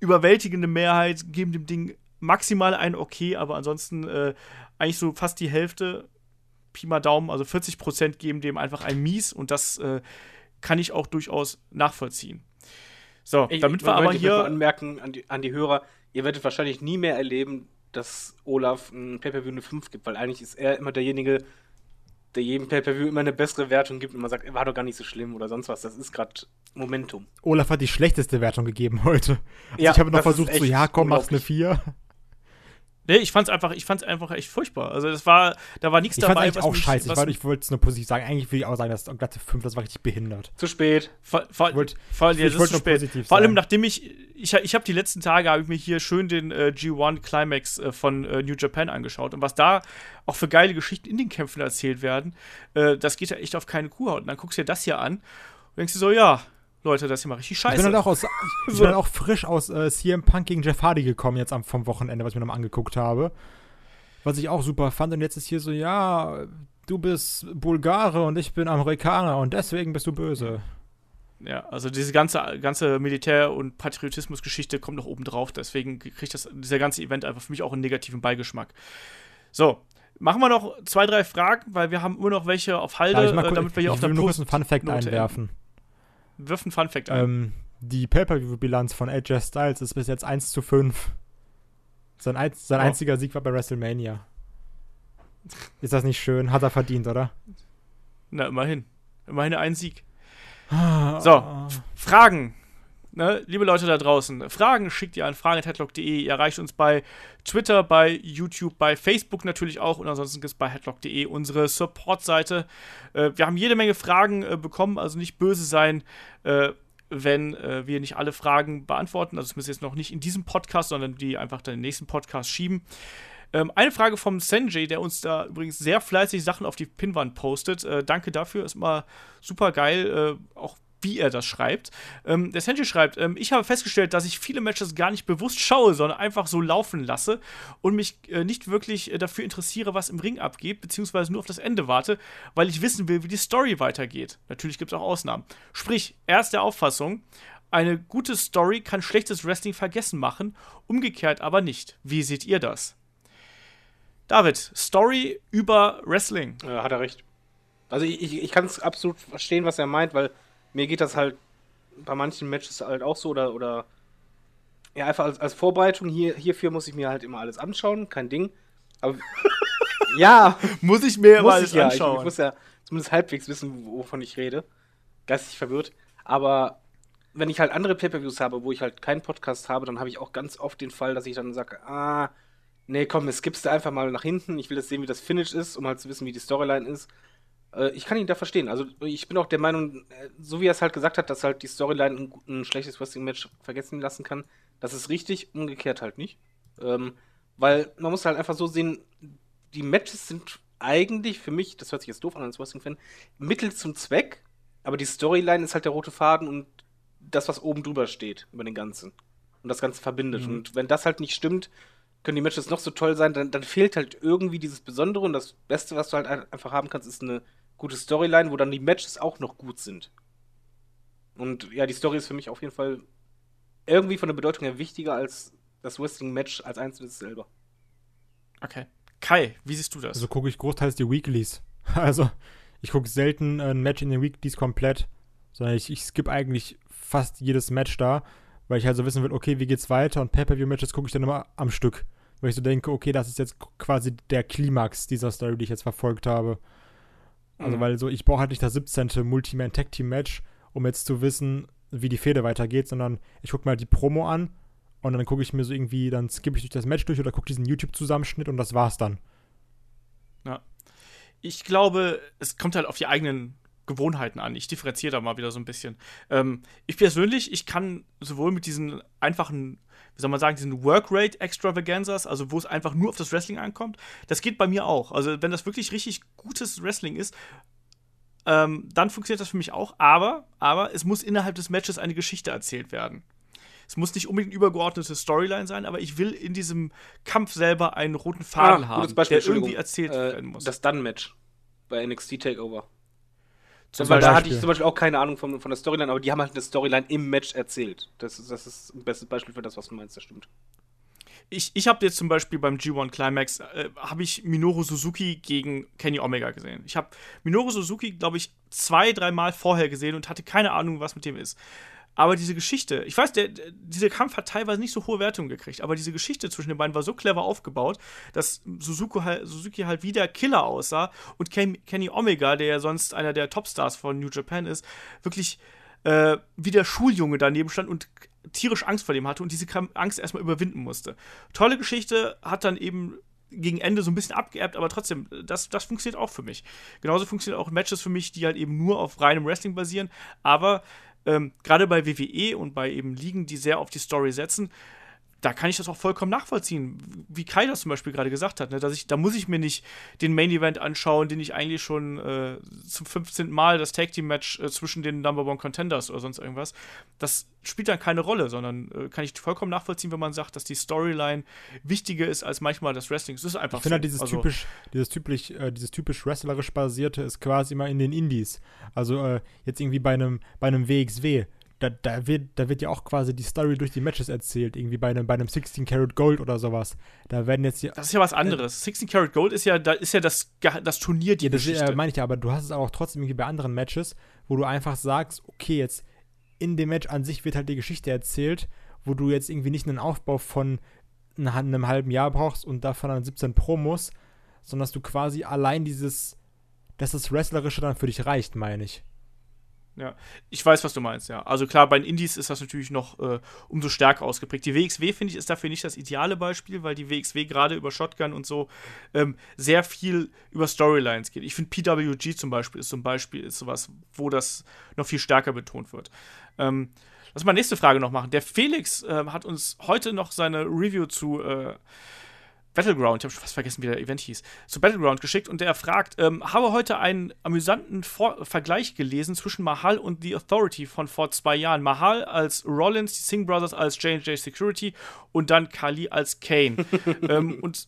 Speaker 2: überwältigende Mehrheit, geben dem Ding maximal ein Okay, aber ansonsten äh, eigentlich so fast die Hälfte Pi mal Daumen, also 40% geben dem einfach ein Mies und das äh, kann ich auch durchaus nachvollziehen. So,
Speaker 3: Ich-
Speaker 2: damit wir aber hier.
Speaker 3: anmerken an die, an die Hörer, ihr werdet wahrscheinlich nie mehr erleben, dass Olaf ein Pay-Per-View eine 5 gibt, weil eigentlich ist er immer derjenige, der jedem Pay-Per-View immer eine bessere Wertung gibt und man sagt, er war doch gar nicht so schlimm oder sonst was. Das ist gerade Momentum.
Speaker 4: Olaf hat die schlechteste Wertung gegeben heute. Also
Speaker 3: Ja,
Speaker 4: ich habe noch versucht, so, ja, komm, mach's eine
Speaker 3: unglaublich.
Speaker 4: 4.
Speaker 2: Nee, ich fand's einfach, ich fand's einfach echt furchtbar. Also das war, da war nichts
Speaker 4: Ich fand's
Speaker 2: dabei,
Speaker 4: eigentlich auch
Speaker 2: mich-
Speaker 4: scheiße. Ich,
Speaker 2: was-
Speaker 4: ich wollte es nur positiv sagen. Eigentlich würde ich auch sagen, dass glatte 5, das war richtig behindert.
Speaker 3: Zu spät.
Speaker 2: Vor, vor,
Speaker 4: Ich wollt- ich
Speaker 2: ja, ist
Speaker 4: wollte
Speaker 2: zu
Speaker 4: nur
Speaker 2: spät.
Speaker 4: positiv
Speaker 2: Vor allem,
Speaker 4: sagen.
Speaker 2: nachdem ich, ich, ich habe die letzten Tage, habe ich mir hier schön den äh, G1 Climax äh, von äh, New Japan angeschaut. Und was da auch für geile Geschichten in den Kämpfen erzählt werden, äh, das geht ja echt auf keine Kuhhaut. Und dann guckst du dir das hier an und denkst dir so, ja, Leute, das ist ja mal richtig
Speaker 4: Ich
Speaker 2: scheiße.
Speaker 4: bin, halt auch aus, ich
Speaker 2: So.
Speaker 4: bin halt auch frisch aus äh, CM Punk gegen Jeff Hardy gekommen, jetzt am, vom Wochenende, was ich mir nochmal angeguckt habe. Was ich auch super fand. Und jetzt ist hier so, ja, du bist Bulgare und ich bin Amerikaner und deswegen bist du böse.
Speaker 2: Ja, also diese ganze, ganze Militär- und Patriotismus-Geschichte kommt noch oben drauf. Deswegen kriegt das, dieser ganze Event einfach für mich auch einen negativen Beigeschmack. So, machen wir noch zwei, drei Fragen, weil wir haben immer noch welche auf Halde,
Speaker 4: Darf ich, mal
Speaker 2: äh, damit wir hier
Speaker 4: ich
Speaker 2: auf der
Speaker 4: will nur kurz einen Fun-Fact einwerfen.
Speaker 2: Wirf einen Fun-Fact ein.
Speaker 4: Ähm, die Pay-Per-View-Bilanz von AJ Styles ist bis jetzt 1 zu 5. Sein, ein, sein
Speaker 2: Oh.
Speaker 4: einziger Sieg war bei WrestleMania. Ist das nicht schön? Hat er verdient, oder?
Speaker 2: Na, immerhin. Immerhin ein Sieg.
Speaker 4: So.
Speaker 2: So. Fragen. Ne, liebe Leute da draußen, Fragen schickt ihr an fragen.headlock.de. Ihr erreicht uns bei Twitter, bei YouTube, bei Facebook natürlich auch und ansonsten gibt es bei headlock.de unsere Support-Seite. Äh, wir haben jede Menge Fragen äh, bekommen, also nicht böse sein, äh, wenn äh, wir nicht alle Fragen beantworten. Also zumindest jetzt noch nicht in diesem Podcast, sondern die einfach dann in den nächsten Podcast schieben. Ähm, eine Frage vom Sanjay, der uns da übrigens sehr fleißig Sachen auf die Pinnwand postet. Äh, danke dafür, ist immer super geil. Äh, auch wie er das schreibt. Ähm, der Senji schreibt, ähm, ich habe festgestellt, dass ich viele Matches gar nicht bewusst schaue, sondern einfach so laufen lasse und mich äh, nicht wirklich äh, dafür interessiere, was im Ring abgeht, beziehungsweise nur auf das Ende warte, weil ich wissen will, wie die Story weitergeht. Natürlich gibt es auch Ausnahmen. Sprich, er ist der Auffassung, eine gute Story kann schlechtes Wrestling vergessen machen, umgekehrt aber nicht. Wie seht ihr das? David, Story über Wrestling.
Speaker 3: Ja, hat er recht. Also ich, ich, ich kann es absolut verstehen, was er meint, weil mir geht das halt bei manchen Matches halt auch so oder, oder ja, einfach als, als Vorbereitung hier, hierfür muss ich mir halt immer alles anschauen, kein Ding. Aber ja,
Speaker 2: muss ich mir
Speaker 3: muss
Speaker 2: mal
Speaker 3: ich ja. Ich,
Speaker 2: anschauen.
Speaker 3: ich muss ja zumindest halbwegs wissen, wovon ich rede. Geistig verwirrt. Aber wenn ich halt andere Pay-Per-Views habe, wo ich halt keinen Podcast habe, dann habe ich auch ganz oft den Fall, dass ich dann sage, ah, nee, komm, es skippst du einfach mal nach hinten. Ich will jetzt sehen, wie das Finish ist, um halt zu wissen, wie die Storyline ist. Äh, ich kann ihn da verstehen. Also ich bin auch der Meinung, äh, so wie er es halt gesagt hat, dass halt die Storyline ein, ein schlechtes Wrestling-Match vergessen lassen kann, das ist richtig, umgekehrt halt nicht. Ähm, weil man muss halt einfach so sehen, die Matches sind eigentlich für mich, das hört sich jetzt doof an als Wrestling-Fan, Mittel zum Zweck, aber die Storyline ist halt der rote Faden und das, was oben drüber steht, über den Ganzen. Und das Ganze verbindet.
Speaker 2: Mhm.
Speaker 3: Und wenn das halt nicht stimmt, können die Matches noch so toll sein, dann, dann fehlt halt irgendwie dieses Besondere und das Beste, was du halt ein- einfach haben kannst, ist eine gute Storyline, wo dann die Matches auch noch gut sind. Und ja, die Story ist für mich auf jeden Fall irgendwie von der Bedeutung her wichtiger als das Wrestling-Match als einzelnes selber.
Speaker 2: Okay. Kai, wie siehst du das?
Speaker 4: Also gucke ich großteils die Weeklies. Also ich gucke selten ein Match in den Weeklies komplett, sondern ich, ich skippe eigentlich fast jedes Match da, weil ich halt so wissen will, okay, wie geht's weiter und Pay-Per-View-Matches gucke ich dann immer am Stück. Weil ich so denke, okay, das ist jetzt quasi der Klimax dieser Story, die ich jetzt verfolgt habe. Also
Speaker 2: Mhm.
Speaker 4: weil so, ich brauche halt nicht das 17. Multiman-Tag-Team-Match, um jetzt zu wissen, wie die Fehde weitergeht, sondern ich gucke mal die Promo an und dann gucke ich mir so irgendwie, dann skippe ich durch das Match durch oder gucke diesen YouTube-Zusammenschnitt und das war's dann.
Speaker 2: ich glaube, es kommt halt auf die eigenen Gewohnheiten an. Ich differenziere da mal wieder so ein bisschen. Ähm, ich persönlich, ich kann sowohl mit diesen einfachen, wie soll man sagen, diesen Workrate Extravaganzas, also wo es einfach nur auf das Wrestling ankommt, das geht bei mir auch. Also wenn das wirklich richtig gutes Wrestling ist, ähm, dann funktioniert das für mich auch. Aber, aber es muss innerhalb des Matches eine Geschichte erzählt werden. Es muss nicht unbedingt übergeordnete Storyline sein, aber ich will in diesem Kampf selber einen roten Faden
Speaker 3: Ah,
Speaker 2: haben, der irgendwie erzählt
Speaker 3: Äh,
Speaker 2: werden muss.
Speaker 3: Das Done-Match bei NXT Takeover.
Speaker 2: Zum
Speaker 3: Weil da hatte
Speaker 4: Beispiel.
Speaker 3: ich zum Beispiel auch keine Ahnung von, von der Storyline, aber die haben halt eine Storyline im Match erzählt. Das ist, das ist ein bestes Beispiel für das, was du meinst, das stimmt.
Speaker 2: ich, ich habe jetzt zum Beispiel beim G1 Climax, äh, habe ich Minoru Suzuki gegen Kenny Omega gesehen. Ich habe Minoru Suzuki, glaube ich, zwei, dreimal vorher gesehen und hatte keine Ahnung, was mit dem ist. Aber diese Geschichte, ich weiß, der, dieser Kampf hat teilweise nicht so hohe Wertungen gekriegt, aber diese Geschichte zwischen den beiden war so clever aufgebaut, dass Suzuki halt, Suzuki halt wie Killer aussah und Ken, Kenny Omega, der ja sonst einer der Topstars von New Japan ist, wirklich äh, wie der Schuljunge daneben stand und tierisch Angst vor dem hatte und diese Angst erstmal überwinden musste. Tolle Geschichte, hat dann eben gegen Ende so ein bisschen abgeerbt, aber trotzdem, das, das funktioniert auch für mich. Genauso funktionieren auch Matches für mich, die halt eben nur auf reinem Wrestling basieren, aber ähm, gerade bei WWE und bei eben Ligen, die sehr auf die Story setzen, da kann ich das auch vollkommen nachvollziehen, wie Kai das zum Beispiel gerade gesagt hat. Ne? Dass ich, da muss ich mir nicht den Main Event anschauen, den ich eigentlich schon äh, zum 15. Mal das Tag Team Match äh, zwischen den Number One Contenders oder sonst irgendwas. Das spielt dann keine Rolle, sondern äh, kann ich vollkommen nachvollziehen, wenn man sagt, dass die Storyline wichtiger ist als manchmal das Wrestling. Es ist einfach
Speaker 4: Ich finde
Speaker 2: so.
Speaker 4: halt dieses
Speaker 2: Also,
Speaker 4: typisch, dieses typisch, äh, dieses typisch wrestlerisch basierte ist quasi immer in den Indies. Also äh, jetzt irgendwie bei einem, bei einem WXW. Da, da, wird, da wird ja auch quasi die Story durch die Matches erzählt, irgendwie bei einem, bei einem 16 Karat Gold oder sowas. Da werden jetzt ja.
Speaker 2: Das ist ja was anderes. 16 Karat Gold ist ja, da ist ja das, das Turnier, die
Speaker 4: Ja, das
Speaker 2: Geschichte.
Speaker 4: äh, meine ich ja, aber du hast es auch trotzdem irgendwie bei anderen Matches, wo du einfach sagst, okay, jetzt in dem Match an sich wird halt die Geschichte erzählt, wo du jetzt irgendwie nicht einen Aufbau von einem, einem halben Jahr brauchst und davon dann 17 Promos, sondern dass du quasi allein dieses, dass das Wrestlerische dann für dich reicht, meine ich.
Speaker 2: Ja, ich weiß, was du meinst, ja. Also klar, bei den Indies ist das natürlich noch äh, umso stärker ausgeprägt. Die WXW, finde ich, ist dafür nicht das ideale Beispiel, weil die WXW gerade über Shotgun und so ähm, sehr viel über Storylines geht. Ich finde, PWG zum Beispiel ist zum Beispiel ist sowas, wo das noch viel stärker betont wird. Ähm, lass mal nächste Frage noch machen. Der Felix äh, hat uns heute noch seine Review zu äh, Battleground, ich habe schon fast vergessen, wie der Event hieß, zu Battleground geschickt und der fragt, ähm, habe heute einen amüsanten Vor Vergleich gelesen zwischen Mahal und The Authority von vor zwei Jahren. Mahal als Rollins, die Singh Brothers als J&J Security und dann Kali als Kane. ähm, und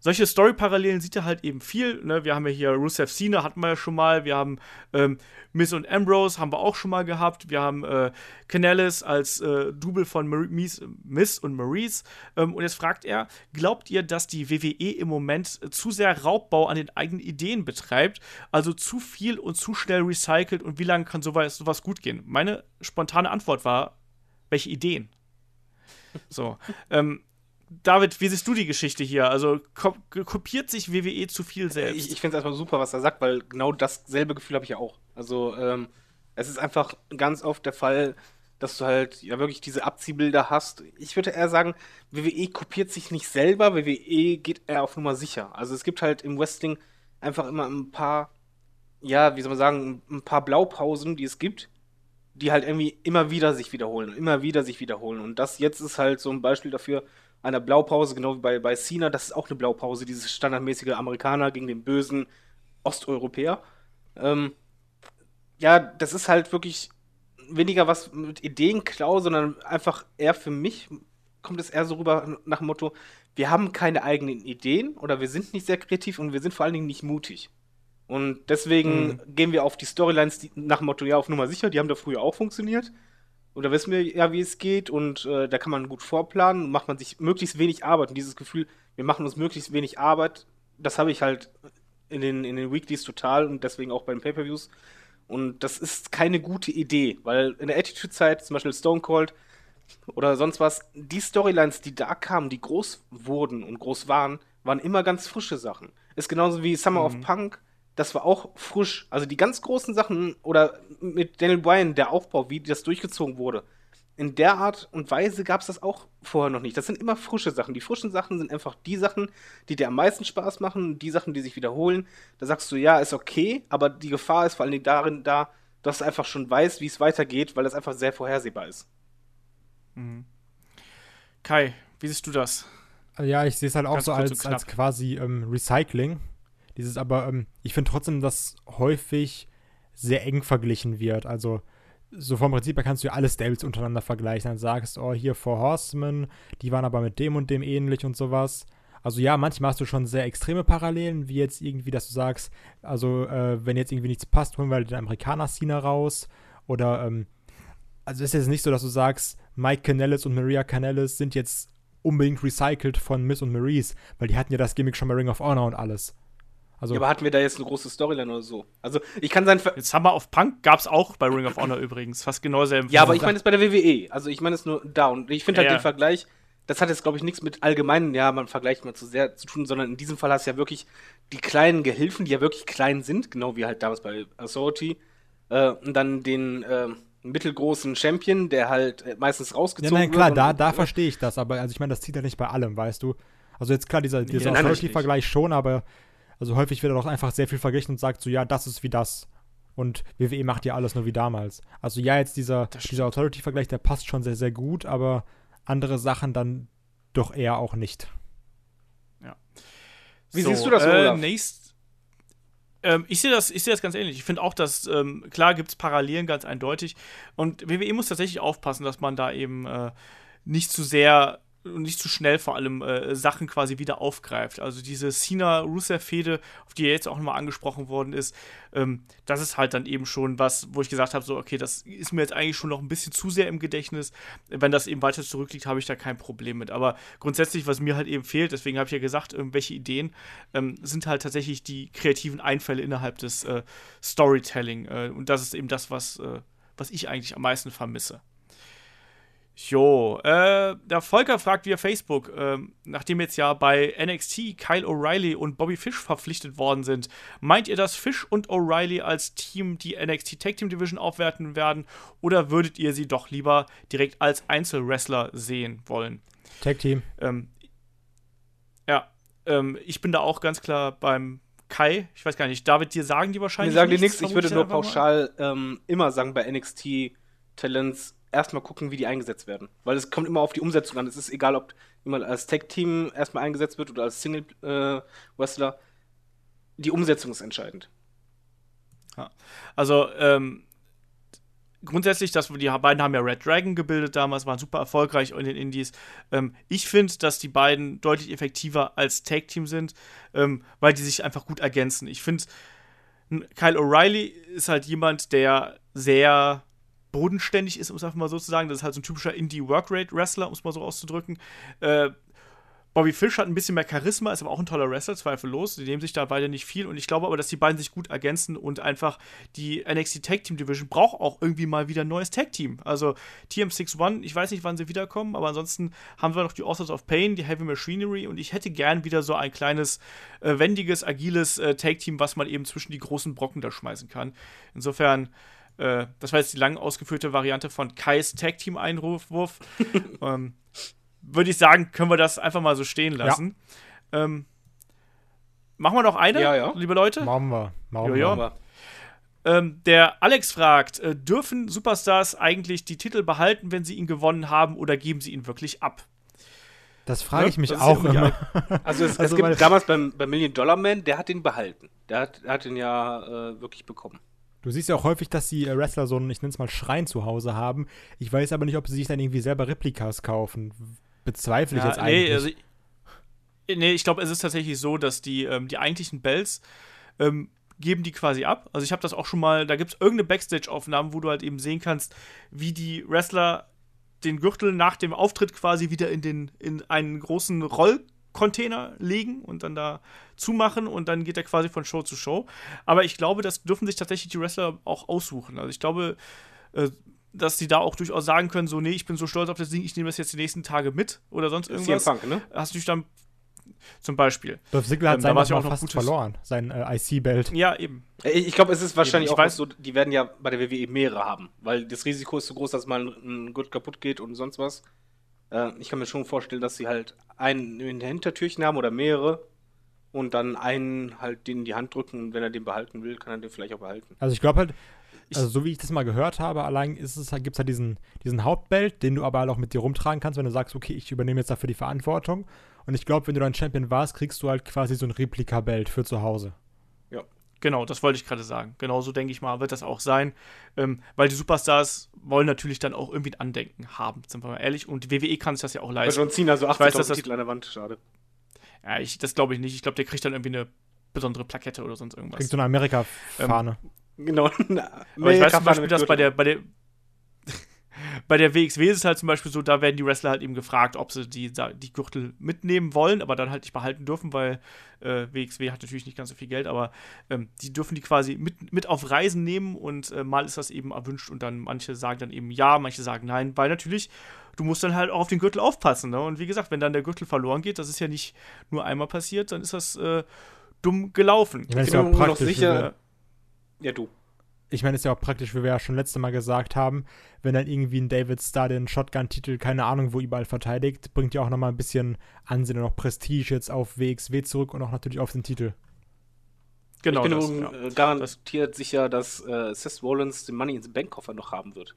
Speaker 2: solche Story-Parallelen sieht er halt eben viel. Ne? Wir haben ja hier Rusev Cena, hatten wir ja schon mal. Wir haben ähm, Miss und Ambrose, haben wir auch schon mal gehabt. Wir haben äh, Canellis als äh, Double von Mar Miss, Miss und Maurice. Ähm, und jetzt fragt er, glaubt ihr, dass die WWE im Moment zu sehr Raubbau an den eigenen Ideen betreibt? Also zu viel und zu schnell recycelt und wie lange kann sowas, sowas gut gehen? Meine spontane Antwort war, welche Ideen? So, ähm, David, wie siehst du die Geschichte hier? Also ko kopiert sich WWE zu viel selbst?
Speaker 3: Ich, ich finde es erstmal super, was er sagt, weil genau dasselbe Gefühl habe ich ja auch. Also ähm, es ist einfach ganz oft der Fall, dass du halt ja wirklich diese Abziehbilder hast. Ich würde eher sagen, WWE kopiert sich nicht selber, WWE geht eher auf Nummer sicher. Also es gibt halt im Wrestling einfach immer ein paar, ja, wie soll man sagen, ein paar Blaupausen, die es gibt, die halt irgendwie immer wieder sich wiederholen, immer wieder sich wiederholen. Und das jetzt ist halt so ein Beispiel dafür, einer Blaupause, genau wie bei, bei Cena, das ist auch eine Blaupause, dieses standardmäßige Amerikaner gegen den bösen Osteuropäer. Ähm, ja, das ist halt wirklich weniger was mit Ideenklau, sondern einfach eher für mich kommt es eher so rüber nach dem Motto, wir haben keine eigenen Ideen oder wir sind nicht sehr kreativ und wir sind vor allen Dingen nicht mutig. Und deswegen mhm. gehen wir auf die Storylines die, nach dem Motto, ja, auf Nummer sicher, die haben da früher auch funktioniert. Und da wissen wir ja, wie es geht und äh, da kann man gut vorplanen, macht man sich möglichst wenig Arbeit. Und dieses Gefühl, wir machen uns möglichst wenig Arbeit, das habe ich halt in den, in den Weeklies total und deswegen auch bei den Pay-Per-Views. Und das ist keine gute Idee, weil in der Attitude-Zeit, zum Beispiel Stone Cold oder sonst was, die Storylines, die da kamen, die groß wurden und groß waren, waren immer ganz frische Sachen. Ist genauso wie Summer mhm. of Punk das war auch frisch. Also die ganz großen Sachen oder mit Daniel Bryan, der Aufbau, wie das durchgezogen wurde. In der Art und Weise gab es das auch vorher noch nicht. Das sind immer frische Sachen. Die frischen Sachen sind einfach die Sachen, die dir am meisten Spaß machen, die Sachen, die sich wiederholen. Da sagst du, ja, ist okay, aber die Gefahr ist vor allen Dingen darin da, dass du einfach schon weißt, wie es weitergeht, weil das einfach sehr vorhersehbar ist.
Speaker 2: Mhm. Kai, wie siehst du das?
Speaker 4: Ja, ich sehe es halt auch Ganz so als, als quasi ähm, Recycling. Dieses aber, ähm, ich finde trotzdem, dass häufig sehr eng verglichen wird. Also, so vom Prinzip her kannst du ja alle Stables untereinander vergleichen. Dann sagst, oh, hier Four Horsemen, die waren aber mit dem und dem ähnlich und sowas. Also ja, manchmal hast du schon sehr extreme Parallelen, wie jetzt irgendwie, dass du sagst, also äh, wenn jetzt irgendwie nichts passt, holen wir halt den Amerikaner-Cena raus. Oder, ähm, also ist jetzt nicht so, dass du sagst, Mike Canellis und Maria Canellis sind jetzt unbedingt recycelt von Miss und Maurice, weil die hatten ja das Gimmick schon bei Ring of Honor und alles.
Speaker 3: Also, ja, aber hatten wir da jetzt eine große Storyline oder so? Also, ich kann sein. Ver
Speaker 2: jetzt haben wir auf Punk gab es auch bei Ring of Honor übrigens. Fast genau selben.
Speaker 3: Ja, aber ich meine es bei der WWE. Also, ich meine es nur da. Und ich finde halt ja, den Vergleich, das hat jetzt, glaube ich, nichts mit allgemeinen, ja, man vergleicht mal zu sehr zu tun, sondern in diesem Fall hast du ja wirklich die kleinen Gehilfen, die ja wirklich klein sind, genau wie halt damals bei Authority. Äh, und dann den. Äh, mittelgroßen Champion, der halt äh, meistens rausgezogen
Speaker 4: ja, nein, klar, wird. da, da verstehe ich das, aber also ich meine, das zieht ja nicht bei allem, weißt du. Also jetzt klar, dieser, dieser Authority-Vergleich schon, aber also häufig wird doch einfach sehr viel verglichen und sagt so, ja, das ist wie das. Und WWE macht ja alles nur wie damals. Also ja, jetzt dieser, dieser Authority-Vergleich, der passt schon sehr, sehr gut, aber andere Sachen dann doch eher auch nicht.
Speaker 2: Ja. Wie so, siehst du das, Olaf? Äh, nächst, ähm, ich sehe das, seh das ganz ähnlich. Ich finde auch, dass, ähm, klar gibt es Parallelen, ganz eindeutig. Und WWE muss tatsächlich aufpassen, dass man da eben äh, nicht zu sehr und nicht zu schnell vor allem äh, Sachen quasi wieder aufgreift. Also diese Cena-Rusev-Fehde, auf die jetzt auch nochmal angesprochen worden ist, ähm, das ist halt dann eben schon was, wo ich gesagt habe, so, okay, das ist mir jetzt eigentlich schon noch ein bisschen zu sehr im Gedächtnis. Wenn das eben weiter zurückliegt, habe ich da kein Problem mit. Aber grundsätzlich, was mir halt eben fehlt, deswegen habe ich ja gesagt, ähm, welche Ideen, ähm, sind halt tatsächlich die kreativen Einfälle innerhalb des äh, Storytelling. Äh, und das ist eben das, was, äh, was ich eigentlich am meisten vermisse. Jo, äh, der Volker fragt via Facebook, äh, nachdem jetzt ja bei NXT Kyle O'Reilly und Bobby Fish verpflichtet worden sind, meint ihr, dass Fish und O'Reilly als Team die NXT Tag Team Division aufwerten werden oder würdet ihr sie doch lieber direkt als Einzelwrestler sehen wollen?
Speaker 4: Tag Team.
Speaker 2: Ähm, ja, ähm, ich bin da auch ganz klar beim Kai. Ich weiß gar nicht, David, dir sagen die wahrscheinlich.
Speaker 3: Mir sagen die nichts, ich würde nur pauschal ähm, immer sagen bei NXT Talents erstmal gucken, wie die eingesetzt werden. Weil es kommt immer auf die Umsetzung an. Es ist egal, ob jemand als Tag-Team erstmal eingesetzt wird oder als Single-Wrestler. die Umsetzung ist entscheidend.
Speaker 2: Ja. Also, ähm, grundsätzlich, dass die beiden haben ja Red Dragon gebildet damals, waren super erfolgreich in den Indies. Ähm, ich finde, dass die beiden deutlich effektiver als Tag Team sind, ähm, weil die sich einfach gut ergänzen. Ich finde, Kyle O'Reilly ist halt jemand, der sehr bodenständig ist, um es einfach mal so zu sagen. Das ist halt so ein typischer Indie-Workrate-Wrestler, um es mal so auszudrücken. Äh, Bobby Fish hat ein bisschen mehr Charisma, ist aber auch ein toller Wrestler, zweifellos. Die nehmen sich da beide nicht viel und ich glaube aber, dass die beiden sich gut ergänzen und einfach die NXT Tag Team Division braucht auch irgendwie mal wieder ein neues Tag Team. Also TM61, ich weiß nicht, wann sie wiederkommen, aber ansonsten haben wir noch die Authors of Pain, die Heavy Machinery und ich hätte gern wieder so ein kleines, äh, wendiges, agiles äh, Tag Team, was man eben zwischen die großen Brocken da schmeißen kann. Insofern äh, das war jetzt die lang ausgeführte Variante von Kais Tag Team Einwurf. ähm, würde ich sagen, können wir das einfach mal so stehen lassen. Ja. Ähm, machen wir noch eine,
Speaker 3: ja, ja.
Speaker 2: liebe Leute?
Speaker 4: Machen wir. Machen
Speaker 2: jo, wir. Ähm, der Alex fragt: äh, Dürfen Superstars eigentlich die Titel behalten, wenn sie ihn gewonnen haben, oder geben sie ihn wirklich ab?
Speaker 4: Das frage ich mich auch immer.
Speaker 3: Also, es, also es gibt damals beim, beim, Million Dollar Man, der hat ihn behalten. Der hat, der hat ihn ja äh, wirklich bekommen.
Speaker 4: Du siehst ja auch häufig, dass die äh, Wrestler so einen, ich nenne es mal, Schrein zu Hause haben. Ich weiß aber nicht, ob sie sich dann irgendwie selber Replikas kaufen bezweifle ich ja, jetzt eigentlich. Nee, also,
Speaker 2: nee ich glaube, es ist tatsächlich so, dass die, ähm, die eigentlichen Bells ähm, geben die quasi ab. Also ich habe das auch schon mal, da gibt es irgendeine Backstage-Aufnahmen, wo du halt eben sehen kannst, wie die Wrestler den Gürtel nach dem Auftritt quasi wieder in, den, in einen großen Rollcontainer legen und dann da zumachen und dann geht er quasi von Show zu Show. Aber ich glaube, das dürfen sich tatsächlich die Wrestler auch aussuchen. Also ich glaube, äh, dass die da auch durchaus sagen können, so, nee, ich bin so stolz auf das Ding, ich nehme das jetzt die nächsten Tage mit oder sonst irgendwas.
Speaker 3: Punk, ne?
Speaker 2: Hast du dich dann zum Beispiel.
Speaker 4: Dolph Ziggler hat ähm, sein ja auch fast Gutes. verloren, sein äh, IC-Belt.
Speaker 2: Ja, eben.
Speaker 3: Ich glaube, es ist wahrscheinlich auch weiß, so, die werden ja bei der WWE mehrere haben, weil das Risiko ist so groß, dass mal ein, ein Gut kaputt geht und sonst was. Äh, ich kann mir schon vorstellen, dass sie halt einen in der Hintertürchen haben oder mehrere und dann einen halt den in die Hand drücken und wenn er den behalten will, kann er den vielleicht auch behalten.
Speaker 4: Also ich glaube halt, also so wie ich das mal gehört habe, allein ist es, gibt es halt diesen, diesen Hauptbelt, den du aber halt auch mit dir rumtragen kannst, wenn du sagst, okay, ich übernehme jetzt dafür die Verantwortung. Und ich glaube, wenn du dann Champion warst, kriegst du halt quasi so ein Replika-Belt für zu Hause.
Speaker 2: Genau, das wollte ich gerade sagen. Genauso denke ich mal, wird das auch sein. Ähm, weil die Superstars wollen natürlich dann auch irgendwie ein Andenken haben, sind wir mal ehrlich. Und die WWE kann sich das ja auch leisten.
Speaker 3: John Cena so 80.000 Titel an der Wand, schade.
Speaker 2: Ja, ich, das glaube ich nicht. Ich glaube, der kriegt dann irgendwie eine besondere Plakette oder sonst irgendwas.
Speaker 4: Kriegt so eine Amerika-Fahne. Ähm,
Speaker 3: Genau.
Speaker 2: Aber ich weiß zum Beispiel, dass bei der, bei der, bei der WXW ist es halt zum Beispiel so, da werden die Wrestler halt eben gefragt, ob sie die, die Gürtel mitnehmen wollen, aber dann halt nicht behalten dürfen, weil äh, WXW hat natürlich nicht ganz so viel Geld, aber ähm, die dürfen die quasi mit, mit auf Reisen nehmen und äh, mal ist das eben erwünscht und dann manche sagen dann eben ja, manche sagen nein, weil natürlich du musst dann halt auch auf den Gürtel aufpassen. Ne? Und wie gesagt, wenn dann der Gürtel verloren geht, das ist ja nicht nur einmal passiert, dann ist das äh, dumm gelaufen.
Speaker 4: Ja, ich bin mir noch
Speaker 3: sicher, ja, du.
Speaker 4: Ich meine, es ist ja auch praktisch, wie wir ja schon letzte Mal gesagt haben, wenn dann irgendwie ein David Starr den Shotgun-Titel, keine Ahnung, wo überall verteidigt, bringt ja auch nochmal ein bisschen Ansehen und auch Prestige jetzt auf WXW zurück und auch natürlich auf den Titel.
Speaker 3: Genau. Ich bin das, ja. Äh, garantiert das. sicher, dass äh, Seth Rollins den Money ins Bankkoffer noch haben wird.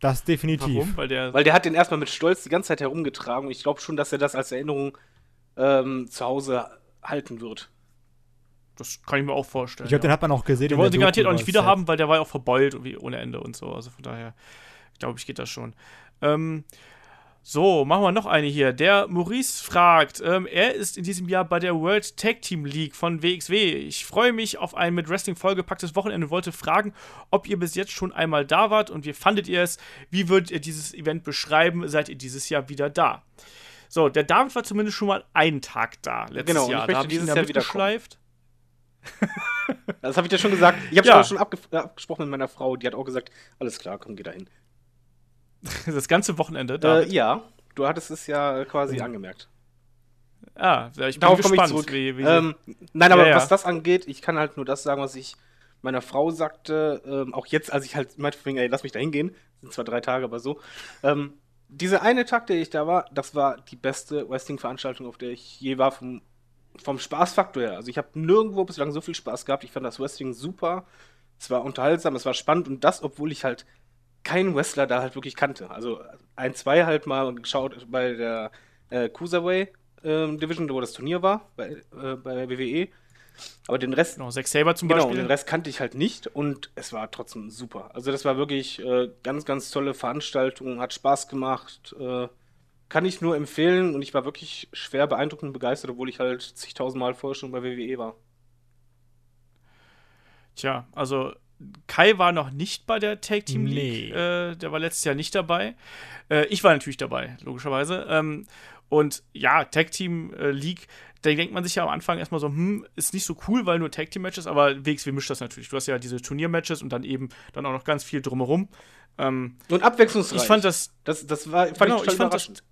Speaker 4: Das definitiv. Warum?
Speaker 3: Weil der, Weil der hat den erstmal mit Stolz die ganze Zeit herumgetragen und ich glaube schon, dass er das als Erinnerung ähm, zu Hause halten wird.
Speaker 2: Das kann ich mir auch vorstellen.
Speaker 4: Ich glaube, ja. den hat man auch gesehen.
Speaker 2: Den wollen sie garantiert auch nicht wieder haben, weil der war ja auch verbeult wie ohne Ende und so. Also von daher, glaube ich, geht das schon. Ähm, so, machen wir noch eine hier. Der Maurice fragt, ähm, er ist in diesem Jahr bei der World Tag Team League von WXW. Ich freue mich auf ein mit Wrestling vollgepacktes Wochenende und wollte fragen, ob ihr bis jetzt schon einmal da wart und wie fandet ihr es? Wie würdet ihr dieses Event beschreiben? Seid ihr dieses Jahr wieder da? So, der David war zumindest schon mal einen Tag da letztes
Speaker 3: genau,
Speaker 2: Jahr.
Speaker 3: Genau,
Speaker 2: da
Speaker 3: dieses Jahr wieder geschleift. Das habe ich dir schon gesagt. Ich habe ja. schon äh, abgesprochen mit meiner Frau, die hat auch gesagt, alles klar, komm, geh da hin.
Speaker 2: Das ganze Wochenende?
Speaker 3: Äh, ja, du hattest es ja quasi ja. angemerkt.
Speaker 2: Ah, ja, ich bin
Speaker 3: Darauf
Speaker 2: gespannt.
Speaker 3: Ich wie, wie ähm, nein, aber was das angeht, ich kann halt nur das sagen, was ich meiner Frau sagte, ähm, auch jetzt, als ich halt meinte, ey, lass mich da hingehen, sind zwar drei Tage, aber so. Ähm, diese eine Tag, der ich da war, das war die beste Wrestling-Veranstaltung, auf der ich je war, vom vom Spaßfaktor her. Also ich habe nirgendwo bislang so viel Spaß gehabt. Ich fand das Wrestling super. Es war unterhaltsam, es war spannend und das, obwohl ich halt keinen Wrestler da halt wirklich kannte. Also ein, zwei halt mal geschaut bei der äh, Cruiserweight äh, Division, wo das Turnier war, bei, äh, bei WWE. Aber den Rest.
Speaker 2: Genau, Zack Saber zum
Speaker 3: genau,
Speaker 2: Beispiel.
Speaker 3: den Rest kannte ich halt nicht und es war trotzdem super. Also das war wirklich äh, ganz, ganz tolle Veranstaltung, hat Spaß gemacht. Äh, kann ich nur empfehlen und ich war wirklich schwer beeindruckt und begeistert, obwohl ich halt zigtausendmal vorher schon bei WWE war.
Speaker 2: Tja, also Kai war noch nicht bei der Tag Team League.
Speaker 4: Nee.
Speaker 2: Äh, der war letztes Jahr nicht dabei. Äh, ich war natürlich dabei, logischerweise. Ähm, und ja, Tag Team äh, League, da denkt man sich ja am Anfang erstmal so, hm, ist nicht so cool, weil nur Tag Team Matches, aber WXW mischt das natürlich. Du hast ja diese Turniermatches und dann eben dann auch noch ganz viel drumherum. Ähm,
Speaker 3: Und abwechslungsreich.
Speaker 2: ich fand das
Speaker 3: das, das war, fand
Speaker 2: Genau,
Speaker 3: ich total
Speaker 2: ich fand das-
Speaker 3: überraschend.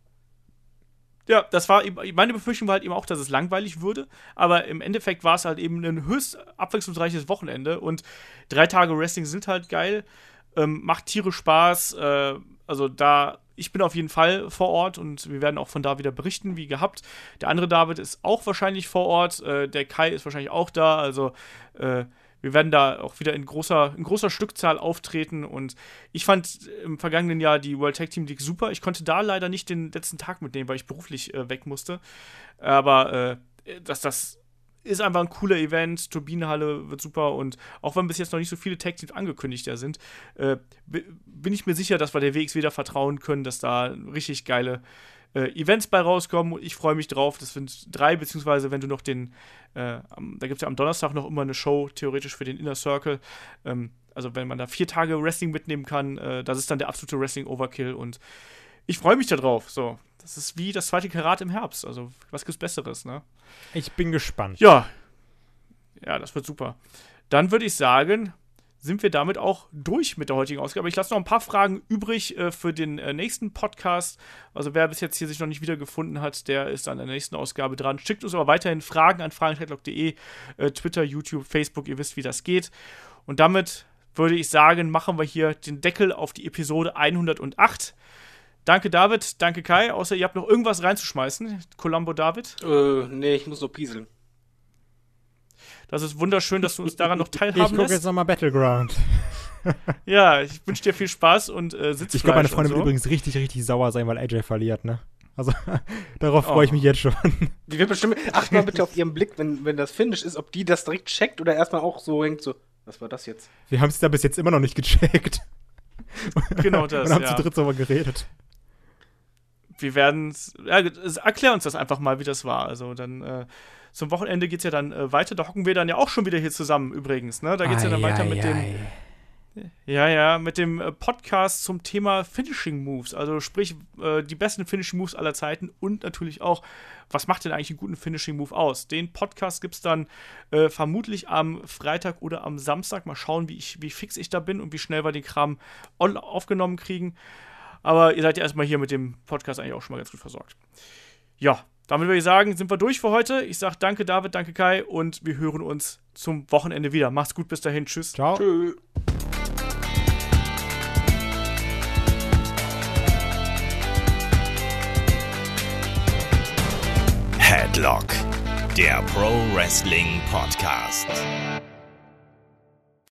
Speaker 2: Ja, das war meine Befürchtung war halt eben auch, dass es langweilig würde, aber im Endeffekt war es halt eben ein höchst abwechslungsreiches Wochenende und drei Tage Wrestling sind halt geil, ähm, macht Tiere Spaß, äh, also da, ich bin auf jeden Fall vor Ort und wir werden auch von da wieder berichten, wie gehabt. Der andere David ist auch wahrscheinlich vor Ort, äh, der Kai ist wahrscheinlich auch da, also äh, wir werden da auch wieder in großer, in großer Stückzahl auftreten und ich fand im vergangenen Jahr die World Tag Team League super. Ich konnte da leider nicht den letzten Tag mitnehmen, weil ich beruflich äh, weg musste. Aber äh, das, das ist einfach ein cooler Event. Turbinenhalle wird super und auch wenn bis jetzt noch nicht so viele Tag Teams angekündigt da sind, äh, bi- bin ich mir sicher, dass wir der WXW da vertrauen können, dass da richtig geile äh, Events bei rauskommen und ich freue mich drauf. Das sind drei, beziehungsweise wenn du noch den, äh, da gibt es ja am Donnerstag noch immer eine Show, theoretisch für den Inner Circle. Ähm, also wenn man da vier Tage Wrestling mitnehmen kann, äh, das ist dann der absolute Wrestling-Overkill und ich freue mich da drauf. So, das ist wie das zweite Karat im Herbst. Also, was gibt's Besseres, ne?
Speaker 4: Ich bin gespannt.
Speaker 2: Ja. Ja, das wird super. Dann würde ich sagen, sind wir damit auch durch mit der heutigen Ausgabe. Ich lasse noch ein paar Fragen übrig äh, für den äh, nächsten Podcast. Also wer bis jetzt hier sich noch nicht wiedergefunden hat, der ist an der nächsten Ausgabe dran. Schickt uns aber weiterhin Fragen an fragenheadlock.de, äh, Twitter, YouTube, Facebook, ihr wisst, wie das geht. Und damit würde ich sagen, machen wir hier den Deckel auf die Episode 108. Danke David, danke Kai, außer ihr habt noch irgendwas reinzuschmeißen. Columbo David.
Speaker 3: Äh, nee, ich muss noch pieseln.
Speaker 2: Das ist wunderschön, dass du uns daran noch
Speaker 4: Ich
Speaker 2: teilhaben
Speaker 4: gucke jetzt
Speaker 2: lässt.
Speaker 4: nochmal Battleground.
Speaker 2: Ja, ich wünsche dir viel Spaß und äh, Sitzfleisch
Speaker 4: Ich glaube, meine
Speaker 2: und
Speaker 4: Freundin
Speaker 2: so.
Speaker 4: wird übrigens richtig, richtig sauer sein, weil AJ verliert, ne? Also, darauf freue ich
Speaker 2: Oh.
Speaker 4: mich jetzt schon.
Speaker 3: Die wird bestimmt. Acht mal bitte auf ihren Blick, wenn, wenn das Finish ist, ob die das direkt checkt oder erstmal auch so hängt, so, was war das jetzt?
Speaker 4: Wir haben es da bis jetzt immer noch nicht gecheckt.
Speaker 2: Genau das,
Speaker 4: Und haben
Speaker 2: ja.
Speaker 4: zu dritt darüber geredet.
Speaker 2: Wir werden ja, es- erklär uns das einfach mal, wie das war. Also dann äh, zum Wochenende geht's ja dann äh, weiter. Da hocken wir dann ja auch schon wieder hier zusammen übrigens. Ne? Da geht's ja dann weiter mit dem Ja, ja, mit dem äh, Podcast zum Thema Finishing Moves. Also sprich, äh, die besten Finishing Moves aller Zeiten und natürlich auch, was macht denn eigentlich einen guten Finishing Move aus? Den Podcast gibt es dann äh, vermutlich am Freitag oder am Samstag. Mal schauen, wie, ich, wie fix ich da bin und wie schnell wir den Kram aufgenommen kriegen. Aber ihr seid ja erstmal hier mit dem Podcast eigentlich auch schon mal ganz gut versorgt. Ja, damit würde ich sagen, sind wir durch für heute. Ich sage danke David, danke Kai und wir hören uns zum Wochenende wieder. Macht's gut, bis dahin. Tschüss.
Speaker 4: Ciao.
Speaker 3: Tschö.
Speaker 1: Headlock, der Pro Wrestling Podcast.